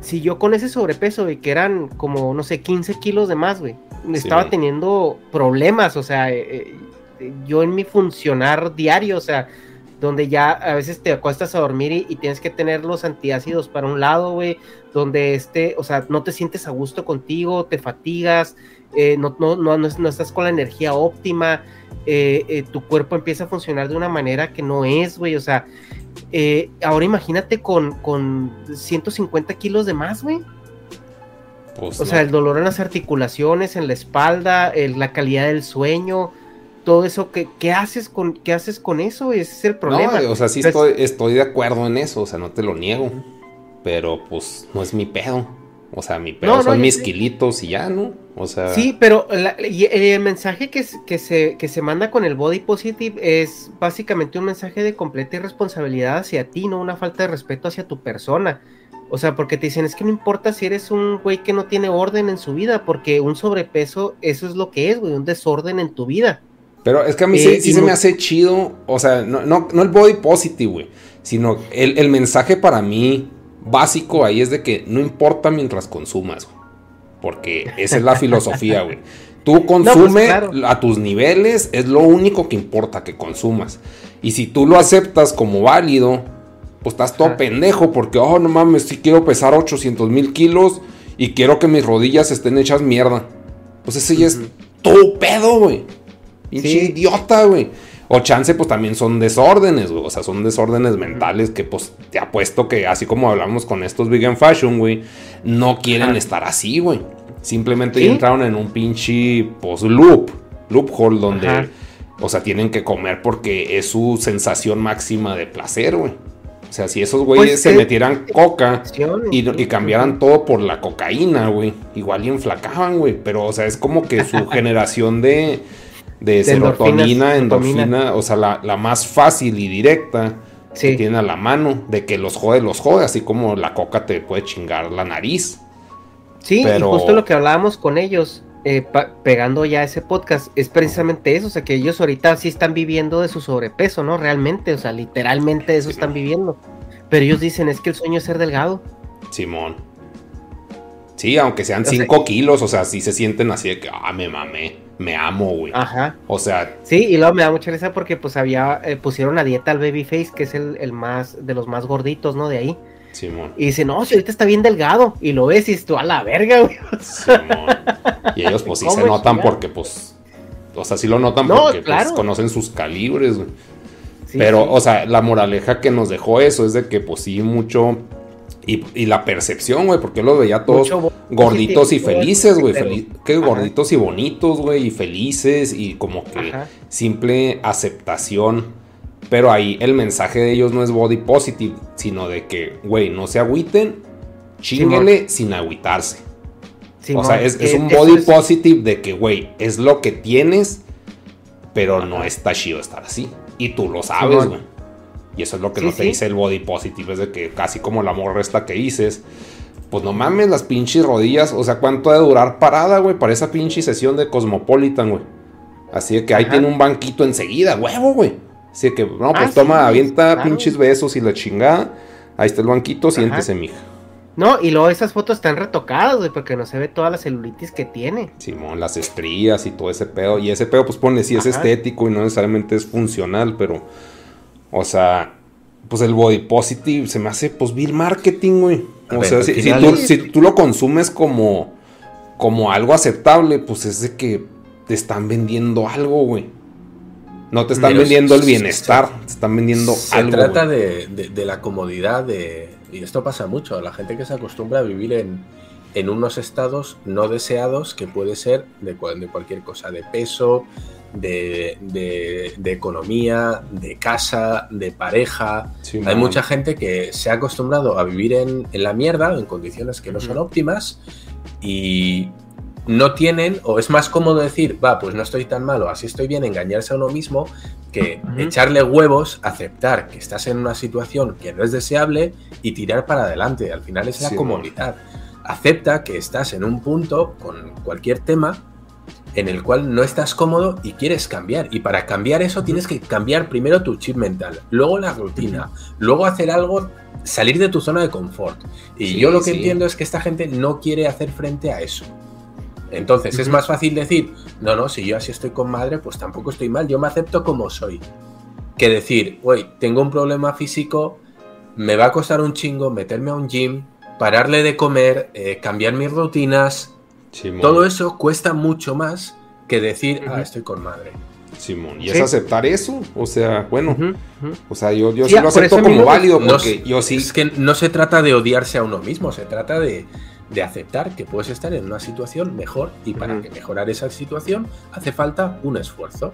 si yo con ese sobrepeso, y que eran como, no sé, 15 kilos de más, güey, estaba teniendo problemas, o sea, eh, eh, yo en mi funcionar diario, o sea, donde ya a veces te acuestas a dormir y, tienes que tener los antiácidos para un lado, güey, donde este, o sea, no te sientes a gusto contigo, te fatigas, eh, no, no, no, no, estás con la energía óptima, eh, eh, tu cuerpo empieza a funcionar de una manera que no es, güey, o sea, ahora imagínate con, con 150 kilos de más, güey. Pues o sea, el dolor en las articulaciones, en la espalda, la calidad del sueño, todo eso, ¿qué, qué haces con, qué haces con eso? Ese es el problema. o sea, sí estoy, estoy de acuerdo en eso, o sea, no te lo niego, pero pues no es mi pedo. O sea, mi pedo son mis kilitos y ya, ¿no? O sea. Sí, pero el mensaje que, que, se, que se manda con el body positive es básicamente un mensaje de completa irresponsabilidad hacia ti, no una falta de respeto hacia tu persona. O sea, porque te dicen, es que no importa si eres un güey que no tiene orden en su vida, porque un sobrepeso, eso es lo que es, güey, un desorden en tu vida. Pero es que a mí sí, eh, se me hace chido, o sea, no, no, no el body positive, güey, sino el, el, mensaje para mí básico ahí es de que no importa mientras consumas, güey. Porque esa es la filosofía, güey. *laughs* Tú pues, consume a tus niveles, es lo único que importa que consumas. Y si tú lo aceptas como válido, pues estás todo pendejo porque, oh, no mames, si quiero pesar 800 mil kilos y quiero que mis rodillas estén hechas mierda. Pues ese ya es todo pedo, güey. Pinche idiota, güey. O chance, pues también son desórdenes, güey. O sea, son desórdenes mentales que, pues, te apuesto que, así como hablamos con estos vegan fashion, güey, no quieren estar así, güey. Simplemente entraron en un pinche, pues, loop, loophole, donde, o sea, tienen que comer porque es su sensación máxima de placer, güey. O sea, si esos güeyes pues se metieran coca y, y, cambiaran todo por la cocaína, güey, igual y enflacaban, güey. Pero, o sea, es como que su *laughs* generación de de, serotonina, endorfina, o sea, la, más fácil y directa que tiene a la mano, de que los jode, los jode, así como la coca te puede chingar la nariz. Sí, y justo lo que hablábamos con ellos, eh, pegando ya ese podcast, es precisamente eso, o sea, que ellos ahorita sí están viviendo de su sobrepeso, ¿no? Realmente, o sea, literalmente eso están viviendo. Pero ellos dicen, es que el sueño es ser delgado. Simón. Sí, aunque sean 5 kilos, o sea, sí se sienten así de que, ah, me mamé me amo, güey. Ajá. O sea. Sí, y luego me da mucha risa porque pues había, eh, pusieron a dieta al Babyface, que es el, más, de los más gorditos, ¿no? De ahí. Simón. Y dice, no, si ahorita está bien delgado. Y lo ves y tú a la verga, güey. Simón. *laughs* Y ellos pues sí se notan porque pues, o sea, sí lo notan porque pues, conocen sus calibres, güey. Pero, o sea, la moraleja que nos dejó eso es de que pues sí, mucho y, la percepción, güey, porque yo los veía todos gorditos y felices, güey. que gorditos y bonitos, güey, y felices y como que simple aceptación. Pero ahí el mensaje de ellos no es body positive, sino de que, güey, no se agüiten, chinguele sin agüitarse. o sea, es, un body positive de que, güey, es lo que tienes, pero no está chido estar así. Y tú lo sabes, güey. Y eso es lo que no te dice el body positive, es de que casi como la morra esta que dices, pues no mames las pinches rodillas, o sea, ¿cuánto ha de durar parada, güey, para esa pinche sesión de Cosmopolitan, güey? Así de que ahí tiene un banquito enseguida, huevo, güey. Así de que, no, pues ah, toma, avienta pinches besos y la chingada. Ahí está el banquito, siéntese, mija. No, y luego esas fotos están retocadas, güey, porque no se ve toda la celulitis que tiene. Simón, las estrías y todo ese pedo. Y ese pedo, pues pone, sí es estético y no necesariamente es funcional, pero o sea, pues el body positive se me hace, pues, bill marketing, güey. O sea, si, tú, lo consumes como, como algo aceptable, pues es de que te están vendiendo algo, güey. No te están vendiendo el bienestar, te están vendiendo algo. Se trata de, de, la comodidad de. Y esto pasa mucho, la gente que se acostumbra a vivir en, en unos estados no deseados, que puede ser de, de cualquier cosa, de peso, de, economía, de casa, de pareja. Hay mucha gente que se ha acostumbrado a vivir en, la mierda, en condiciones que no son óptimas, y, no tienen, o es más cómodo decir, va, pues no estoy tan malo, así estoy bien, engañarse a uno mismo, que echarle huevos, aceptar que estás en una situación que no es deseable y tirar para adelante. Al final es la Sí, comodidad. Acepta que estás en un punto con cualquier tema en el cual no estás cómodo y quieres cambiar. Y para cambiar eso tienes que cambiar primero tu chip mental, luego la rutina, luego hacer algo, salir de tu zona de confort. Y Sí, yo lo que sí. entiendo es que esta gente no quiere hacer frente a eso. Entonces es más fácil decir, no, no, si yo así estoy con madre, pues tampoco estoy mal, yo me acepto como soy. Que decir, güey, tengo un problema físico, me va a costar un chingo meterme a un gym, pararle de comer, eh, cambiar mis rutinas, Simón, todo eso cuesta mucho más que decir, ah, estoy con madre. Simón. Y Sí. es aceptar eso. O sea, bueno. Ujú, ujú. O sea, yo, yo Sí, sí, lo acepto como no me- válido No porque s- yo sí. Es que no se trata de odiarse a uno mismo, se trata de, de aceptar que puedes estar en una situación mejor y para Ujú. que mejorar esa situación hace falta un esfuerzo.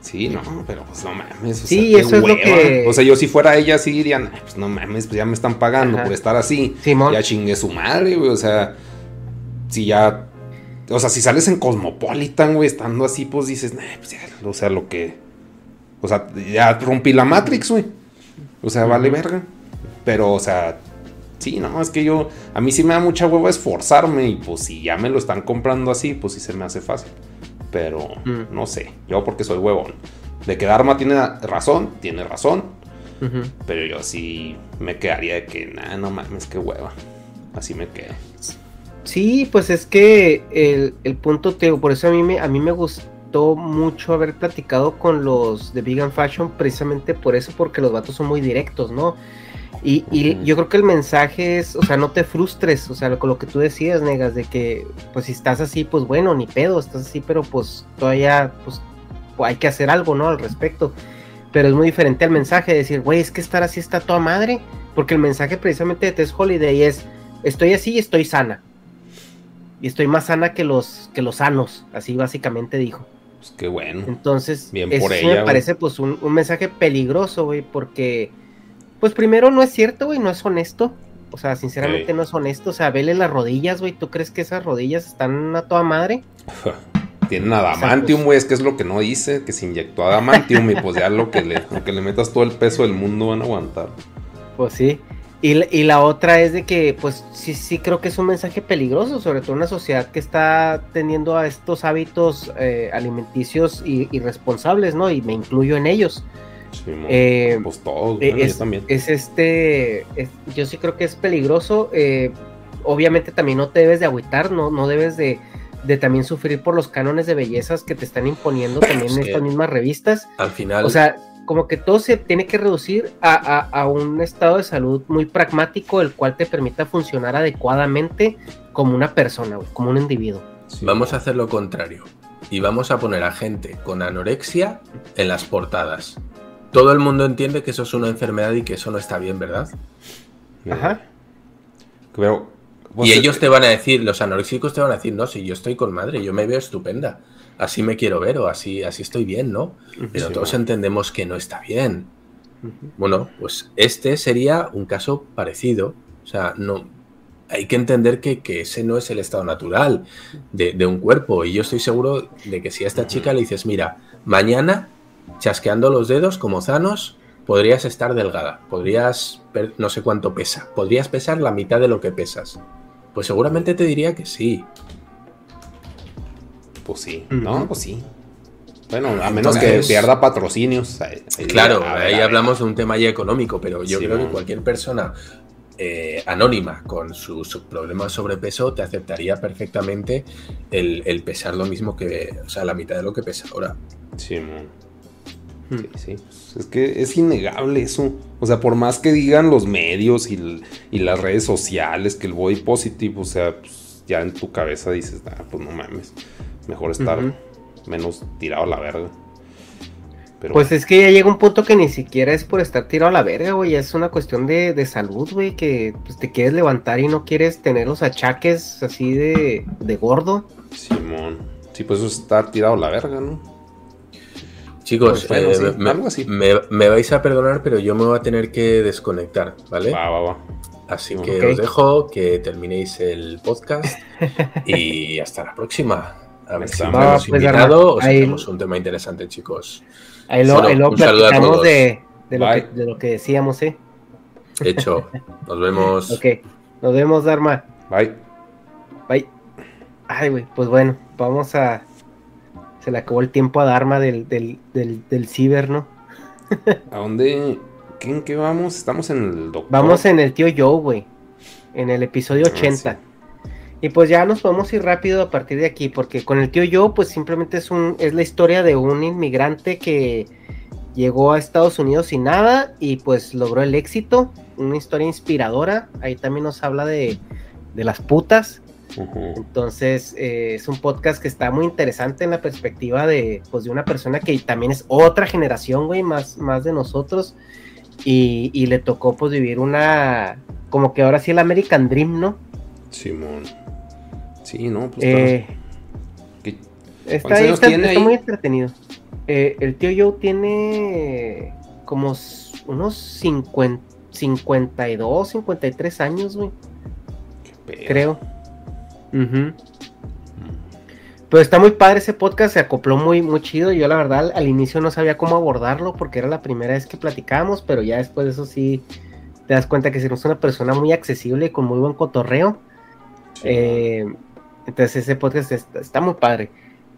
Sí, no, pero pues no mames. O Sí, sea, eso es lo que- O sea, yo si fuera ella, sí diría, "Nah, pues no mames, pues ya me están pagando Ajá. por estar así. Simón. Ya chingue su madre, güey. O sea, si ya. O sea, si sales en Cosmopolitan, güey, estando así, pues dices, nah, pues ya, o sea, lo que. O sea, ya rompí la Matrix, güey. O sea, vale verga. Pero, o sea, sí, no, es que yo. A mí sí me da mucha hueva esforzarme. Y pues si ya me lo están comprando así, pues sí se me hace fácil. Pero, Mm. no sé. Yo porque soy huevón. De que Dharma tiene razón, tiene razón. Pero yo sí me quedaría de que, nah, no mames, qué hueva. Así me quedo. Sí, pues es que el, el punto, te digo, por eso a mí, me, a mí me gustó mucho haber platicado con los de Vegan Fashion, precisamente por eso, porque los vatos son muy directos, ¿no? Y, y yo creo que el mensaje es, o sea, no te frustres, o sea, con lo que tú decías, Negas, de que, pues si estás así, pues bueno, ni pedo, estás así, pero pues todavía, pues hay que hacer algo, ¿no? Al respecto. Pero es muy diferente al mensaje de decir, güey, es que estar así está toda madre, porque el mensaje precisamente de Tess Holiday es, estoy así y estoy sana. Y estoy más sana que los, que los sanos, así básicamente dijo. Pues qué bueno. Entonces, Bien eso por sí ella, me güey. parece pues un, un mensaje peligroso, güey, porque, pues primero no es cierto, güey, no es honesto. O sea, sinceramente no es honesto. O sea, vele las rodillas, güey. ¿Tú crees que esas rodillas están a toda madre? *laughs* Tienen adamantium, pues- güey, es que es lo que no dice, que se inyectó adamantium y pues ya lo que le, aunque le metas todo el peso del mundo van a aguantar. Pues sí. Y, la- y la otra es de que, pues sí, sí creo que es un mensaje peligroso, sobre todo en una sociedad que está teniendo a estos hábitos eh, alimenticios y irresponsables, ¿no? Y me incluyo en ellos. Sí. Eh, pues todos, Eh, bueno, es, yo también. es este, es- yo sí creo que es peligroso. eh, obviamente también no te debes de agüitar, no, no debes de, de también sufrir por los cánones de bellezas que te están imponiendo también *laughs* Es en estas mismas revistas. Al final, O sea, como que todo se tiene que reducir a, a- a un estado de salud muy pragmático, el cual te permita funcionar adecuadamente como una persona, como un individuo. Sí, vamos mo. a hacer lo contrario. Y vamos a poner a gente con anorexia en las portadas. Todo el mundo entiende que eso es una enfermedad y que eso no está bien, ¿verdad? Ajá. Pero, pues, y ellos eh, te van a decir, los anoréxicos te van a decir, no, si yo estoy con madre, yo me veo estupenda, así me quiero ver o así, así estoy bien, ¿no? Pero Sí, todos bueno. entendemos que no está bien. Bueno, pues este sería un caso parecido. O sea, no. Hay que entender que, que ese no es el estado natural de, de un cuerpo. Y yo estoy seguro de que si a esta chica le dices, mira, mañana, chasqueando los dedos como zanos, podrías estar delgada. Podrías, no sé cuánto pesa. Podrías pesar la mitad de lo que pesas. Pues seguramente te diría que sí. Pues sí, no, pues sí. Bueno, a menos Entonces- que pierda patrocinios. ahí- Claro, a ver, ahí a ver. hablamos de un tema ya económico, pero yo Sí, creo que cualquier persona eh, anónima con sus su problemas de sobrepeso te aceptaría perfectamente el, el pesar lo mismo que, o sea, la mitad de lo que pesa ahora. Sí. Hmm. Sí, sí. Es que es innegable eso. O sea, por más que digan los medios y las redes sociales que el body positive, o sea, pues, ya en tu cabeza dices, ah, pues no mames. Mejor estar menos tirado a la verga. Pero Pues es que ya llega un punto que ni siquiera es por estar tirado a la verga, güey. ya Es una cuestión de, de salud, güey. Que pues, te quieres levantar y no quieres tener los achaques así de, de gordo. Simón. Sí, pues eso es estar tirado a la verga, ¿no? Chicos, Pues bueno, eh, sí, me, algo así. me- me vais a perdonar, pero yo me voy a tener que desconectar, ¿vale? Va, va, va. Así que os dejo que terminéis el podcast y hasta la próxima. A ver hemos pues, invitado o tenemos un tema interesante, chicos. Ahí lo, platicamos de, de, lo que, de, lo que, decíamos, ¿eh? Hecho. Nos vemos. *laughs* ok. Nos vemos, Dharma. Bye. Bye. Ay, güey. Pues bueno, vamos a. Se le acabó el tiempo a Dharma del, del, del, del ciber, ¿no? *laughs* ¿A dónde? ¿En qué vamos? Estamos en el doctor. Vamos en el tío Joe, güey. En el episodio 80. Ah, y pues ya nos podemos ir rápido a partir de aquí, porque con el tío Joe, pues simplemente es un, es la historia de un inmigrante que llegó a Estados Unidos sin nada y pues logró el éxito. Una historia inspiradora. Ahí también nos habla de, de las putas. Entonces eh, es un podcast que está muy interesante en la perspectiva de, pues, de una persona que también es otra generación, güey, más, más de nosotros y, le tocó pues vivir una, como que ahora sí el American Dream, ¿no? Simón. Sí, no, pues eh, está, ahí, está, muy entretenido. Eh, el tío Joe tiene como unos 50, 52, 53 años, güey. Creo. Pero está muy padre ese podcast, se acopló muy, muy chido. Yo la verdad al inicio no sabía cómo abordarlo porque era la primera vez que platicábamos, pero ya después de eso sí te das cuenta que es una persona muy accesible y con muy buen cotorreo. Eh, entonces ese podcast está, muy padre.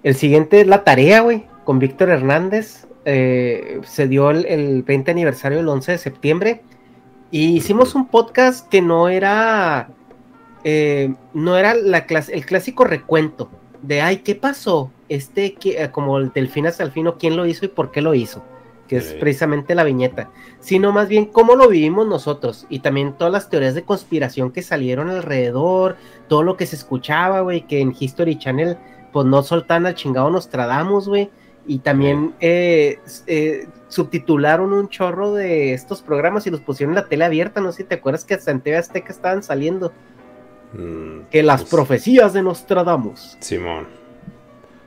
El siguiente es La Tarea, güey, con Víctor Hernández. Eh, se dio el, 20 aniversario el 11 de septiembre. Y hicimos un podcast que no era... Eh, no era la el clásico recuento de, ay, ¿qué pasó? Este, eh, como el del fin hasta el fin, o quién lo hizo y por qué lo hizo, que es precisamente la viñeta, sino más bien cómo lo vivimos nosotros y también todas las teorías de conspiración que salieron alrededor, todo lo que se escuchaba, güey, que en History Channel, pues no soltan al chingado Nostradamus, güey, y también eh, eh, subtitularon un chorro de estos programas y los pusieron en la tele abierta, no sé si te acuerdas que hasta en TV Azteca estaban saliendo. Mm, que las pues profecías de Nostradamus. Simón.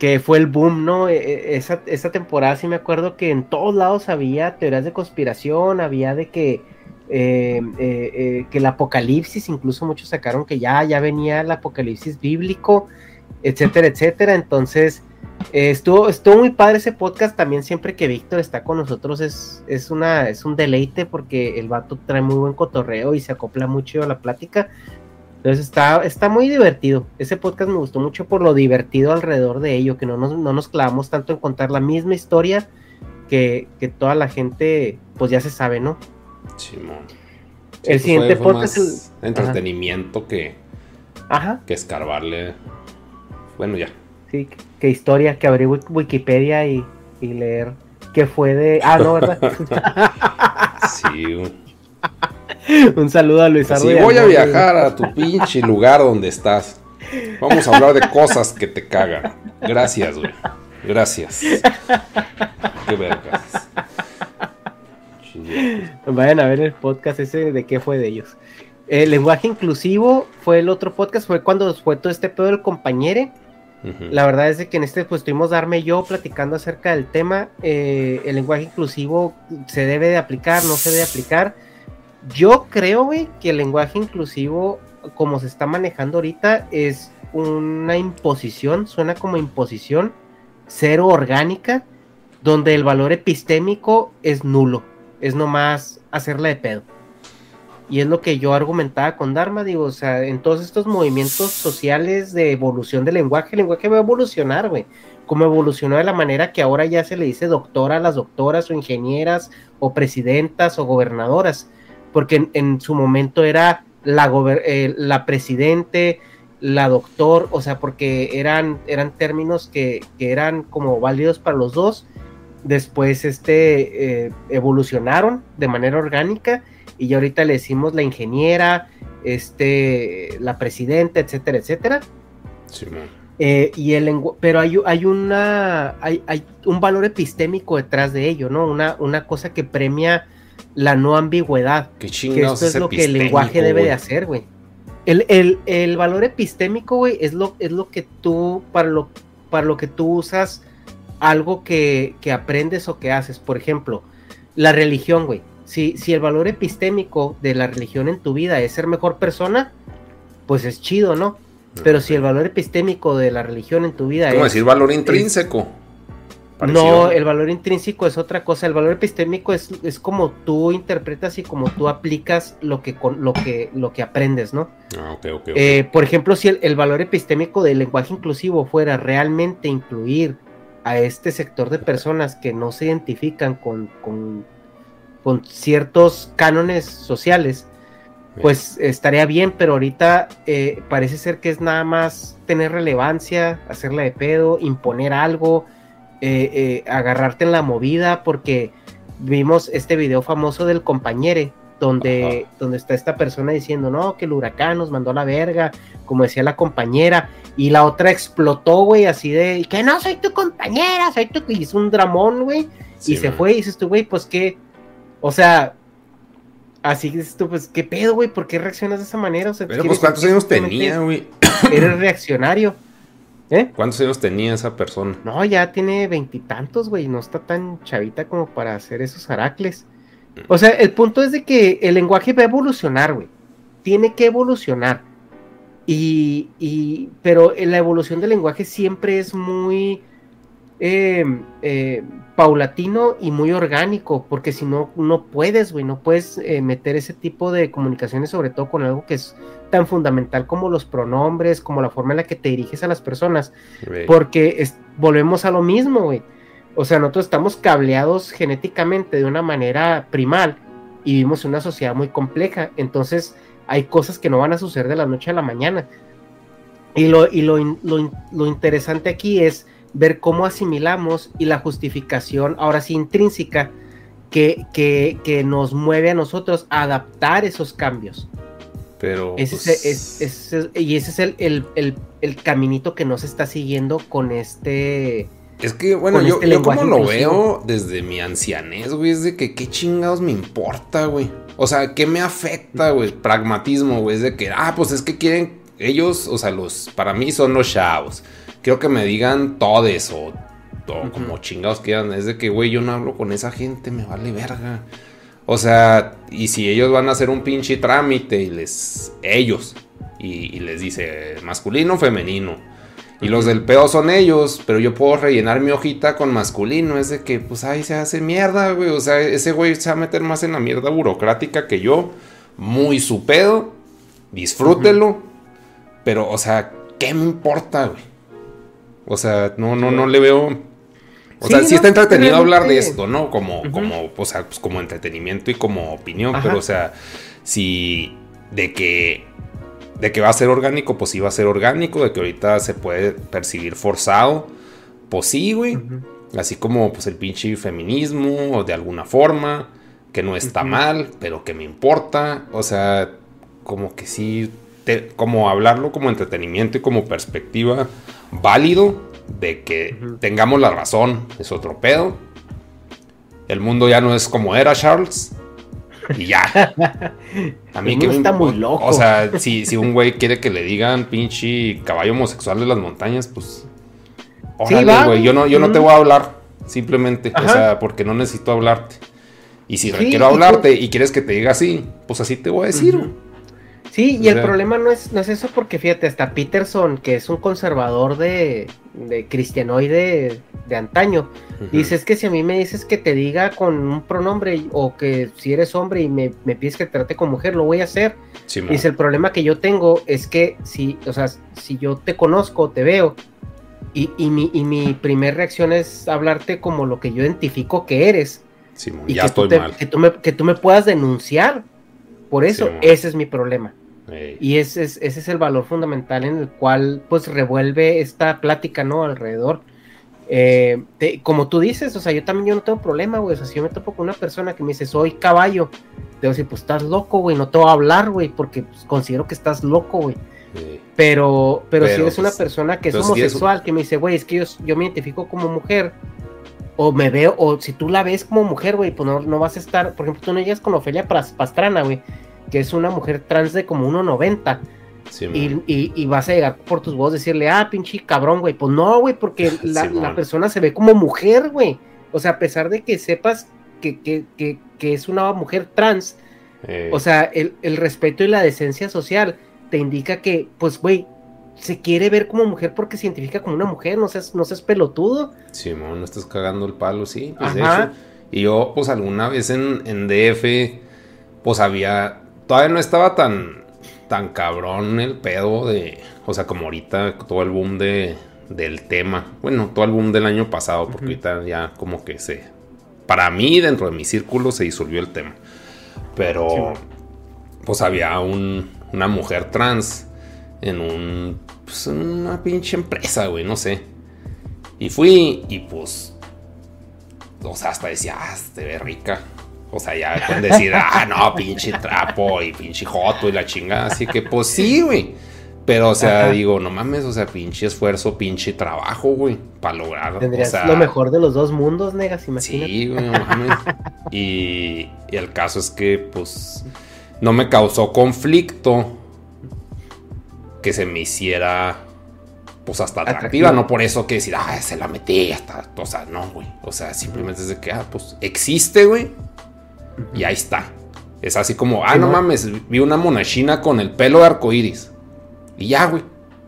Que fue el boom, ¿no? E, e, esa, esa, temporada sí me acuerdo que en todos lados había teorías de conspiración, había de que, eh, eh, eh, que el apocalipsis, incluso muchos sacaron que ya, ya venía el apocalipsis bíblico, etcétera, etcétera. Entonces, estuvo, estuvo muy padre ese podcast. También siempre que Víctor está con nosotros es, es, una, es un deleite porque el vato trae muy buen cotorreo y se acopla mucho a la plática. Entonces está, está muy divertido. Ese podcast me gustó mucho por lo divertido alrededor de ello, que no nos, no nos clavamos tanto en contar la misma historia que, toda la gente pues ya se sabe, ¿no? Sí, el siguiente podcast es entretenimiento que, Ajá. que escarbarle. Bueno, ya. Sí, que historia, que abrir Wikipedia y, y leer qué fue de... Ah, no, ¿verdad? *laughs* sí, *laughs* Un saludo a Luis Si voy a viajar a tu pinche lugar donde estás. Vamos a hablar de cosas que te cagan. Gracias, güey. Gracias. Qué vergas. Vayan a ver el podcast ese de qué fue de ellos. El lenguaje inclusivo fue el otro podcast, fue cuando fue todo este pedo del compañere. La verdad es que en este pues estuvimos darme yo platicando acerca del tema. Eh, el lenguaje inclusivo se debe de aplicar, no se debe aplicar yo creo, que el lenguaje inclusivo, como se está manejando ahorita, es una imposición, suena como imposición, cero orgánica, donde el valor epistémico es nulo, es nomás hacerla de pedo. Y es lo que yo argumentaba con Dharma, digo, o sea, en todos estos movimientos sociales de evolución del lenguaje, el lenguaje va a evolucionar, güey. Como evolucionó de la manera que ahora ya se le dice doctora a las doctoras o ingenieras o presidentas o gobernadoras porque en, su momento era la, eh, la presidente, la doctor, o sea, porque eran, eran términos que, eran como válidos para los dos. Después este, eh, evolucionaron de manera orgánica y ya ahorita le decimos la ingeniera, este, la presidenta, etcétera, etcétera. Sí, eh, y el pero hay, hay una hay, hay, un valor epistémico detrás de ello, ¿no? Una, una cosa que premia la no ambigüedad. que esto es lo que el lenguaje debe de hacer, güey. El, valor epistémico, güey, es lo, es lo que tú, para lo, para lo que tú usas algo que, aprendes o que haces. Por ejemplo, la religión, güey. si, si el valor epistémico de la religión en tu vida es ser mejor persona, pues es chido, ¿no? Pero si el valor epistémico de la religión en tu vida ¿Cómo es... decir valor intrínseco? No, el valor intrínseco es otra cosa. El valor epistémico es, es como tú interpretas y como tú aplicas lo que, con, lo que, lo que aprendes, ¿no? Ah, ok, ok. ok. Eh, por ejemplo, si el, el valor epistémico del lenguaje inclusivo fuera realmente incluir a este sector de personas que no se identifican con, con, con ciertos cánones sociales, pues estaría bien, pero ahorita eh, parece ser que es nada más tener relevancia, hacerla de pedo, imponer algo, eh, eh, agarrarte en la movida, porque vimos este video famoso del compañere, donde, donde está esta persona diciendo, no, que el huracán nos mandó a la verga, como decía la compañera, y la otra explotó, güey, así de, que no soy tu compañera, soy tu, y hizo un dramón, güey, Sí, y se fue, y dices tú, güey, pues que, o sea, así dices tú, pues, ¿qué pedo, güey? ¿Por qué reaccionas de esa manera? O sea, Pero ¿quieres pues ¿cuántos años tenía, güey? Eres reaccionario. ¿Eh? ¿Cuántos años tenía esa persona? No, ya tiene veintitantos, güey. No está tan chavita como para hacer esos aracles. O sea, el punto es de que el lenguaje va a evolucionar, güey. Tiene que evolucionar. Y, y- pero la evolución del lenguaje siempre es muy eh, eh, paulatino y muy orgánico, porque si no, no puedes, güey, no puedes eh, meter ese tipo de comunicaciones, sobre todo con algo que es tan fundamental como los pronombres, como la forma en la que te diriges a las personas, porque es- volvemos a lo mismo, güey. O sea, nosotros estamos cableados genéticamente de una manera primal y vivimos en una sociedad muy compleja. Entonces, hay cosas que no van a suceder de la noche a la mañana. Y lo, y lo, lo lo interesante aquí es ver cómo asimilamos y la justificación, ahora sí intrínseca, que, que, que nos mueve a nosotros a adaptar esos cambios. Pero. Ese pues, es- es- es- y ese es el, el- el- el caminito que no se está siguiendo con este... Es que, bueno, yo, este yo como lo veo desde mi ancianez, güey, es de que qué chingados me importa, güey. O sea, ¿qué me afecta, güey? Pragmatismo, güey, es de que, ah, pues es que quieren ellos, o sea, los, para mí son los chavos. Quiero que me digan todes o, o como chingados quieran. Es de que, güey, yo no hablo con esa gente, me vale verga. O sea, y si ellos van a hacer un pinche trámite y les, ellos, y, y les dice masculino, femenino. Y los del pedo son ellos, pero yo puedo rellenar mi hojita con masculino. Es de que, pues ahí se hace mierda, güey. O sea, ese güey se va a meter más en la mierda burocrática que yo. Muy su pedo. Disfrútelo. Pero, o sea, ¿qué me importa, güey? O sea, no, no, no le veo. O Sí, sea, sí no, está entretenido hablar de esto, ¿no? Como, como, o sea, pues como entretenimiento y como opinión. Ajá. Pero, o sea, si de que de que va a ser orgánico, pues sí va a ser orgánico, de que ahorita se puede percibir forzado, pues sí, güey. Así como pues el pinche feminismo, o de alguna forma, que no está mal, pero que me importa. O sea, como que sí, te- como hablarlo como entretenimiento y como perspectiva válido de que tengamos la razón, es otro pedo. El mundo ya no es como era, Charles. Y ya. *laughs* A mí que me está muy loco. O sea, si, si un güey quiere que le digan pinche caballo homosexual de las montañas, pues. Órale, güey. Yo no, yo no te voy a hablar. Simplemente. Ajá. O sea, porque no necesito hablarte. Y si Sí, quiero y hablarte y quieres que te diga así, pues así te voy a decir. güey. Sí, y O el problema no es, no es eso porque fíjate, hasta Peterson, que es un conservador de, de cristianoide de antaño, dice es que si a mí me dices que te diga con un pronombre o que si eres hombre y me, me pides que te trate como mujer, lo voy a hacer. Simón. Dice, el problema que yo tengo es que si, o sea, si yo te conozco, te veo, y, y mi, y mi primer reacción es hablarte como lo que yo identifico que eres, y ya que, estoy tú te- mal. que, tú me, que tú me puedas denunciar. Por eso, Sí, ese es mi problema. Ey. Y ese es, ese es el valor fundamental en el cual pues revuelve esta plática, ¿no? Alrededor. Eh, te- como tú dices, o sea, yo también yo no tengo problema, güey. O sea, si yo me topo con una persona que me dice, soy caballo, te voy a decir, pues estás loco, güey, no te voy a hablar, güey, porque pues, considero que estás loco, güey. Ey. Pero, pero, si Pero, eres una pues, persona que es si es- homosexual, que me dice, güey, es que yo, yo me identifico como mujer, o me veo, o si tú la ves como mujer, güey, pues no, no vas a estar, por ejemplo, tú no llegas con Ofelia Pastrana, güey, que es una mujer trans de como 1.90, Simón. y, y, y vas a llegar por tus voz decirle, ah, pinche cabrón, güey, pues no, güey, porque *laughs* la, la persona se ve como mujer, güey, o sea, a pesar de que sepas que, que, que, que es una mujer trans, Eh, o sea, el, el respeto y la decencia social te indica que, pues, güey, se quiere ver como mujer porque se identifica como una mujer, no seas, no seas pelotudo. Simón, no estás cagando el palo, sí. Pues de Ajá. hecho. Y yo, pues alguna vez en, en DF, pues había. Todavía no estaba tan, tan cabrón el pedo de. O sea, como ahorita todo el boom de, del tema. Bueno, todo el boom del año pasado, porque ahorita ya como que se. Para mí, dentro de mi círculo, se disolvió el tema. Pero. Pues había un, una mujer trans en un. Pues en una pinche empresa, güey, no sé. Y fui y pues. O sea, hasta decía, ah, te ve rica. O sea, ya con decir, ah, no, pinche trapo y pinche joto y la chingada. Así que, pues sí, güey. Pero, o sea, Ajá. digo, no mames, o sea, pinche esfuerzo, pinche trabajo, güey, para lograr. Tendrías o sea, lo mejor de los dos mundos, negas, imagínate. Sí, güey, no mames. y, y el caso es que, pues, no me causó conflicto que se me hiciera, pues, hasta atractiva. Atractiva. No por eso que decir, ah, se la metí, hasta, o sea, no, güey. O sea, simplemente es de que, ah, pues, existe, güey. Y ahí está. Es así como, ah, no mames, vi una monachina con el pelo de arcoíris. Y ya, güey.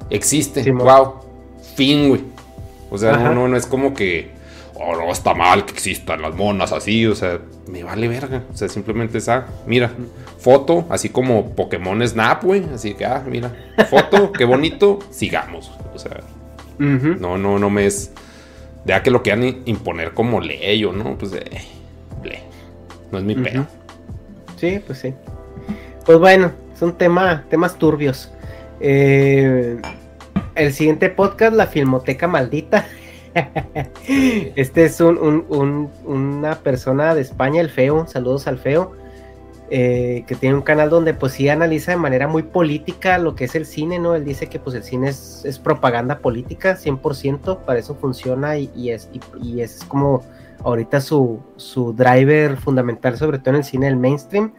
Existe. Sí, wow. Fin, güey. O sea, no, no, no es como que, oh, no, está mal que existan las monas así. O sea, me vale verga. O sea, simplemente es, ah, mira, foto, así como Pokémon Snap, güey. Así que, ah, mira, foto, *laughs* qué bonito, sigamos. O sea, no, no, no me es. Ya que lo quieran imponer como ley o no, pues, eh. No es mi pedo. Sí, pues sí. Pues bueno, son tema, temas turbios. Eh, el siguiente podcast, La Filmoteca Maldita. *laughs* Este es un, un- un- una persona de España, el Feo, saludos al Feo, eh, que tiene un canal donde pues sí analiza de manera muy política lo que es el cine, ¿no? Él dice que pues el cine es, es propaganda política, 100%, para eso funciona y, y es, y, y es como ahorita su, su driver fundamental, sobre todo en el cine del mainstream.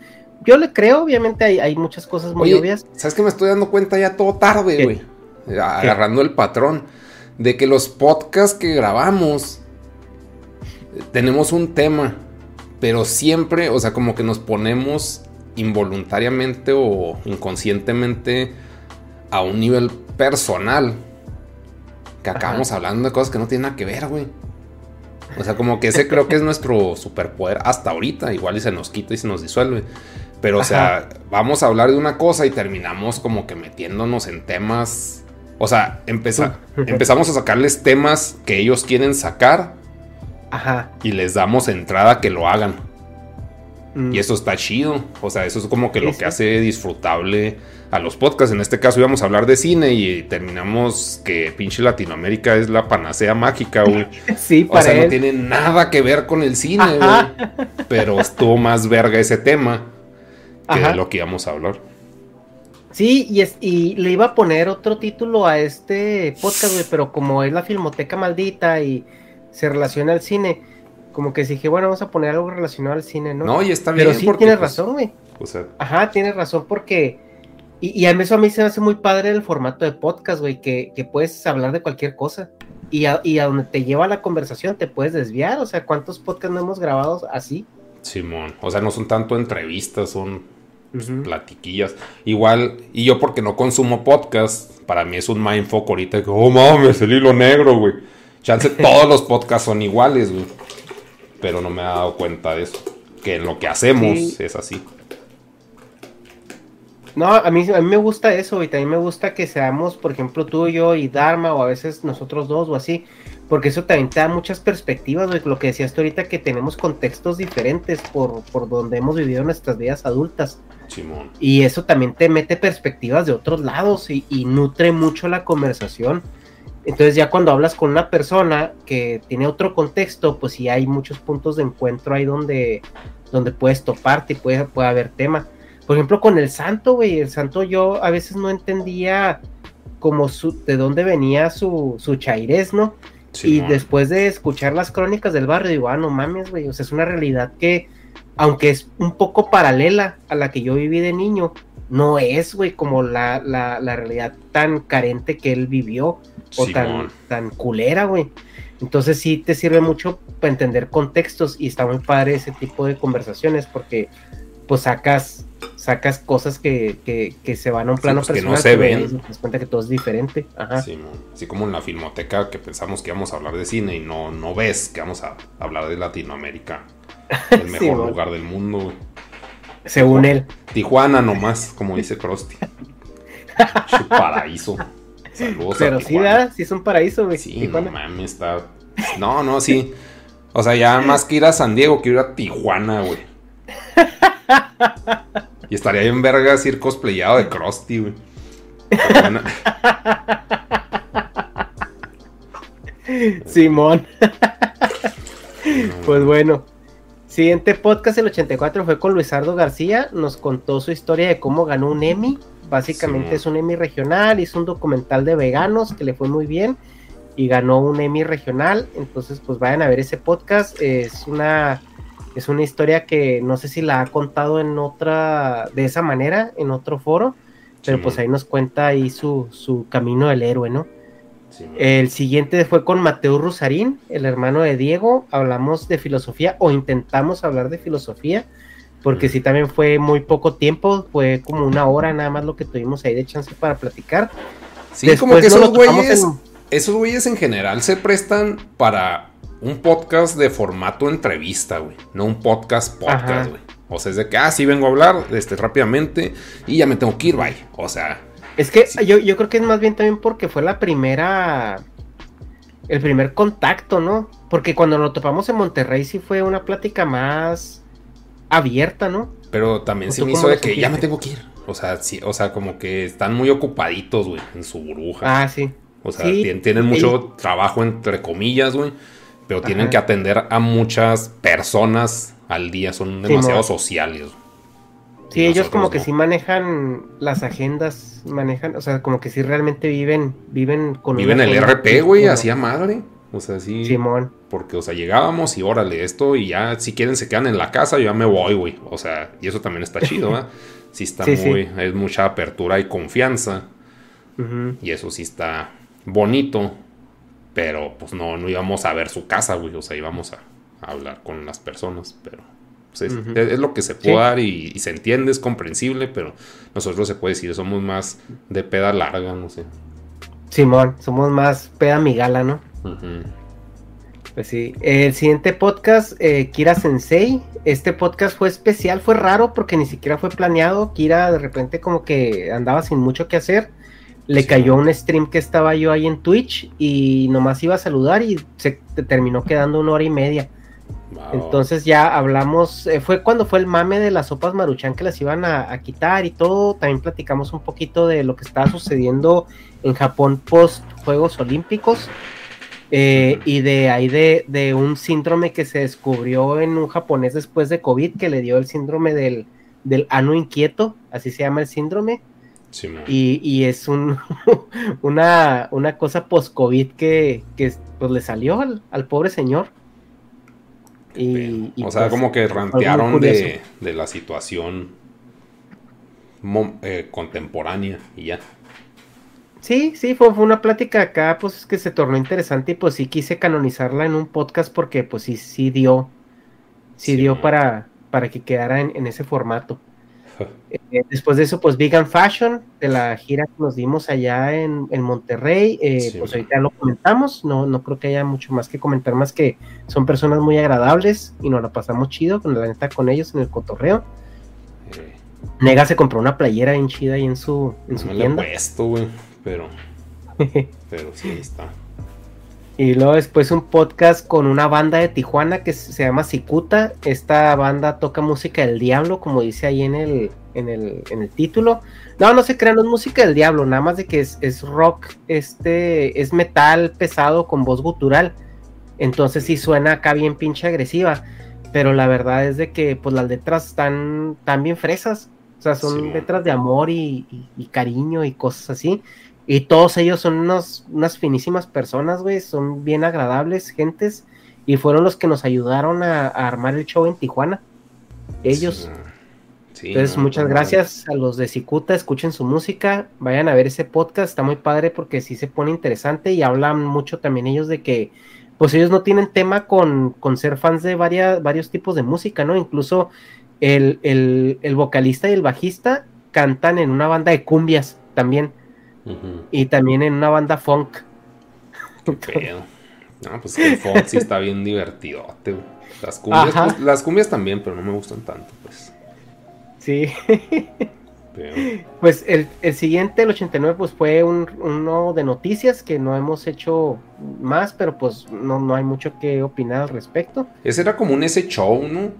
Yo le creo, obviamente hay, hay muchas cosas muy Oye, obvias. ¿sabes que me estoy dando cuenta ya todo tarde, güey? Agarrando el patrón de que los podcasts que grabamos tenemos un tema, pero siempre, o sea, como que nos ponemos involuntariamente o inconscientemente a un nivel personal que acabamos hablando de cosas que no tienen nada que ver, güey. O sea, como que ese *laughs* creo que es nuestro superpoder hasta ahorita. Igual y se nos quita y se nos disuelve. Pero, o sea, vamos a hablar de una cosa y terminamos como que metiéndonos en temas. O sea, empeza- *laughs* empezamos a sacarles temas que ellos quieren sacar Ajá. y les damos entrada a que lo hagan. Mm. Y eso está chido. O sea, eso es como que lo sí. que hace disfrutable a los podcasts. En este caso íbamos a hablar de cine y terminamos que pinche Latinoamérica es la panacea mágica, güey. *laughs* Sí, O para sea, no tiene nada que ver con el cine, Ajá. güey. Pero estuvo más verga ese tema que Ajá. de lo que íbamos a hablar. Sí, y, es, y le iba a poner otro título a este podcast, güey, pero como es la filmoteca maldita y se relaciona al cine, como que dije, bueno, vamos a poner algo relacionado al cine, ¿no? No, y está pero bien, sí porque, tienes pues, razón, güey. O sea, Ajá, tienes razón porque... Y, y a mí eso a mí se me hace muy padre el formato de podcast, güey, que, que puedes hablar de cualquier cosa. Y a, y a donde te lleva la conversación te puedes desviar. O sea, ¿cuántos podcasts no hemos grabado así? Simón. O sea, no son tanto entrevistas, son pues, platiquillas. Igual, y yo porque no consumo podcast, para mí es un mindfuck ahorita que, oh mames, el hilo negro, güey. Chance, *laughs* todos los podcasts son iguales, güey. Pero no me he dado cuenta de eso. Que en lo que hacemos Sí. es así. No, a mí, a mí me gusta eso, y también me gusta que seamos, por ejemplo, tú y yo y Dharma, o a veces nosotros dos, o así, porque eso también te da muchas perspectivas, lo que decías tú ahorita, que tenemos contextos diferentes por, por donde hemos vivido nuestras vidas adultas, Simón. y eso también te mete perspectivas de otros lados y, y nutre mucho la conversación. Entonces ya cuando hablas con una persona que tiene otro contexto, pues sí hay muchos puntos de encuentro ahí donde, donde puedes toparte y puede, puede haber tema. Por ejemplo, con el santo, güey, el santo yo a veces no entendía como su, de dónde venía su, su chairés, ¿no? Y Simón. después de escuchar las crónicas del barrio, digo, ah, no mames, güey, o sea, es una realidad que, aunque es un poco paralela a la que yo viví de niño, no es, güey, como la, la, la, realidad tan carente que él vivió o tan, tan culera, güey. Entonces sí te sirve mucho para entender contextos y está muy padre ese tipo de conversaciones porque pues sacas sacas cosas que, que, se van a un plano pues, personal que no se ven. te das cuenta que todo es diferente. Ajá. Sí, así como en la filmoteca que pensamos que íbamos a hablar de cine y no, no ves que vamos a hablar de Latinoamérica, el mejor *laughs* lugar del mundo. Según él. Tijuana nomás, como dice Krusty. paraíso. Saludos Pero sí, ¿verdad? Sí es un paraíso, güey. Sí, no mames, está... No, no, sí. O sea, ya más que ir a San Diego, quiero ir a Tijuana, güey. Y estaría bien vergas ir cosplayado de Krusty, güey. *laughs* Simón. pues bueno. Siguiente podcast, el 84, fue con Luisardo García. Nos contó su historia de cómo ganó un Emmy. Básicamente es un Emmy regional. Hizo un documental de veganos que le fue muy bien. Y ganó un Emmy regional. Entonces, pues vayan a ver ese podcast. Es una es una historia que no sé si la ha contado en otra, de esa manera, en otro foro, pero pues ahí nos cuenta ahí su, su camino del héroe, ¿no? El siguiente fue con Mateo Rusarín, el hermano de Diego. Hablamos de filosofía o intentamos hablar de filosofía, porque sí también fue muy poco tiempo, fue como una hora nada más lo que tuvimos ahí de chance para platicar. Sí, como que esos güeyes, esos güeyes en general se prestan para un podcast de formato entrevista, güey. No un podcast podcast, güey. O sea, es de que, ah, sí vengo a hablar este, rápidamente y ya me tengo que ir, bye. O sea. Es que yo, yo creo que es más bien también porque fue la primera. El primer contacto, ¿no? Porque cuando lo topamos en Monterrey sí fue una plática más abierta, ¿no? Pero también se me hizo de que ya me tengo que ir. O sea, sí, o sea, como que están muy ocupaditos, güey, en su burbuja. Ah, sí. O sea, tienen mucho trabajo, entre comillas, güey pero tienen que atender a muchas personas al día, son demasiado sociales. Sí, ellos como que sí manejan las agendas, manejan, o sea, como que sí realmente viven, viven con Viven el RP, güey, así a madre. O sea, sí. Simón. Porque, o sea, llegábamos y órale, esto, y ya, si quieren se quedan en la casa, yo ya me voy, güey. O sea, y eso también está chido, ¿verdad? *laughs* Sí está muy, es mucha apertura y confianza. Y eso sí está bonito. Pero pues no, no íbamos a ver su casa, güey. O sea, íbamos a, hablar con las personas. Pero pues, es, lo que se puede dar y, se entiende, es comprensible. Pero nosotros se puede decir, somos más de peda larga, no sé. Simón, somos más peda migala, ¿no? Pues sí. El siguiente podcast, eh, Kira Sensei. Este podcast fue especial, fue raro porque ni siquiera fue planeado. Kira de repente como que andaba sin mucho que hacer le cayó un stream que estaba yo ahí en Twitch y nomás iba a saludar y se terminó quedando una hora y media. Entonces ya hablamos, eh, fue cuando fue el mame de las sopas maruchan que las iban a, quitar y todo. También platicamos un poquito de lo que estaba sucediendo en Japón post Juegos Olímpicos. Eh, y de ahí de, de, un síndrome que se descubrió en un japonés después de COVID que le dio el síndrome del, del ano inquieto, así se llama el síndrome y, es un, *laughs* una, una cosa post-COVID que, pues, le salió al, pobre señor. Y, o sea, pues, como que rantearon de, la situación eh, contemporánea y ya. Sí, sí, fue, fue, una plática acá, pues que se tornó interesante y pues sí quise canonizarla en un podcast porque pues sí, sí dio, sí, dio para, para que quedara en ese formato. Eh, después de eso, pues Vegan Fashion, de la gira que nos dimos allá en, Monterrey, eh, pues ahorita lo comentamos, no, no creo que haya mucho más que comentar, más que son personas muy agradables y nos la pasamos chido con la neta con ellos en el cotorreo. Eh. Nega se compró una playera bien chida ahí en su, en su tienda. puesto, pero, *laughs* pero sí está. Y luego después un podcast con una banda de Tijuana que se llama Cicuta. Esta banda toca música del diablo, como dice ahí en el, en el, en el título. No, no se crean, no es música del diablo, nada más de que es, es rock, este, es metal pesado con voz gutural. Entonces sí suena acá bien pinche agresiva. Pero la verdad es de que pues las letras están, tan bien fresas. O sea, son letras de amor y, y cariño y cosas así. Y todos ellos son unos, unas finísimas personas, güey, son bien agradables, gentes, y fueron los que nos ayudaron a, armar el show en Tijuana. Ellos. Entonces, muchas gracias a los de Cicuta, escuchen su música, vayan a ver ese podcast, está muy padre porque sí se pone interesante y hablan mucho también ellos de que, pues ellos no tienen tema con, con ser fans de varias, varios tipos de música, ¿no? Incluso el, el, vocalista y el bajista cantan en una banda de cumbias también, y también en una banda funk. *laughs* No, pues el funk sí está bien divertido. Las cumbias, pues, las cumbias también, pero no me gustan tanto, pues. Sí. *laughs* Pues el, siguiente, el 89, pues fue un, uno de noticias que no hemos hecho más, pero pues no, no hay mucho que opinar al respecto. Ese era como un ese show, ¿no?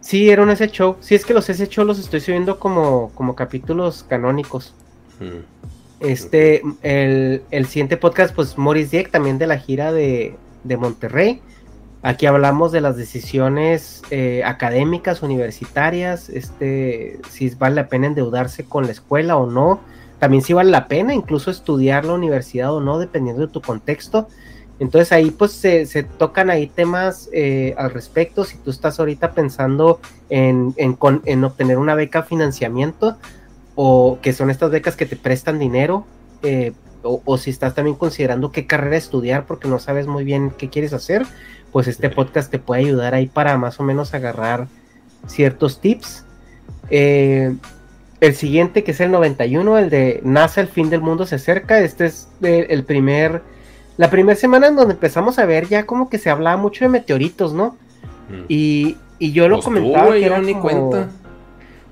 Sí, era un ese show. Sí, es que los ese show los estoy subiendo como, como capítulos canónicos. Mm. Este, el, el, siguiente podcast, pues Morris Dieck, también de la gira de, de Monterrey. Aquí hablamos de las decisiones eh, académicas, universitarias, este, si vale la pena endeudarse con la escuela o no. También si vale la pena incluso estudiar la universidad o no, dependiendo de tu contexto. Entonces ahí pues se, tocan ahí temas eh, al respecto. Si tú estás ahorita pensando en, en, obtener una beca financiamiento o que son estas becas que te prestan dinero, eh, o, o, si estás también considerando qué carrera estudiar porque no sabes muy bien qué quieres hacer, pues este podcast te puede ayudar ahí para más o menos agarrar ciertos tips. Eh, el siguiente, que es el 91, el de NASA, el fin del mundo se acerca. Este es el primer, la primera semana en donde empezamos a ver ya como que se hablaba mucho de meteoritos, ¿no? Mm. Y, yo lo pues comentaba. que era ni cuenta.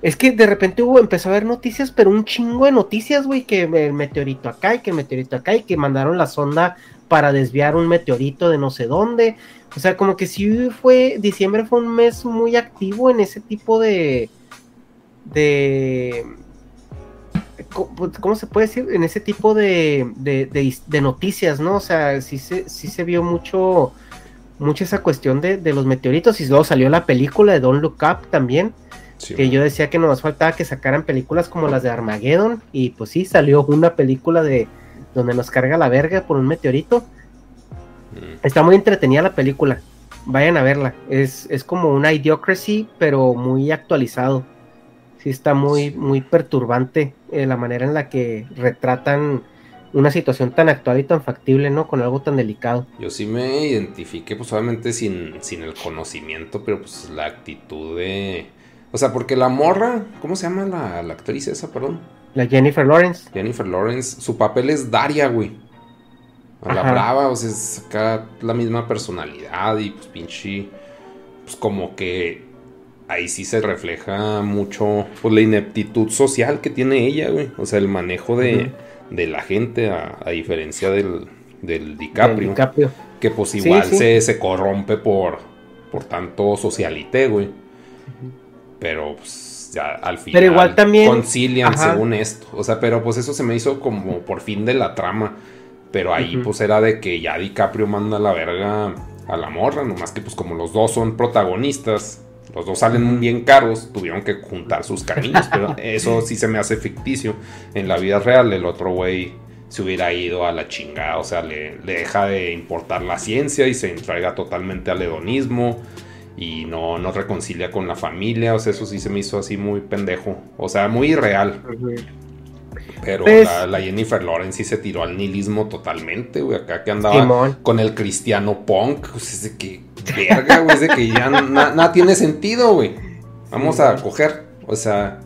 Es que de repente hubo, empezó a haber noticias, pero un chingo de noticias, güey, que el meteorito acá y que el meteorito acá y que mandaron la sonda para desviar un meteorito de no sé dónde. O sea, como que sí fue, diciembre fue un mes muy activo en ese tipo de, de, ¿cómo se puede decir? En ese tipo de, de, noticias, ¿no? O sea, sí se, sí se vio mucho, mucho esa cuestión de, los meteoritos y luego salió la película de Don't Look Up también. Que yo decía que nos faltaba que sacaran películas como las de Armageddon y pues sí, salió una película de donde nos carga la verga por un meteorito. Mm. Está muy entretenida la película. Vayan a verla. Es, es como una idiocracy, pero muy actualizado. Sí, está muy, muy perturbante eh, la manera en la que retratan una situación tan actual y tan factible, ¿no? Con algo tan delicado. Yo sí me identifiqué, pues obviamente sin, sin el conocimiento, pero pues la actitud de... O sea, porque la morra, ¿cómo se llama la, la actriz esa, perdón? La Jennifer Lawrence. Jennifer Lawrence, su papel es Daria, güey. A la brava, o sea, es acá la misma personalidad y pues pinche. Pues como que ahí sí se refleja mucho pues, la ineptitud social que tiene ella, güey. O sea, el manejo de, de la gente, a, diferencia del, del DiCaprio, Que pues igual Se, se, corrompe por, por tanto socialité, güey. Pero pues ya al final pero igual también, concilian según esto. O sea, pero pues eso se me hizo como por fin de la trama. Pero ahí pues era de que ya DiCaprio manda la verga a la morra, nomás que pues como los dos son protagonistas, los dos salen bien caros, tuvieron que juntar sus caminos, pero *laughs* eso sí se me hace ficticio. En la vida real el otro güey se hubiera ido a la chingada, o sea, le, le deja de importar la ciencia y se entrega totalmente al hedonismo y no, no reconcilia con la familia, o sea, eso sí se me hizo así muy pendejo, o sea, muy irreal. Pero pues la, Jennifer Lawrence sí se tiró al nihilismo totalmente, güey, acá que andaba con el cristiano punk, pues es de que, verga, güey, es de que ya nada tiene sentido, güey. Vamos a coger, o sea,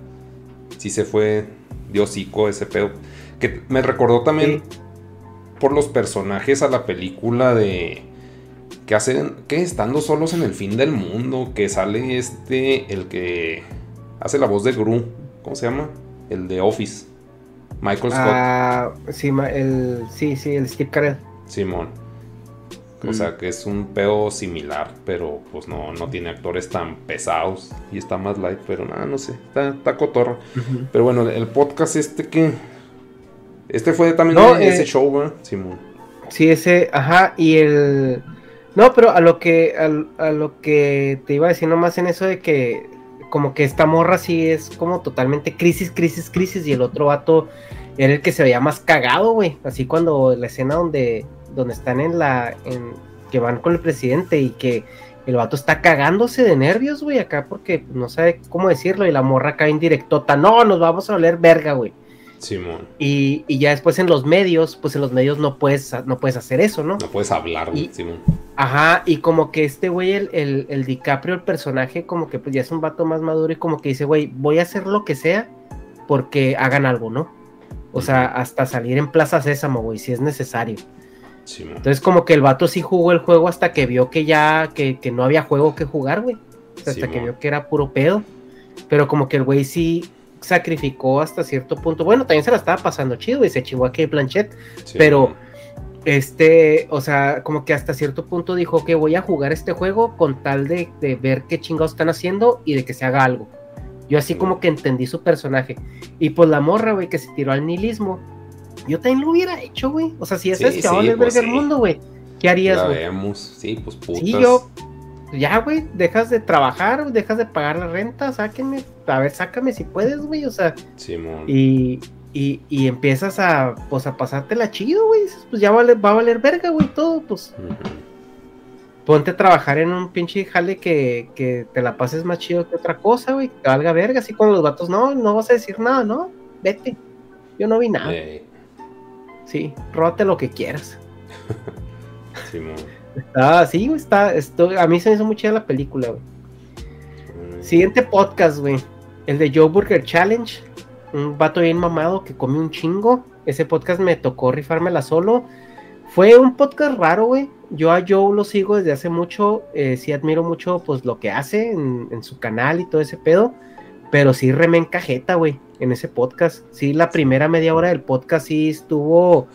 sí se fue diosico ese pedo. Que me recordó también por los personajes a la película de que hacen, que estando solos en el fin del mundo, que sale este, el que hace la voz de Gru, ¿cómo se llama? El de Office, Michael Scott. Ah, sí, el, sí, sí, el Steve Carell. Simón. O mm. sea que es un pedo similar, pero pues no, no tiene actores tan pesados y está más light, pero nada, no sé, está, está cotorro. Pero bueno, el podcast este que... Este fue también ese eh, show, ¿verdad? Simón. Sí, ese, ajá, y el... No, pero a lo que a, lo que te iba a decir nomás en eso de que como que esta morra sí es como totalmente crisis, crisis, crisis y el otro vato era el que se veía más cagado, güey. Así cuando la escena donde donde están en la en, que van con el presidente y que el vato está cagándose de nervios, güey, acá porque no sabe cómo decirlo y la morra acá indirectota, no, nos vamos a oler verga, güey. Simón. Y, y ya después en los medios, pues en los medios no puedes, no puedes hacer eso, ¿no? No puedes hablar, güey, Simón. Ajá, y como que este güey, el, el, el, DiCaprio, el personaje, como que pues ya es un vato más maduro y como que dice, güey, voy a hacer lo que sea porque hagan algo, ¿no? O sea, hasta salir en Plaza Sésamo, güey, si es necesario. Entonces como que el vato sí jugó el juego hasta que vio que ya, que, que no había juego que jugar, güey. hasta que vio que era puro pedo. Pero como que el güey sí sacrificó hasta cierto punto. Bueno, también se la estaba pasando chido y se chingó a Kate Blanchett. pero, este, o sea, como que hasta cierto punto dijo que voy a jugar este juego con tal de, de ver qué chingados están haciendo y de que se haga algo. Yo así como que entendí su personaje. Y pues la morra, güey, que se tiró al nihilismo. Yo también lo hubiera hecho, güey. O sea, si eso es que sí, pues el mundo, güey. ¿Qué harías, güey? Sí, pues putas. Sí, yo ya, güey, dejas de trabajar, dejas de pagar la renta, sáquenme, a ver, sácame si puedes, güey, o sea. y, y, y, empiezas a, pues, a pasártela chido, güey, pues ya vale, va a valer verga, güey, todo, pues. Ponte a trabajar en un pinche jale que, que te la pases más chido que otra cosa, güey, que valga verga, así con los vatos, no, no vas a decir nada, no, vete, yo no vi nada. Sí, róbate lo que quieras. *laughs* Simón. Está, sí, güey, está, esto, a mí se me hizo muy chida la película, güey. Mm. Siguiente podcast, güey. El de Joe Burger Challenge. Un vato bien mamado que come un chingo. Ese podcast me tocó rifármela solo. Fue un podcast raro, güey. Yo a Joe lo sigo desde hace mucho. Eh, sí admiro mucho, pues, lo que hace en, en, su canal y todo ese pedo. Pero sí remen cajeta, güey, en ese podcast. Sí, la primera media hora del podcast sí estuvo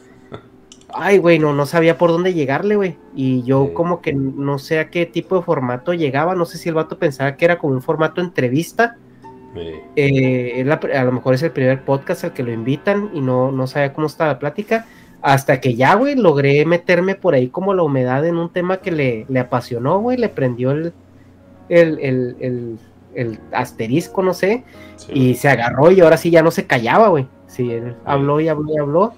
ay, güey, no, no sabía por dónde llegarle, güey. Y yo como que no sé a qué tipo de formato llegaba, no sé si el vato pensaba que era como un formato entrevista. Eh, a lo mejor es el primer podcast al que lo invitan y no, no sabía cómo estaba la plática. Hasta que ya, güey, logré meterme por ahí como la humedad en un tema que le, le apasionó, güey, le prendió el, el, el, el, asterisco, no sé, y se agarró y ahora sí ya no se callaba, güey. Sí, él habló y habló y habló.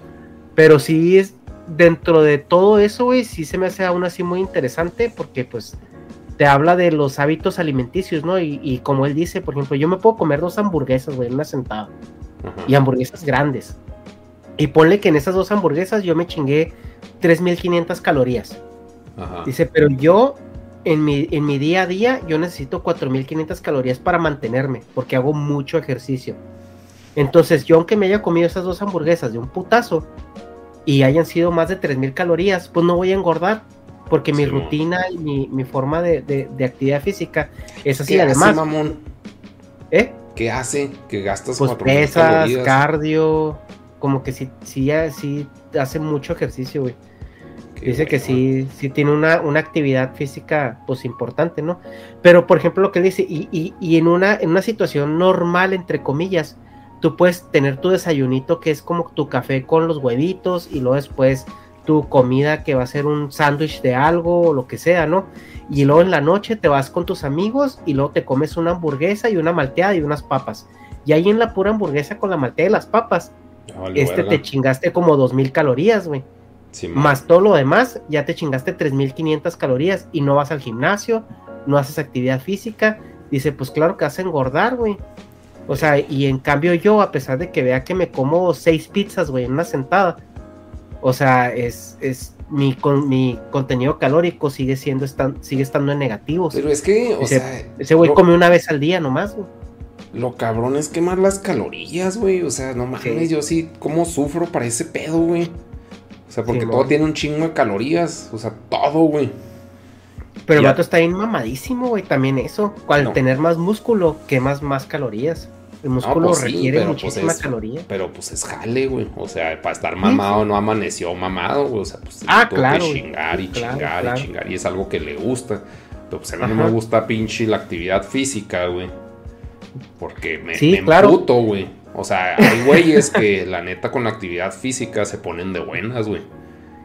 Pero sí, es, dentro de todo eso, güey, sí se me hace aún así muy interesante porque pues te habla de los hábitos alimenticios, ¿no? Y, como él dice, por ejemplo, yo me puedo comer dos hamburguesas, güey, en una sentada. Y hamburguesas grandes. Y ponle que en esas dos hamburguesas yo me chingué 3.500 calorías. Dice, pero yo en mi, en mi día a día yo necesito 4.500 calorías para mantenerme, porque hago mucho ejercicio. Entonces yo aunque me haya comido esas dos hamburguesas de un putazo, y hayan sido más de 3.000 calorías, pues no voy a engordar, porque mi rutina y mi, forma de, actividad física es así. Además, hace, mamón? ¿Eh? ¿Qué hace? Que gastas pues pesas, cardio, como que sí, sí, sí hace mucho ejercicio, güey. Dice que sí, sí tiene una, una, actividad física, pues importante, ¿no? Pero, por ejemplo, lo que dice, y, y, y en, una, en una situación normal, entre comillas, tú puedes tener tu desayunito que es como tu café con los huevitos y luego después tu comida que va a ser un sándwich de algo o lo que sea, ¿no? Y luego en la noche te vas con tus amigos y luego te comes una hamburguesa y una malteada y unas papas. Y ahí en la pura hamburguesa con la malteada y las papas, este te chingaste como 2000 calorías, güey. Más todo lo demás, ya te chingaste 3500 calorías y no vas al gimnasio, no haces actividad física. Dice, pues claro que vas a engordar, güey. O sea, y en cambio yo, a pesar de que vea que me como seis pizzas, güey, en una sentada, o sea, es, es mi, con, mi contenido calórico sigue siendo sigue estando en negativos. Pero es que, o sea, ese güey come una vez al día nomás, güey. Lo cabrón es quemar las calorías, güey. O sea, no mames, yo sí, ¿cómo sufro para ese pedo, güey? O sea, porque todo tiene un chingo de calorías. O sea, todo, güey. Pero el vato está bien mamadísimo, güey, también eso. Al tener más músculo, quemas más calorías. El músculo pues requiere pues muchísima caloría. Pero pues es jale, güey. O sea, para estar mamado no amaneció mamado, güey. O sea, pues ah, claro, que chingar y chingar y chingar. Y es algo que le gusta. Pero pues a mí no me gusta pinche la actividad física, güey. Porque me, sí, emputo, güey. O sea, hay güeyes que la neta con la actividad física se ponen de buenas, güey.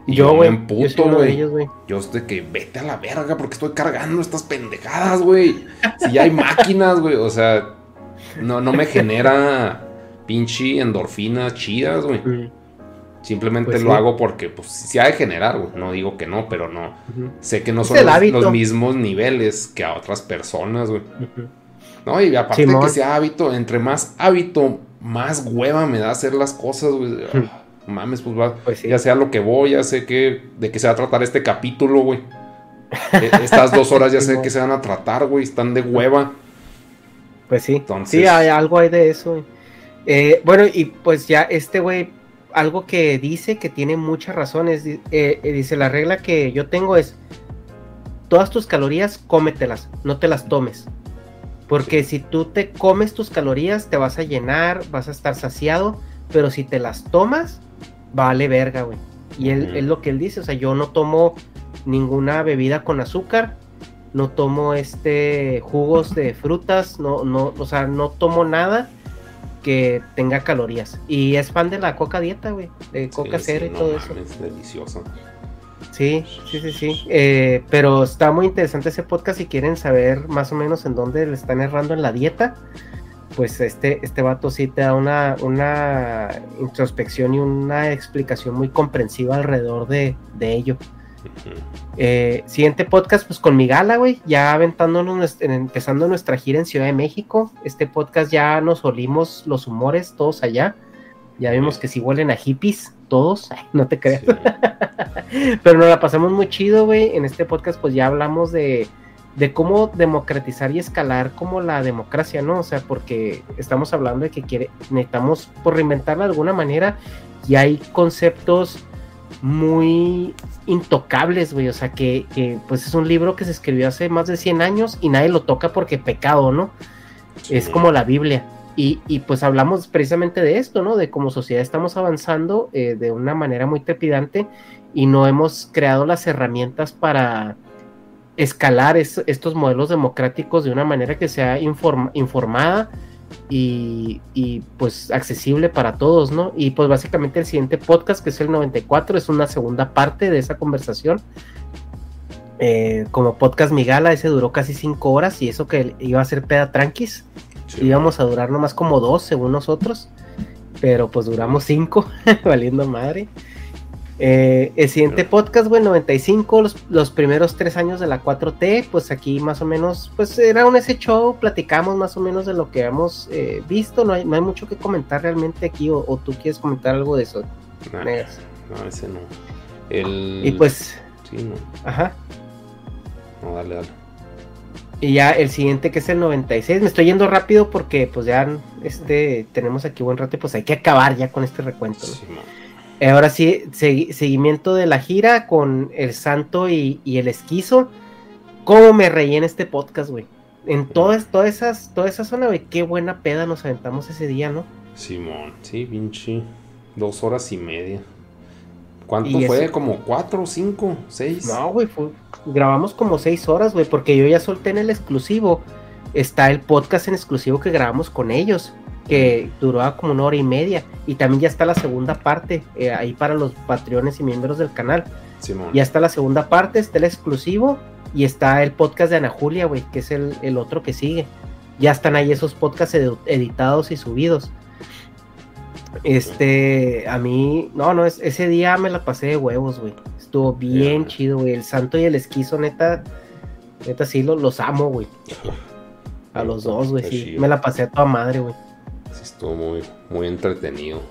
Y yo, güey, me emputo, güey. Yo estoy que vete a la verga porque estoy cargando estas pendejadas, güey. Si ya hay máquinas, güey. O sea, no, no me genera pinche endorfinas chidas, güey. Simplemente Pues lo sí. hago porque, pues, sí ha de generar, güey. No digo que no, pero no. Sé que no son los, mismos niveles que a otras personas, güey. No, y aparte de que sea hábito, entre más hábito, más hueva me da hacer las cosas, güey. Ah, mames, pues va. Pues sí. Ya sea lo que voy, ya sé que, de qué se va a tratar este capítulo, güey. E- Estas dos horas ya sé *laughs* que se van a tratar, güey. Están de hueva. Pues sí. Entonces- Sí, hay algo hay de eso. Eh, bueno, y pues ya este güey, algo que dice que tiene muchas razones. eh, eh, dice, la regla que yo tengo es, todas tus calorías, cómetelas, no te las tomes. Porque si tú te comes tus calorías, te vas a llenar, vas a estar saciado, pero si te las tomas, vale verga, güey. Y él, es lo que él dice, o sea, yo no tomo ninguna bebida con azúcar, no tomo este jugos de frutas, no, no, o sea, no tomo nada que tenga calorías. Y es fan de la coca dieta, güey, de coca Sí, cero sí, y no todo eso. mames, delicioso. Sí, sí, sí, sí. Eh, pero está muy interesante ese podcast si quieren saber más o menos en dónde le están errando en la dieta. Pues este, este vato sí te da una, una introspección y una explicación muy comprensiva alrededor de, de ello. Eh, siguiente podcast, pues con mi gala, güey, ya aventándonos, empezando nuestra gira en Ciudad de México. Este podcast ya nos olimos los humores todos allá. Ya vimos que sí huelen a hippies, todos, *laughs* Ay, no te creas. Sí. *laughs* Pero nos la pasamos muy chido, güey. En este podcast, pues ya hablamos de, de cómo democratizar y escalar como la democracia, ¿no? O sea, porque estamos hablando de que quiere, necesitamos por reinventarla de alguna manera y hay conceptos muy intocables, güey. O sea, que, que, pues es un libro que se escribió hace más de 100 años y nadie lo toca porque pecado, ¿no? Es como la Biblia. Y, y, pues hablamos precisamente de esto, ¿no? De cómo sociedad estamos avanzando eh, de una manera muy trepidante y no hemos creado las herramientas para escalar es- estos modelos democráticos de una manera que sea inform- informada y, y, pues accesible para todos, ¿no? Y pues básicamente el siguiente podcast, que es el 94, es una segunda parte de esa conversación. Eh, como podcast Migala, ese duró casi cinco horas y eso que iba a ser peda tranquis. Sí. Íbamos a durar nomás como dos, según nosotros. Pero pues duramos cinco, *laughs* valiendo madre. Eh, el siguiente podcast, güey, 95, los, los primeros tres años de la 4T, pues aquí más o menos, pues era un ese show, platicamos más o menos de lo que hemos eh, visto, no hay, no hay mucho que comentar realmente aquí, o, o tú quieres comentar algo de eso. Nah, no, ese no. El... Y pues, Sí, no. ajá. No, dale, dale. Y ya el siguiente que es el 96, me estoy yendo rápido porque pues ya este tenemos aquí buen rato y pues hay que acabar ya con este recuento. ¿no? Sí, Ahora sí, segui- seguimiento de la gira con el Santo y, y el Esquizo. ¿Cómo me reí en este podcast, güey? En todas, todas esas, toda esa zona, güey, qué buena peda nos aventamos ese día, ¿no? Simón, sí, pinche. Dos horas y media. ¿Cuánto Y fue? ese- ¿Como cuatro, cinco, seis? No, güey, fue- grabamos como seis horas, güey, porque yo ya solté en el exclusivo. Está el podcast en exclusivo que grabamos con ellos, que duró como una hora y media. Y también ya está la segunda parte, eh, ahí para los patreones y miembros del canal. Simón. Ya está la segunda parte, está el exclusivo y está el podcast de Ana Julia, güey, que es el, el otro que sigue. Ya están ahí esos podcasts editados y subidos. Este, a mí, no, no, es- ese día me la pasé de huevos, güey. Estuvo bien chido, güey. El santo y el esquizo, neta, neta sí lo- los amo, güey. *laughs* A los dos, güey, sí. Me la pasé a toda madre, güey. Sí, estuvo muy, muy entretenido.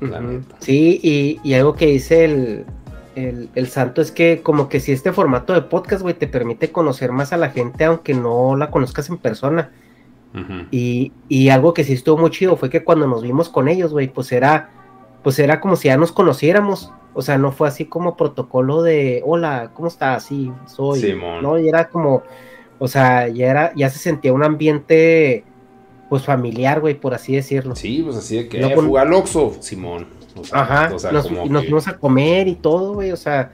La neta. Sí, y, y algo que dice el, el, el santo es que como que si este formato de podcast, güey, te permite conocer más a la gente aunque no la conozcas en persona. Y, y algo que sí estuvo muy chido fue que cuando nos vimos con ellos, güey, pues era, pues era como si ya nos conociéramos. O sea, no fue así como protocolo de, hola, ¿cómo estás? Sí, soy. Simón. No, y era como, o sea, ya era, ya se sentía un ambiente, pues familiar, güey, por así decirlo. Sí, pues así de que No eh, con- al Oxxo, Simón. O sea, Ajá, o sea, nos, como y nos que- fuimos a comer y todo, güey, o sea,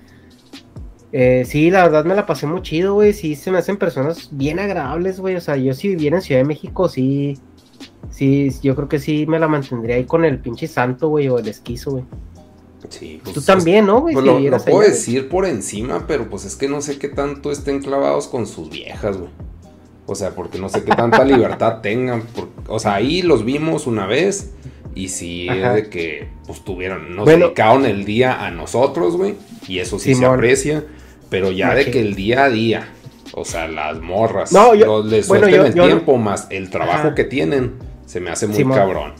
eh, sí, la verdad me la pasé muy chido, güey, sí, se me hacen personas bien agradables, güey, o sea, yo si viviera en Ciudad de México, sí, sí, yo creo que sí me la mantendría ahí con el pinche santo, güey, o el esquizo, güey. Sí, pues, Tú también, ¿no, güey? Pues lo, lo puedo allá. decir por encima, pero pues es que no sé qué tanto estén clavados con sus viejas, güey. O sea, porque no sé qué tanta libertad tengan. por- o sea, ahí los vimos una vez, Y sí, Ajá. de que, pues tuvieron, nos Bueno. dedicaron el día a nosotros, güey. Y eso sí se aprecia. Pero ya de que el día a día, o sea, las morras, No, yo- los- les bueno, yo- el yo- tiempo más el trabajo Ajá. que tienen, se me hace muy Simón. cabrón.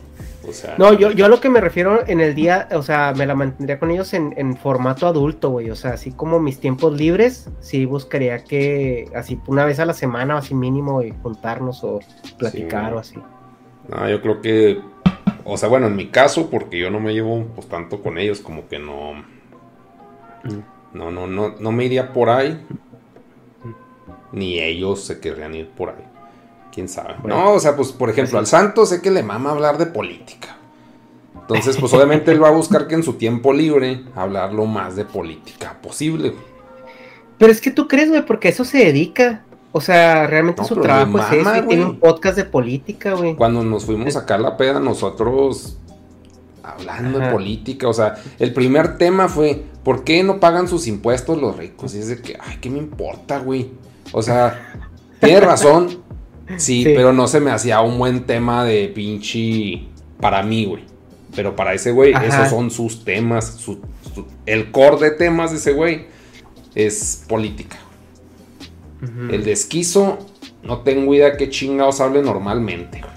O sea, No, yo, yo a lo que me refiero en el día, o sea, me la mantendría con ellos en, en formato adulto, güey. O sea, así como mis tiempos libres, sí buscaría que, así una vez a la semana, o así mínimo, y juntarnos o platicar Sí. o así. No, yo creo que, o sea, bueno, en mi caso, porque yo no me llevo pues tanto con ellos, como que no, no, no, no, no me iría por ahí, ni ellos se querrían ir por ahí, quién sabe. Bueno. no, o sea, pues por ejemplo, al Santo sé que le mama hablar de política. Entonces, pues obviamente él va a buscar que en su tiempo libre hablar lo más de política posible. Pero es que tú crees, güey, porque eso se dedica. O sea, realmente No, su le trabajo es mama, eso y tiene un podcast de política, güey. Cuando nos fuimos a sacar la peda, nosotros hablando de política, o sea, el primer tema fue, ¿por qué no pagan sus impuestos los ricos? Y es de que, ay, ¿qué me importa, güey? O sea, tiene razón, sí, Sí. pero no se me hacía un buen tema de pinche para mí, güey. Pero para ese güey, Ajá. esos son sus temas, su- su- el core de temas de ese güey es política. El desquizo, no tengo idea qué chingados hable normalmente. güey.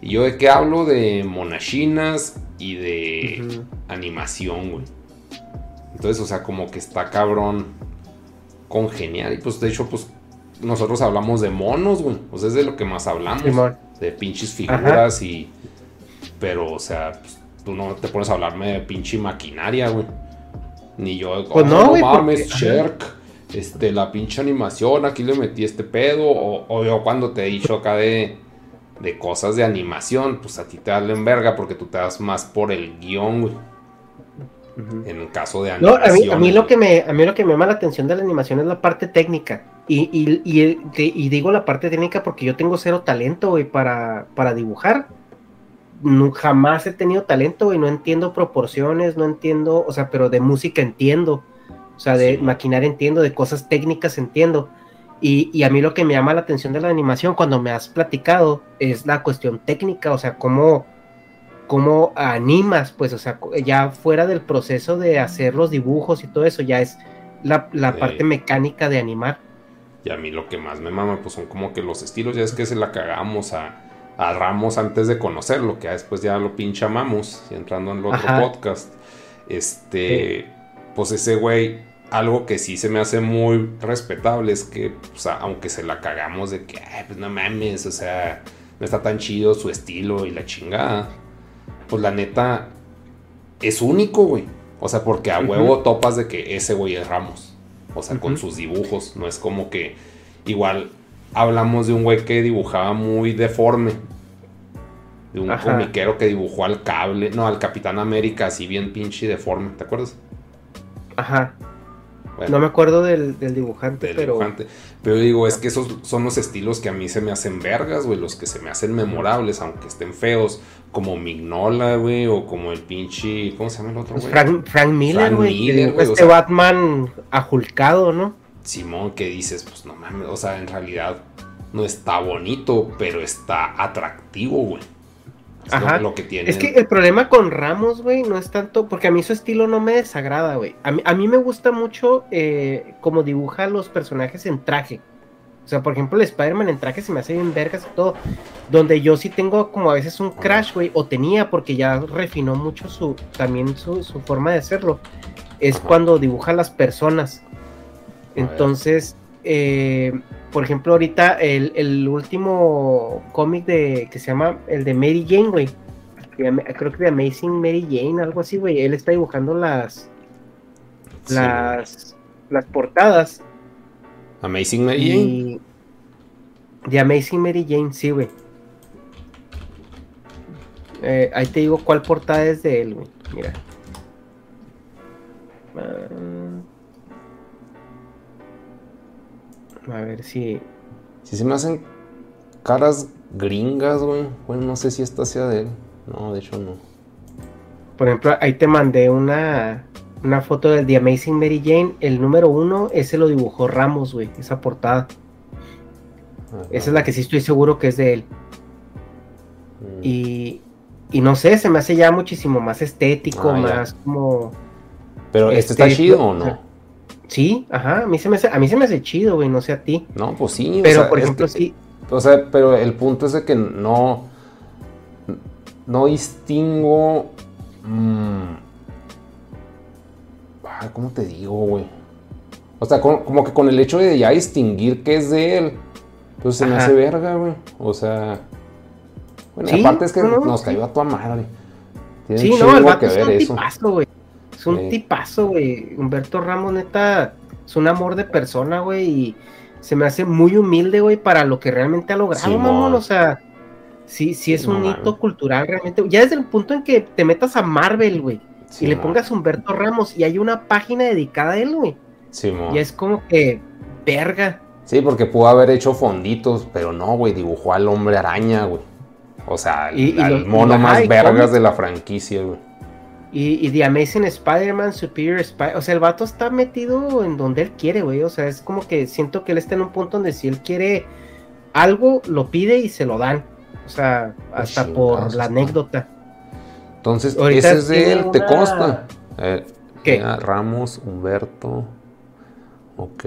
Y yo de qué hablo de monachinas y de animación, güey. Entonces, o sea, como que está cabrón congenial. Y pues, de hecho, pues, nosotros hablamos de monos, güey. O sea, es de lo que más hablamos. Simón. De pinches figuras y... Pero, o sea, pues, tú no te pones a hablarme de pinche maquinaria, güey. Ni yo, Pues "Oh, no, güey, mames, porque- Sherk, este, la pinche animación, aquí le metí este pedo. O, o yo cuando te he dicho acá de, de cosas de animación, pues a ti te dan verga porque tú te das más por el guion, güey. En el caso de No, animación. a mí, a mí lo que me, a mí lo que me llama la atención de la animación es la parte técnica. Y, y, y, te- y digo la parte técnica porque yo tengo cero talento, güey, para, para dibujar. Nu- jamás he tenido talento, güey, no entiendo proporciones, no entiendo, o sea, pero de música entiendo. O sea, de Sí. maquinaria entiendo, de cosas técnicas entiendo. Y, y a mí lo que me llama la atención de la animación cuando me has platicado es la cuestión técnica, o sea, cómo, cómo animas, pues, o sea, ya fuera del proceso de hacer los dibujos y todo eso, ya es la, la Sí. parte mecánica de animar. Y a mí lo que más me mama, pues son como que los estilos. Ya es que se la cagamos a, a Ramos antes de conocerlo, que después ya lo pinche amamos, y entrando en el otro Ajá. podcast. Este, pues ese güey, algo que sí se me hace muy respetable es que, sea, aunque se la cagamos de que, "Ay, pues no mames, o sea, no está tan chido su estilo y la chingada. Pues la neta, es único, güey. O sea, porque a huevo topas de que ese güey es Ramos. O sea, con sus dibujos. No es como que igual hablamos de un güey que dibujaba muy deforme. De un Ajá. comiquero que dibujó al cable, no, al Capitán América, así bien pinche deforme, ¿te acuerdas? Ajá. Bueno, No me acuerdo del, del dibujante, del pero. dibujante. Pero digo, es que esos son los estilos que a mí se me hacen vergas, güey, los que se me hacen memorables, aunque estén feos, como Mignola, güey, o como el pinche, ¿cómo se llama el otro, pues, güey? Frank, Frank Miller, Frank güey. Miller, güey, o Este sea- Batman ajulcado, ¿no? Simón, que dices, pues no mames, o sea, en realidad no está bonito, pero está atractivo, güey. Es Ajá. Lo, que tiene. Es que el problema con Ramos, güey, no es tanto, porque a mí su estilo no me desagrada, güey. A mí, a mí me gusta mucho eh, como dibuja los personajes en traje. O sea, por ejemplo, el Spider-Man en traje se me hace bien vergas y todo. Donde yo sí tengo como a veces un crash, güey, o tenía, porque ya refinó mucho su, también su, su forma de hacerlo. Es cuando dibuja a las personas. Entonces, eh, por ejemplo, ahorita el, el último cómic de que se llama el de Mary Jane, güey. Creo que de Amazing Mary Jane, algo así, güey. Él está dibujando las Sí. las las portadas Amazing Mary Jane. de Amazing Mary Jane, sí, güey. Eh, ahí te digo cuál portada es de él, güey. Mira. Ah. A ver si. Si se me hacen caras gringas, güey. Bueno, no sé si esta sea de él. No, de hecho no. Por ejemplo, ahí te mandé una, una foto del The Amazing Mary Jane. El número uno, ese lo dibujó Ramos, güey. Esa portada. Ajá. Esa es la que sí estoy seguro que es de él. Mm. Y, y no sé, se me hace ya muchísimo más estético, Ah, ya. más como... Pero este está Este, chido o no? Sí, ajá, a mí se me hace, a mí se me hace chido, güey, no sé a ti. No, pues sí. o Pero, sea, por es ejemplo, que- sí, O sea, pero el punto es de que no. No distingo. mm, ah, ¿Cómo te digo, güey? O sea, como, como que con el hecho de ya distinguir que es de él. Pues se me hace verga, güey. O sea. Bueno, Sí, aparte es que no, no, nos sí. cayó a tu madre. Tiene Sí, no, el vato que es ver un eso. tipazo, güey. Es un Sí. tipazo, güey. Humberto Ramos, neta, es un amor de persona, güey. Y se me hace muy humilde, güey, para lo que realmente ha logrado, mamón. O sea, sí, sí es No un hito cultural realmente. Ya desde el punto en que te metas a Marvel, güey, y le pongas Humberto Ramos y hay una página dedicada a él, güey. Simón. Y es como que, verga. Sí, porque pudo haber hecho fonditos, pero no, güey, dibujó al hombre araña, güey. O sea, al, Y- al mono y- más vergas de la franquicia, güey. Y, y The Amazing Spider-Man, Superior Spider, o sea, el vato está metido en donde él quiere, güey. O sea, es como que siento que él está en un punto donde si él quiere algo, lo pide y se lo dan. O sea, hasta por chingados, la anécdota. Entonces, Ahorita ese es de él, ¿te consta? Eh, ¿Qué? mira, Ramos, Humberto. Ok.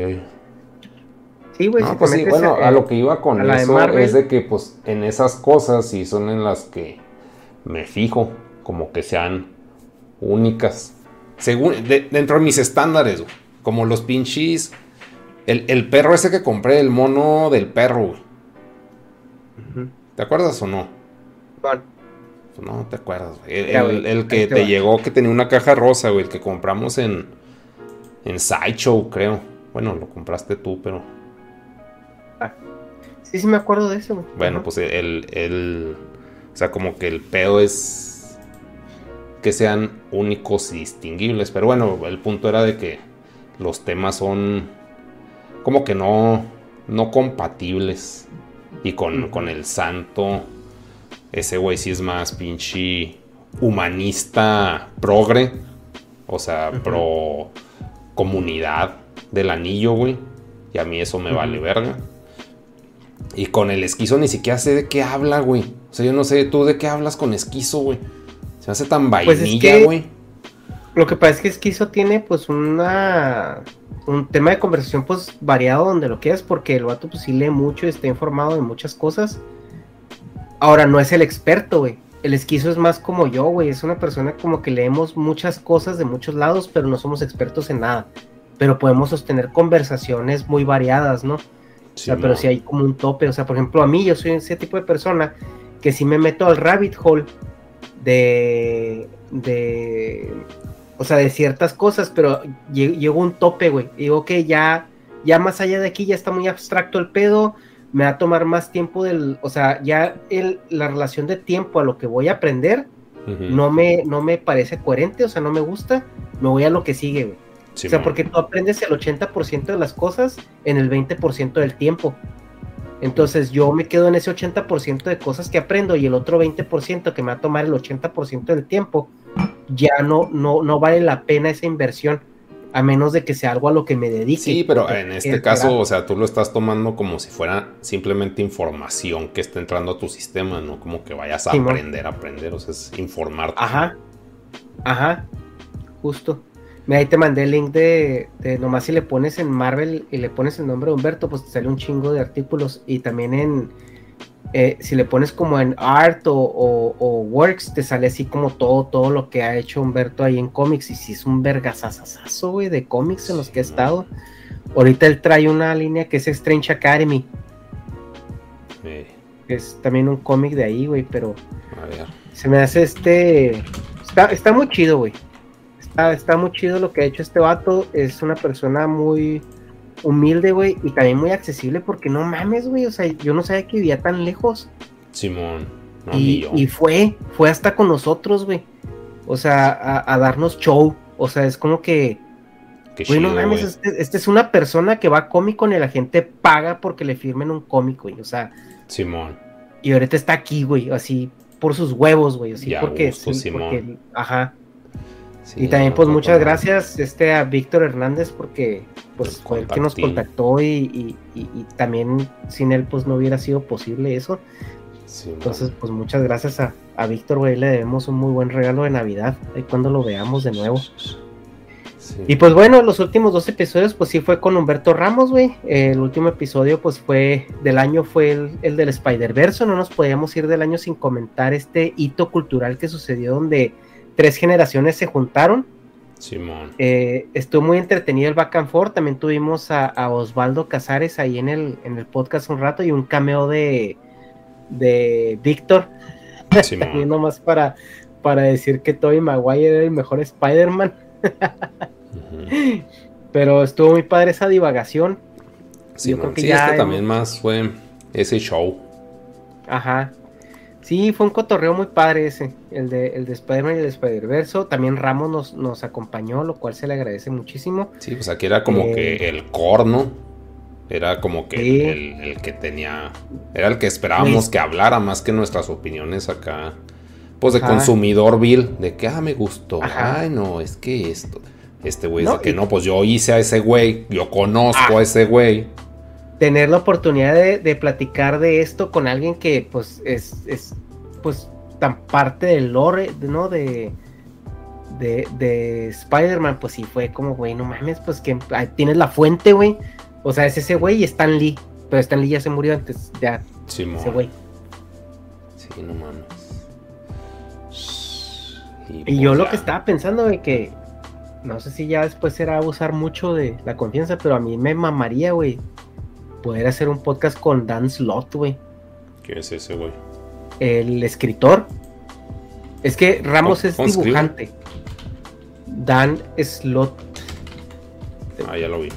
Sí, güey. No, si pues sí, bueno, a- a lo que iba con de eso es de que, pues, en esas cosas sí son en las que me fijo, como que sean únicas. Según, de- dentro de mis estándares, güey, como los pinches. El, el perro ese que compré, el mono del perro, güey. ¿Te acuerdas o no? Bueno, Pues no, te acuerdas, güey. El, el- que te llegó, que tenía una caja rosa, güey, el que compramos en, en Sideshow, creo. Bueno, lo compraste tú, pero. sí, sí me acuerdo de eso, güey. Bueno, Ajá. pues el, el- O sea, como que el pedo es. Que sean únicos y distinguibles. Pero bueno, el punto era de que los temas son. Como que no. No compatibles. Y con, con el santo. Ese güey sí es más pinche. Humanista progre. O sea, pro comunidad del anillo, güey. Y a mí eso me vale verga. Y con el esquizo ni siquiera sé de qué habla, güey. O sea, yo no sé tú de qué hablas con esquizo, güey. Se hace tan Pues es vainilla, que- güey. Lo que pasa es que Esquizo tiene pues una un tema de conversación pues variado donde lo quieras porque el vato pues sí lee mucho y está informado de muchas cosas. Ahora no es el experto, güey. El esquizo es más como yo, güey. Es una persona como que leemos muchas cosas de muchos lados, pero no somos expertos en nada. Pero podemos sostener conversaciones muy variadas, ¿no? O sea, pero si hay como un tope. O sea, por ejemplo, a mí yo soy ese tipo de persona que si me meto al rabbit hole de. de. O sea, de ciertas cosas, pero lle- llegó un tope, güey. Digo que ya, ya más allá de aquí ya está muy abstracto el pedo. Me va a tomar más tiempo del. O sea, ya el, la relación de tiempo a lo que voy a aprender no me, no me parece coherente, o sea, no me gusta. Me voy a lo que sigue, güey. O sea, porque tú aprendes el 80% de las cosas en el 20% del tiempo. Entonces yo me quedo en ese 80% de cosas que aprendo y el otro 20% que me va a tomar el 80% del tiempo, ya no, no, no vale la pena esa inversión, a menos de que sea algo a lo que me dedique. Sí, pero en este es caso, o sea, tú lo estás tomando como si fuera simplemente información que está entrando a tu sistema, no como que vayas a aprender a aprender, o sea, es informarte. Ajá, ajá, justo. Mira, ahí te mandé el link de, de nomás si le pones en Marvel y le pones el nombre de Humberto, pues te sale un chingo de artículos. Y también en, eh, si le pones como en Art o, o- o Works, te sale así como todo, todo lo que ha hecho Humberto ahí en cómics. Y si es un vergasasazo, güey, de cómics en los que ha estado. Ahorita él trae una línea que es Strange Academy, que es también un cómic de ahí, güey, pero a ver. se me hace este. Está, está muy chido, güey. Está, está muy chido lo que ha hecho este vato. Es una persona muy humilde, güey. Y también muy accesible porque no mames, güey. O sea, yo no sabía que vivía tan lejos. Simón. No, y, y fue, fue hasta con nosotros, güey. O sea, a, a darnos show. O sea, es como que, Qué güey, no mames, este, este es una persona que va a Comic Con y la gente paga porque le firmen un cómic, güey. O sea, Simón. y ahorita está aquí, güey, así por sus huevos, güey, así Ya, porque, gusto, sí, Simón. porque- ajá. Sí, y también pues muchas gracias este a Víctor Hernández porque pues fue el que nos contactó y, y- y- y también sin él pues no hubiera sido posible eso. Sí, Entonces, pues muchas gracias a, a Víctor, güey. Le debemos un muy buen regalo de Navidad. Ahí cuando lo veamos de nuevo. Y pues bueno, los últimos dos episodios, pues sí fue con Humberto Ramos, güey. El último episodio, pues fue del año, fue el, del Spider-Verse. No nos podíamos ir del año sin comentar este hito cultural que sucedió donde tres generaciones se juntaron. Simón. Eh, estuvo muy entretenido el back and forth. También tuvimos a, Osvaldo Casares ahí en el, en el podcast un rato y un cameo de, de Víctor. También *laughs* nomás para, para decir que Tobey Maguire era el mejor Spider-Man. Pero estuvo muy padre esa divagación. Sí, Yo creo que ya también más fue ese show. Ajá. Sí, fue un cotorreo muy padre ese, el de, el de Spider-Man y el de Spider-Verso. También Ramos nos, nos acompañó, lo cual se le agradece muchísimo. Sí, pues aquí era como que eh, el corno. Era como que el, que tenía. Era el que esperábamos que hablara más que nuestras opiniones acá. Pues de consumidor vil. De que, ah, me gustó. Ay, no, es que esto. Este güey dice que no, pues yo hice a ese güey. Yo conozco a ah. ese güey tener la oportunidad de, platicar de esto con alguien que pues es, es pues tan parte del lore, ¿no? De, de, de Spider-Man, pues sí fue como, güey, no mames, pues que tienes la fuente, güey. O sea, es ese güey y Stan Lee. Pero Stan Lee ya se murió antes, ya. Sí, ese güey. Sí, no mames. Y, yo pues lo que estaba pensando, güey, que no sé si ya después será abusar mucho de la confianza, pero a mí me mamaría, güey, poder hacer un podcast con Dan Slott, güey. ¿Qué es ese, güey? El escritor. Es que Ramos es dibujante. Dan Slott. Ah, ya lo vi.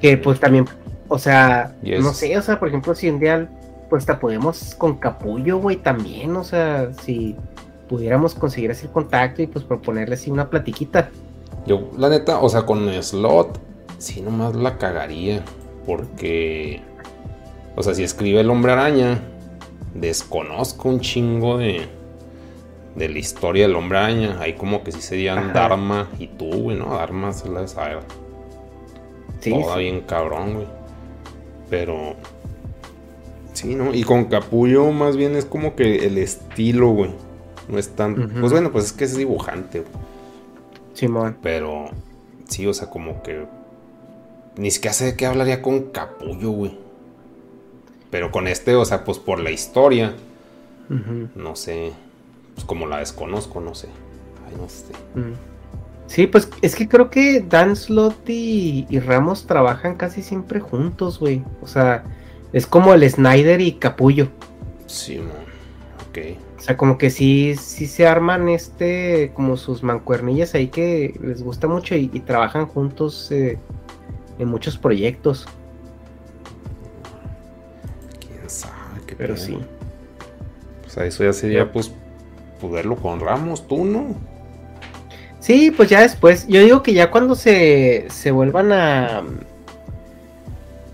Que pues también, o sea, no sé, o sea, por ejemplo, si un día, pues te podemos con Capullo, güey, también, o sea, si pudiéramos conseguir así el contacto y pues proponerle así una platiquita. Yo, la neta, o sea, con Slot, sí, nomás la cagaría. Porque, o sea, si escribe el hombre araña, desconozco un chingo de, de la historia del hombre araña. Ahí como que sí serían Dharma y tú, güey, ¿no? Dharma se la sabe. Sí, Toda bien cabrón, güey. Pero, sí, ¿no? Y con Capullo más bien es como que el estilo, güey. No es tan... Pues bueno, pues es que es dibujante, güey. Simón. Pero, sí, o sea, como que ni siquiera sé de qué hablaría con Capullo, güey. Pero con este, o sea, pues por la historia. No sé. Pues como la desconozco, no sé. Ay, no sé. Sí, pues es que creo que Dan Slot y, Ramos trabajan casi siempre juntos, güey. O sea, es como el Snyder y Capullo. Sí, man. Ok. O sea, como que sí, sí se arman este, como sus mancuernillas ahí que les gusta mucho y, trabajan juntos eh, en muchos proyectos. Quién sabe, qué pero sí. O sea, eso ya sería pues poderlo con Ramos, tú, ¿no? Sí, pues ya después. Yo digo que ya cuando se, se vuelvan a,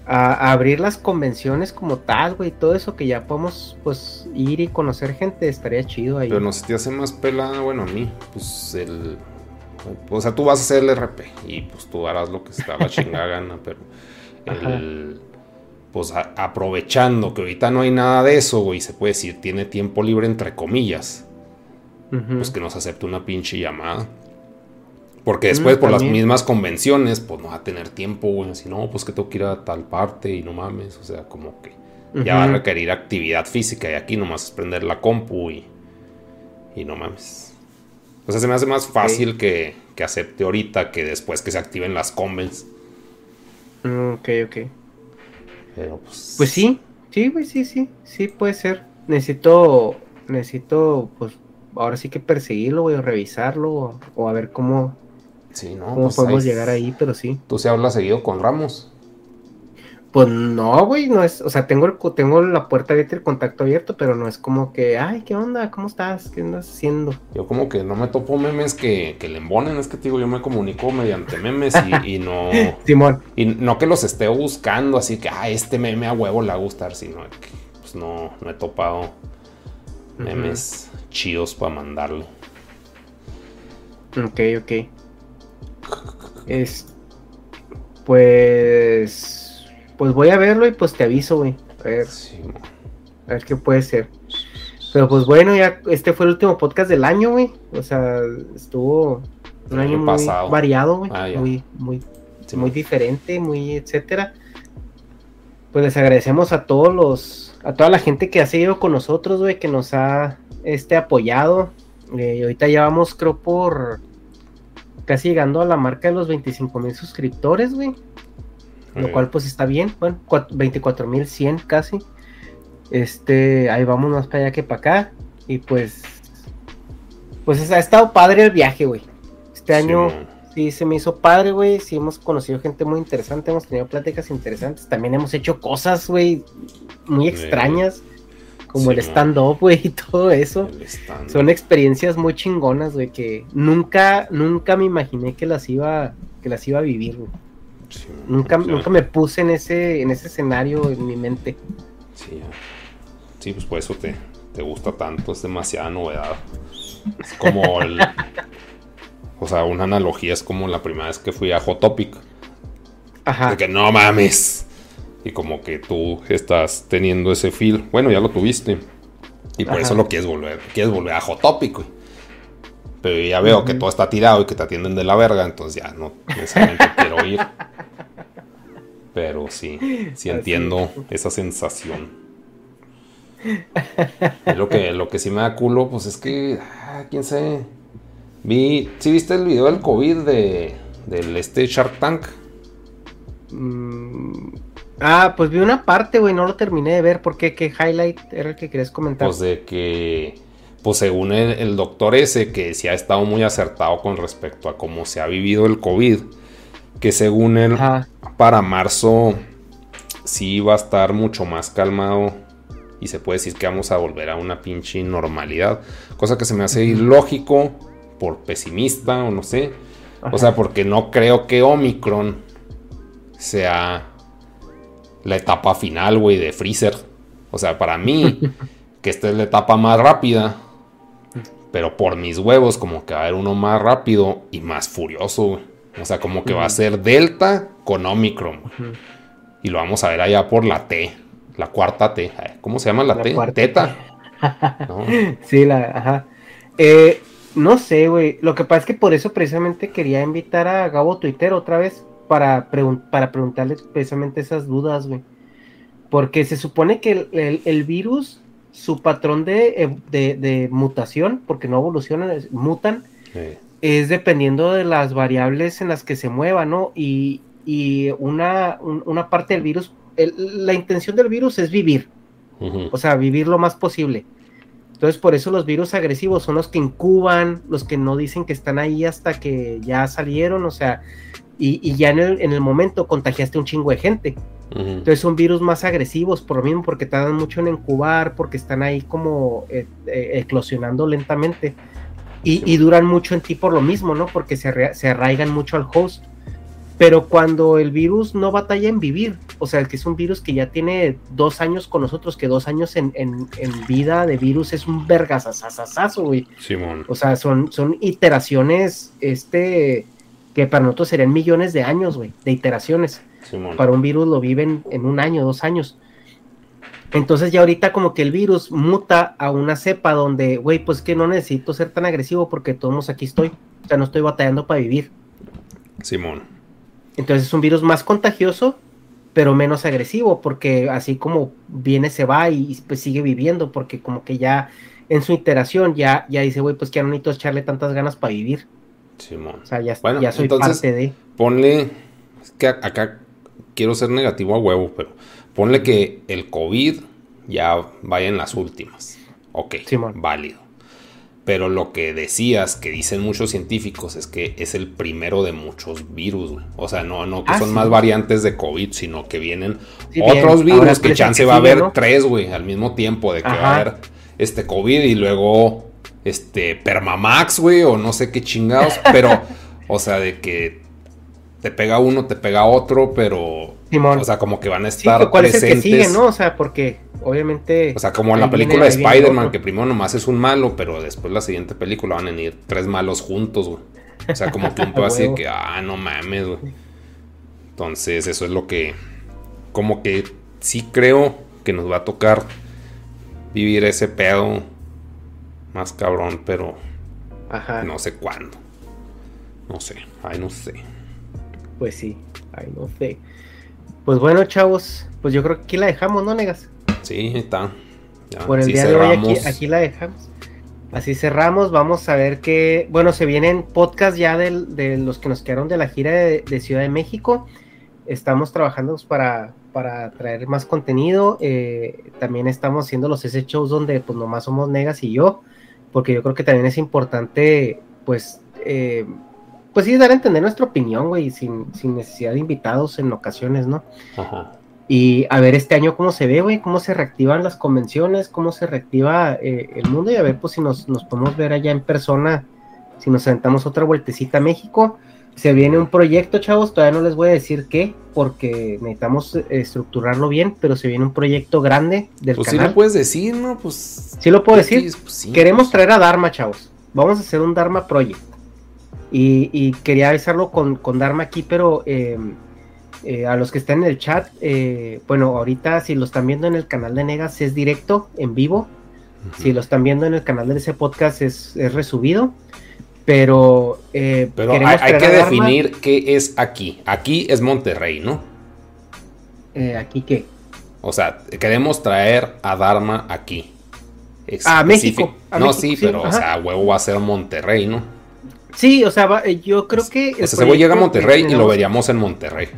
a, abrir las convenciones como tal, güey, todo eso que ya podemos pues ir y conocer gente, estaría chido ahí. Pero no se te hace más pelada, bueno, a mí, pues el o sea, tú vas a hacer el RP y pues tú harás lo que está la chingada gana, pero el, pues aprovechando que ahorita no hay nada de eso, güey, se puede decir, tiene tiempo libre entre comillas, pues que nos acepte una pinche llamada. Porque mm, después, por las mismas convenciones, pues no va a tener tiempo, güey. Si no, pues que tengo que ir a tal parte y no mames. O sea, como que ya va a requerir actividad física y aquí nomás es prender la compu y, y no mames. O sea, se me hace más fácil que, acepte ahorita que después que se activen las convents. Mm, ok, ok. Pero pues. Pues sí, sí, güey, sí, sí, sí, puede ser. Necesito, necesito, pues, ahora sí que perseguirlo, güey, o revisarlo, o, a ver cómo, sí, no, cómo pues podemos llegar ahí, pero sí. ¿Tú se hablas seguido con Ramos? Pues no, güey, no es, o sea, tengo, el, tengo la puerta abierta y el contacto abierto, pero no es como que, ay, ¿qué onda? ¿Cómo estás? ¿Qué andas haciendo? Yo como que no me topo memes que, que le embonen, es que te digo, yo me comunico mediante memes y, no... *laughs* Simón. Y no que los esté buscando, así que, ah, este meme a huevo le va a gustar, sino que pues no, no he topado memes chidos para mandarle. Ok, ok. Es... Pues pues voy a verlo y pues te aviso, güey. A ver. A ver qué puede ser. Pero pues bueno, ya este fue el último podcast del año, güey. O sea, estuvo un año muy variado, güey. Ah, muy, muy, muy diferente, muy etcétera. Pues les agradecemos a todos los, a toda la gente que ha seguido con nosotros, güey, que nos ha este apoyado. Eh, y ahorita ya vamos, creo, por casi llegando a la marca de los 25 mil suscriptores, güey. Lo cual pues está bien, bueno, 24 mil 100 casi. Este, ahí vamos más para allá que para acá. Y pues, pues ha estado padre el viaje, güey. Este año sí se me hizo padre, güey. Sí hemos conocido gente muy interesante, hemos tenido pláticas interesantes. También hemos hecho cosas, güey, muy extrañas. Como el stand-up, güey, y todo eso. Son experiencias muy chingonas, güey, que nunca, nunca me imaginé que las iba, que las iba a vivir, güey. Nunca, nunca me puse en ese, en ese escenario en mi mente. Sí, Sí, pues por eso te, te gusta tanto, es demasiada novedad. Es como *laughs* el. o sea, una analogía es como la primera vez que fui a Hot Topic. Ajá. De que no mames. Y como que tú estás teniendo ese feel. Bueno, ya lo tuviste. Y por eso lo quieres volver. Quieres volver a Hot Topic, güey. Pero ya veo que todo está tirado y que te atienden de la verga. Entonces ya no necesariamente *laughs* quiero ir. Pero sí, sí entiendo esa sensación lo que, lo que sí me da culo, pues es que, ah, quién sabe. Vi, ¿sí viste el video del COVID de, del este Shark Tank? Mm, ah, pues vi una parte, güey, no lo terminé de ver. ¿Por qué? ¿Qué highlight era el que querías comentar? Pues de que, pues según el, doctor ese, que sí ha estado muy acertado con respecto a cómo se ha vivido el COVID, que según él, para marzo sí va a estar mucho más calmado y se puede decir que vamos a volver a una pinche normalidad. Cosa que se me hace ilógico por pesimista o no sé. O sea, porque no creo que Omicron sea la etapa final, güey, de Freezer. O sea, para mí, *laughs* que esta es la etapa más rápida. Pero por mis huevos, como que va a haber uno más rápido y más furioso, O sea, como que va a ser Delta con Omicron. Y lo vamos a ver allá por la T. La cuarta T. ¿Cómo se llama la, T? Teta. *laughs* Sí, la, ajá. Eh, no sé, güey. Lo que pasa es que por eso precisamente quería invitar a Gabo Twitter otra vez para, para preguntarle precisamente esas dudas, güey. Porque se supone que el, virus, su patrón de, de, mutación, porque no evolucionan, mutan, es dependiendo de las variables en las que se mueva, ¿no? Y, y una, una parte del virus la intención del virus es vivir, o sea, vivir lo más posible. Entonces, por eso los virus agresivos son los que incuban, los que no dicen que están ahí hasta que ya salieron, o sea, y, ya en el, momento contagiaste un chingo de gente. Entonces son virus más agresivos, por lo mismo, porque tardan mucho en incubar, porque están ahí como eh, eh, eclosionando lentamente. Y, duran mucho en ti por lo mismo, ¿no? Porque se, se arraigan mucho al host. Pero cuando el virus no batalla en vivir, o sea, que es un virus que ya tiene dos años con nosotros, que dos años en, vida de virus es un vergasasasazo, güey. Simón. O sea, son, son iteraciones, este, que para nosotros serían millones de años, güey, de iteraciones. Simón. Para un virus lo viven en un año, dos años. Entonces ya ahorita como que el virus muta a una cepa donde, güey, pues que no necesito ser tan agresivo porque todos aquí estoy. O sea, no estoy batallando para vivir. Simón. Entonces es un virus más contagioso, pero menos agresivo, porque así como viene, se va y pues sigue viviendo, porque como que ya en su iteración ya, ya dice, güey, pues que ya no necesito echarle tantas ganas para vivir. Simón. O sea, ya, ya soy parte de. Ponle, es que acá quiero ser negativo a huevo, pero ponle que el COVID ya vaya en las últimas. Ok, Simón. válido. Pero lo que decías, que dicen muchos científicos, es que es el primero de muchos virus, O sea, no, no que ah, son más variantes de COVID, sino que vienen otros virus que chance va a haber tres, güey, al mismo tiempo, de que va a haber este COVID y luego este Permamax, güey, o no sé qué chingados, *laughs* pero, o sea, de que te pega uno, te pega otro, pero. O sea, como que van a estar ¿cuál Es el que sigue, ¿no? O sea, porque obviamente. O sea, como en la película de Spider-Man, que primero nomás es un malo, pero después la siguiente película van a venir tres malos juntos, güey. O sea, como que un *laughs* poco así de que, ah, no mames, güey. Entonces, eso es lo que. Como que sí creo que nos va a tocar vivir ese pedo más cabrón, pero Ajá. no sé cuándo. No sé, ay, no sé. Pues sí, ay, no sé. Pues bueno, chavos, pues yo creo que aquí la dejamos, ¿no, negas? Sí, está. Ya, Por el día de hoy aquí, aquí la dejamos. Así cerramos, vamos a ver que, bueno, se vienen podcasts ya del- de los que nos quedaron de la gira de, de Ciudad de México. Estamos trabajando para, para traer más contenido. eh, también estamos haciendo los ese shows donde pues nomás somos Negas y yo, porque yo creo que también es importante, pues, eh, pues sí, dar a entender nuestra opinión, güey, sin, sin necesidad de invitados en ocasiones, ¿no? Ajá. Y a ver este año cómo se ve, güey, cómo se reactivan las convenciones, cómo se reactiva eh, el mundo y a ver pues si nos, nos podemos ver allá en persona, si nos sentamos otra vueltecita a México. Se viene un proyecto, chavos, todavía no les voy a decir qué, porque necesitamos eh, estructurarlo bien, pero se viene un proyecto grande del Pues sí canal. lo puedes decir, ¿no? Pues. Sí lo puedo decir. Pues sí. Queremos traer a Dharma, chavos. Vamos a hacer un Dharma Project. Y, y quería avisarlo con, con Dharma aquí, pero eh, eh, a los que están en el chat, eh, bueno, ahorita si lo están viendo en el canal de Negas es directo, en vivo. Si lo están viendo en el canal de ese podcast es, es resubido. Pero, eh, Pero hay, que definir qué es aquí. Aquí es Monterrey, ¿no? Eh, ¿Aquí qué? O sea, queremos traer a Dharma aquí. A México, a no, México, sí, sí, pero, o sea, huevo va a ser Monterrey, ¿no? Sí, o sea, va- eh, yo creo que... O sea, ese güey llega a Monterrey y lo veríamos veríamos en Monterrey.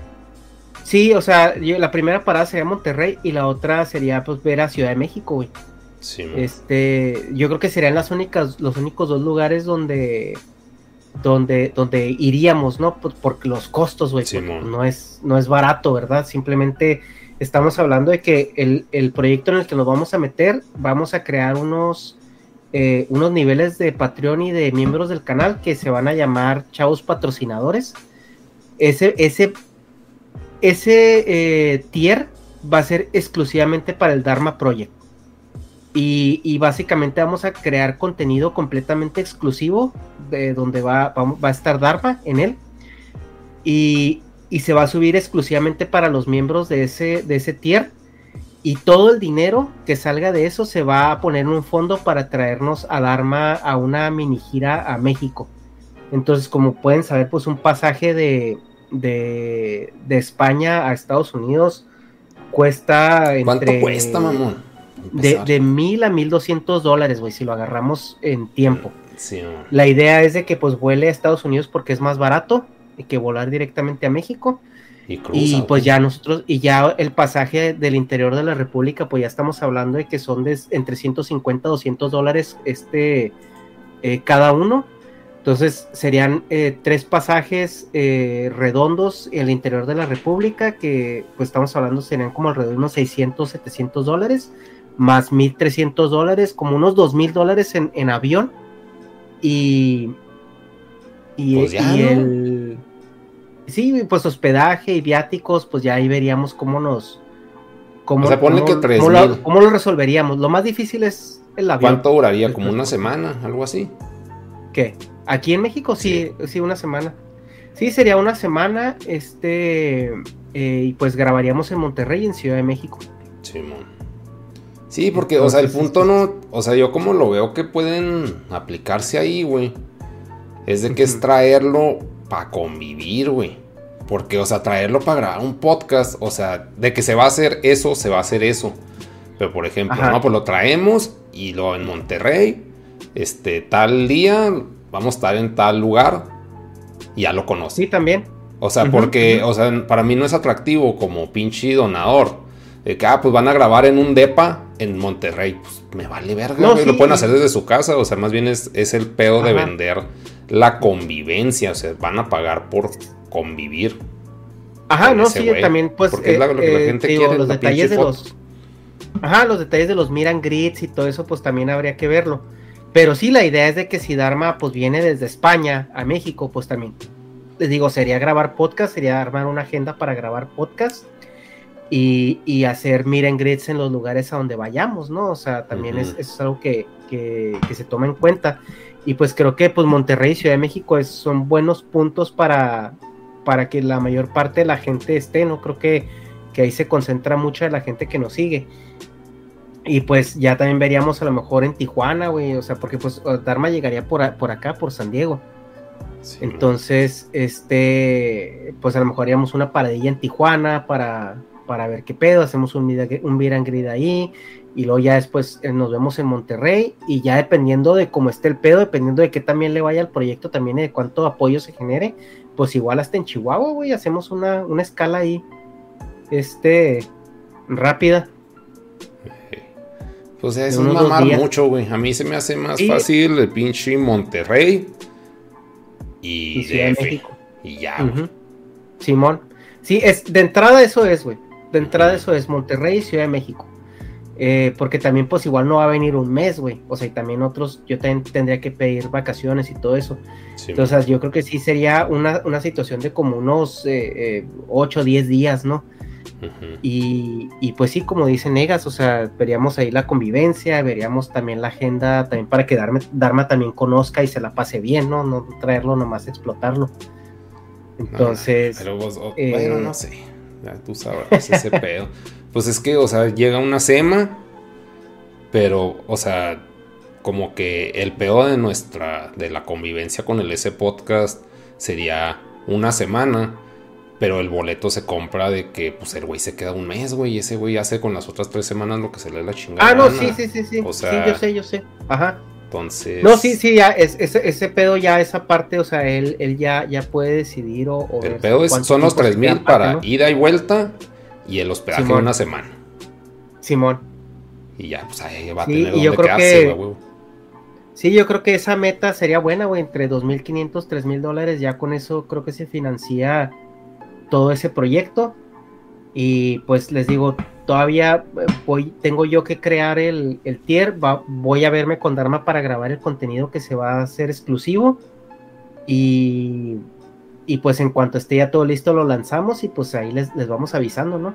Sí, o sea, yo- la primera parada sería Monterrey y la otra sería pues ver a Ciudad de México, güey. Sí. Este, yo creo que serían las únicas, los únicos dos lugares donde, donde, donde iríamos, ¿no? Por, por los costos, güey. Sí, no es, no es barato, ¿verdad? Simplemente estamos hablando de que el, el proyecto en el que nos vamos a meter, vamos a crear unos, eh, unos niveles de Patreon y de miembros del canal que se van a llamar chavos patrocinadores. Ese, ese, ese eh, tier va a ser exclusivamente para el Dharma Project. Y, y básicamente vamos a crear contenido completamente exclusivo de donde va, va, va a estar Dharma en él. Y, y se va a subir exclusivamente para los miembros de ese, de ese tier. Y todo el dinero que salga de eso se va a poner en un fondo para traernos a Dharma a una mini gira a México. Entonces, como pueden saber, pues un pasaje de, de, de España a Estados Unidos cuesta ¿Cuánto entre- cuesta, mamón? De, de mil a mil doscientos dólares, güey, si lo agarramos en tiempo. Sí. La idea es de que pues vuele a Estados Unidos porque es más barato que volar directamente a México. Y cruza, Y pues ya nosotros, y ya el pasaje del interior de la República, pues ya estamos hablando de que son de entre 150 a 200 dólares este, eh, cada uno. Entonces serían eh, tres pasajes eh, redondos en el interior de la República, que pues estamos hablando serían como alrededor de unos 600, 700 dólares, más 1.300 dólares, como unos 2.000 dólares en, en avión. Y, y, Pues ya, y ¿no? el... Sí, pues hospedaje y viáticos, pues ya ahí veríamos cómo nos... Cómo, O sea, ponle cómo- que 3,000. cómo lo, cómo lo resolveríamos. Lo más difícil es el avión. ¿Cuánto duraría? ¿Como una semana? Algo así. ¿Qué? ¿Aquí en México? Sí, sí, una semana. Sí, sería una semana, este, eh, y pues grabaríamos en Monterrey, en Ciudad de México. Sí, mo. Sí, porque, o sea, el punto no. O sea, yo como lo veo que pueden aplicarse ahí, güey. Es de que es traerlo para convivir, güey. Porque, o sea, traerlo para grabar un podcast, o sea, de que se va a hacer eso, se va a hacer eso. Pero, por ejemplo, Ajá. no, pues lo traemos y lo en Monterrey, este, tal día, vamos a estar en tal lugar, y ya lo conocí. Sí, también. O sea, porque, o sea, para mí no es atractivo como pinche donador. De que, ah, pues van a grabar en un depa en Monterrey. Pues me vale verga, No, güey, Lo sí. pueden hacer desde su casa. O sea, más bien es, es el pedo de vender la convivencia. O sea, van a pagar por convivir. Ajá, no, sí, también, pues, Porque es la- lo que la eh, gente te digo, quiere, los detalles de los, ajá, los detalles de los miran grits y todo eso, pues también habría que verlo. Pero sí, la idea es de que si Dharma, pues, viene desde España a México, pues también, les digo, sería grabar podcast, sería armar una agenda para grabar podcast y, y hacer miren grits en los lugares a donde vayamos, ¿no? O sea, también es, es algo que, que, que se toma en cuenta. Y pues creo que pues Monterrey y Ciudad de México es- son buenos puntos para, para que la mayor parte de la gente esté, ¿no? Creo que, que ahí se concentra mucha de la gente que nos sigue. Y pues ya también veríamos a lo mejor en Tijuana, güey, o sea, porque pues Dharma llegaría por, por acá, por San Diego. Entonces, este, pues a lo mejor haríamos una paradilla en Tijuana para, para ver qué pedo, hacemos un, un grid ahí y luego ya después eh, nos vemos en Monterrey y ya dependiendo de cómo esté el pedo, dependiendo de qué también le vaya al proyecto, también de cuánto apoyo se genere, pues igual hasta en Chihuahua, güey, hacemos una, una escala ahí, este, rápida. Pues es un mamar mucho, güey. A mí se me hace más fácil el pinche Monterrey y, México. Y ya, Simón. Sí, es, de entrada eso es, güey. De entrada eso es Monterrey y Ciudad de México. Eh, porque también pues igual no va a venir un mes, güey. O sea, y también otros, yo también tendría que pedir vacaciones y todo eso. Entonces yo creo que sí sería una, una situación de como unos eh, 8 o 10 días, ¿no? y, y, pues sí, como dice Negas, o sea, veríamos ahí la convivencia, veríamos también la agenda, también para que Dharma, también conozca y se la pase bien, ¿no? No traerlo nomás explotarlo. Entonces... pero vos, eh, bueno, no sé, ya tú sabes ese *laughs* pedo. Pues es que, o sea, llega una sema, pero, o sea, como que el peor de nuestra, de la convivencia con el S podcast sería una semana pero el boleto se compra de que pues el güey se queda un mes, güey, y ese güey hace con las otras tres semanas lo que se le da la chingada. Ah, no, sí, sí, sí, sí. O sea, sí, yo sé, yo sé. Ajá. Entonces. No, sí, sí, ya, es, ese, pedo ya, esa parte, o sea, él, él ya, ya puede decidir o. el pedo es, son los tres mil para ida y vuelta y el hospedaje de una semana. Simón. Y ya, pues ahí va a tener donde yo creo que... Sí, yo creo que esa meta sería buena, güey, entre 2.500, 3.000 dólares, ya con eso creo que se financia todo ese proyecto. Y pues les digo, todavía eh, voy, tengo yo que crear el, el tier, voy a verme con Dharma para grabar el contenido que se va a hacer exclusivo. Y, y pues en cuanto esté ya todo listo lo lanzamos y pues ahí les, les vamos avisando, ¿no?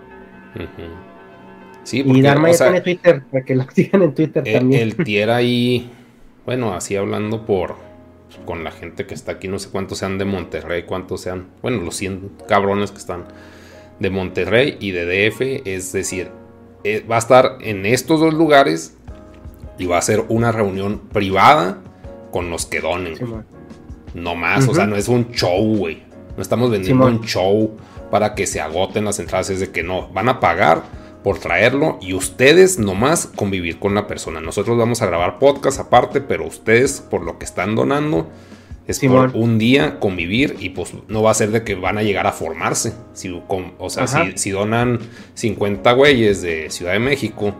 Sí, y Dharma ya tiene Twitter, para que lo *laughs* sigan en Twitter también. El tier ahí, bueno, así hablando por, con la gente que está aquí, no sé cuántos sean de Monterrey, cuántos sean, bueno, los 100 cabrones que están de Monterrey y de DF, es decir, eh, va a estar en estos dos lugares y va a ser una reunión privada con los que donen. no más, o sea, no es un show, güey. No estamos vendiendo un show para que se agoten las entradas, es de que no, van a pagar por traerlo y ustedes nomás convivir con la persona. Nosotros vamos a grabar podcast aparte, pero ustedes por lo que están donando es por un día convivir y pues no va a ser de que van a llegar a formarse. Si, o sea, si, donan 50 güeyes de Ciudad de México,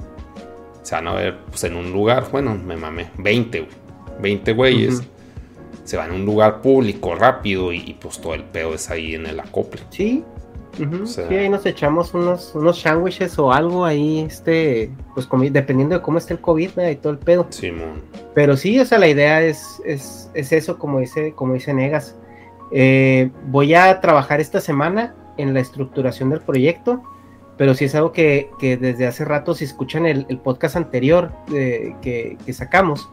se van a ver pues, en un lugar, bueno, me mamé, 20, 20 güeyes. Se van a un lugar público rápido y, y, pues todo el pedo es ahí en el acople. Sí, sí, ahí nos echamos unos, unos sándwiches o algo ahí, este, pues dependiendo de cómo esté el COVID y todo el pedo. Simón. Pero sí, o sea, la idea es, es, eso, como dice, como dice Negas. Eh, voy a trabajar esta semana en la estructuración del proyecto, pero sí es algo que, desde hace rato, si escuchan el, podcast anterior eh, que, que sacamos,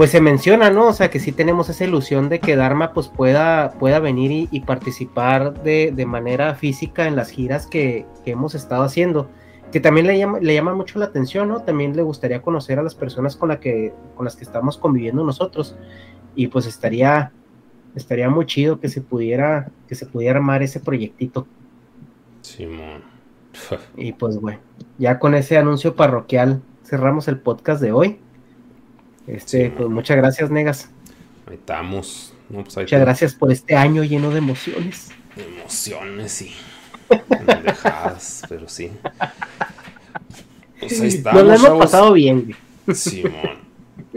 pues se menciona, ¿no? O sea, que sí tenemos esa ilusión de que Dharma pues pueda, pueda venir y, participar de, manera física en las giras que, hemos estado haciendo, que también le llama, le llama mucho la atención, ¿no? También le gustaría conocer a las personas con, la que, con las que estamos conviviendo nosotros y pues estaría, estaría muy chido que se pudiera, que se pudiera armar ese proyectito. Simón. y pues bueno, ya con ese anuncio parroquial cerramos el podcast de hoy. Este, pues muchas gracias, Negas. Ahí estamos. Pues, muchas gracias por este año lleno de emociones. Emociones, sí. Dejadas, *laughs* pero sí. Pues ahí estamos. Nos lo hemos pasado bien. Simón.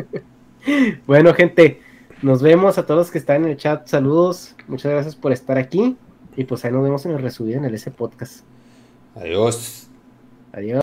*laughs* bueno, gente, nos vemos a todos los que están en el chat. Saludos. Muchas gracias por estar aquí. Y pues ahí nos vemos en el resubido en el S Podcast. Adiós. Adiós.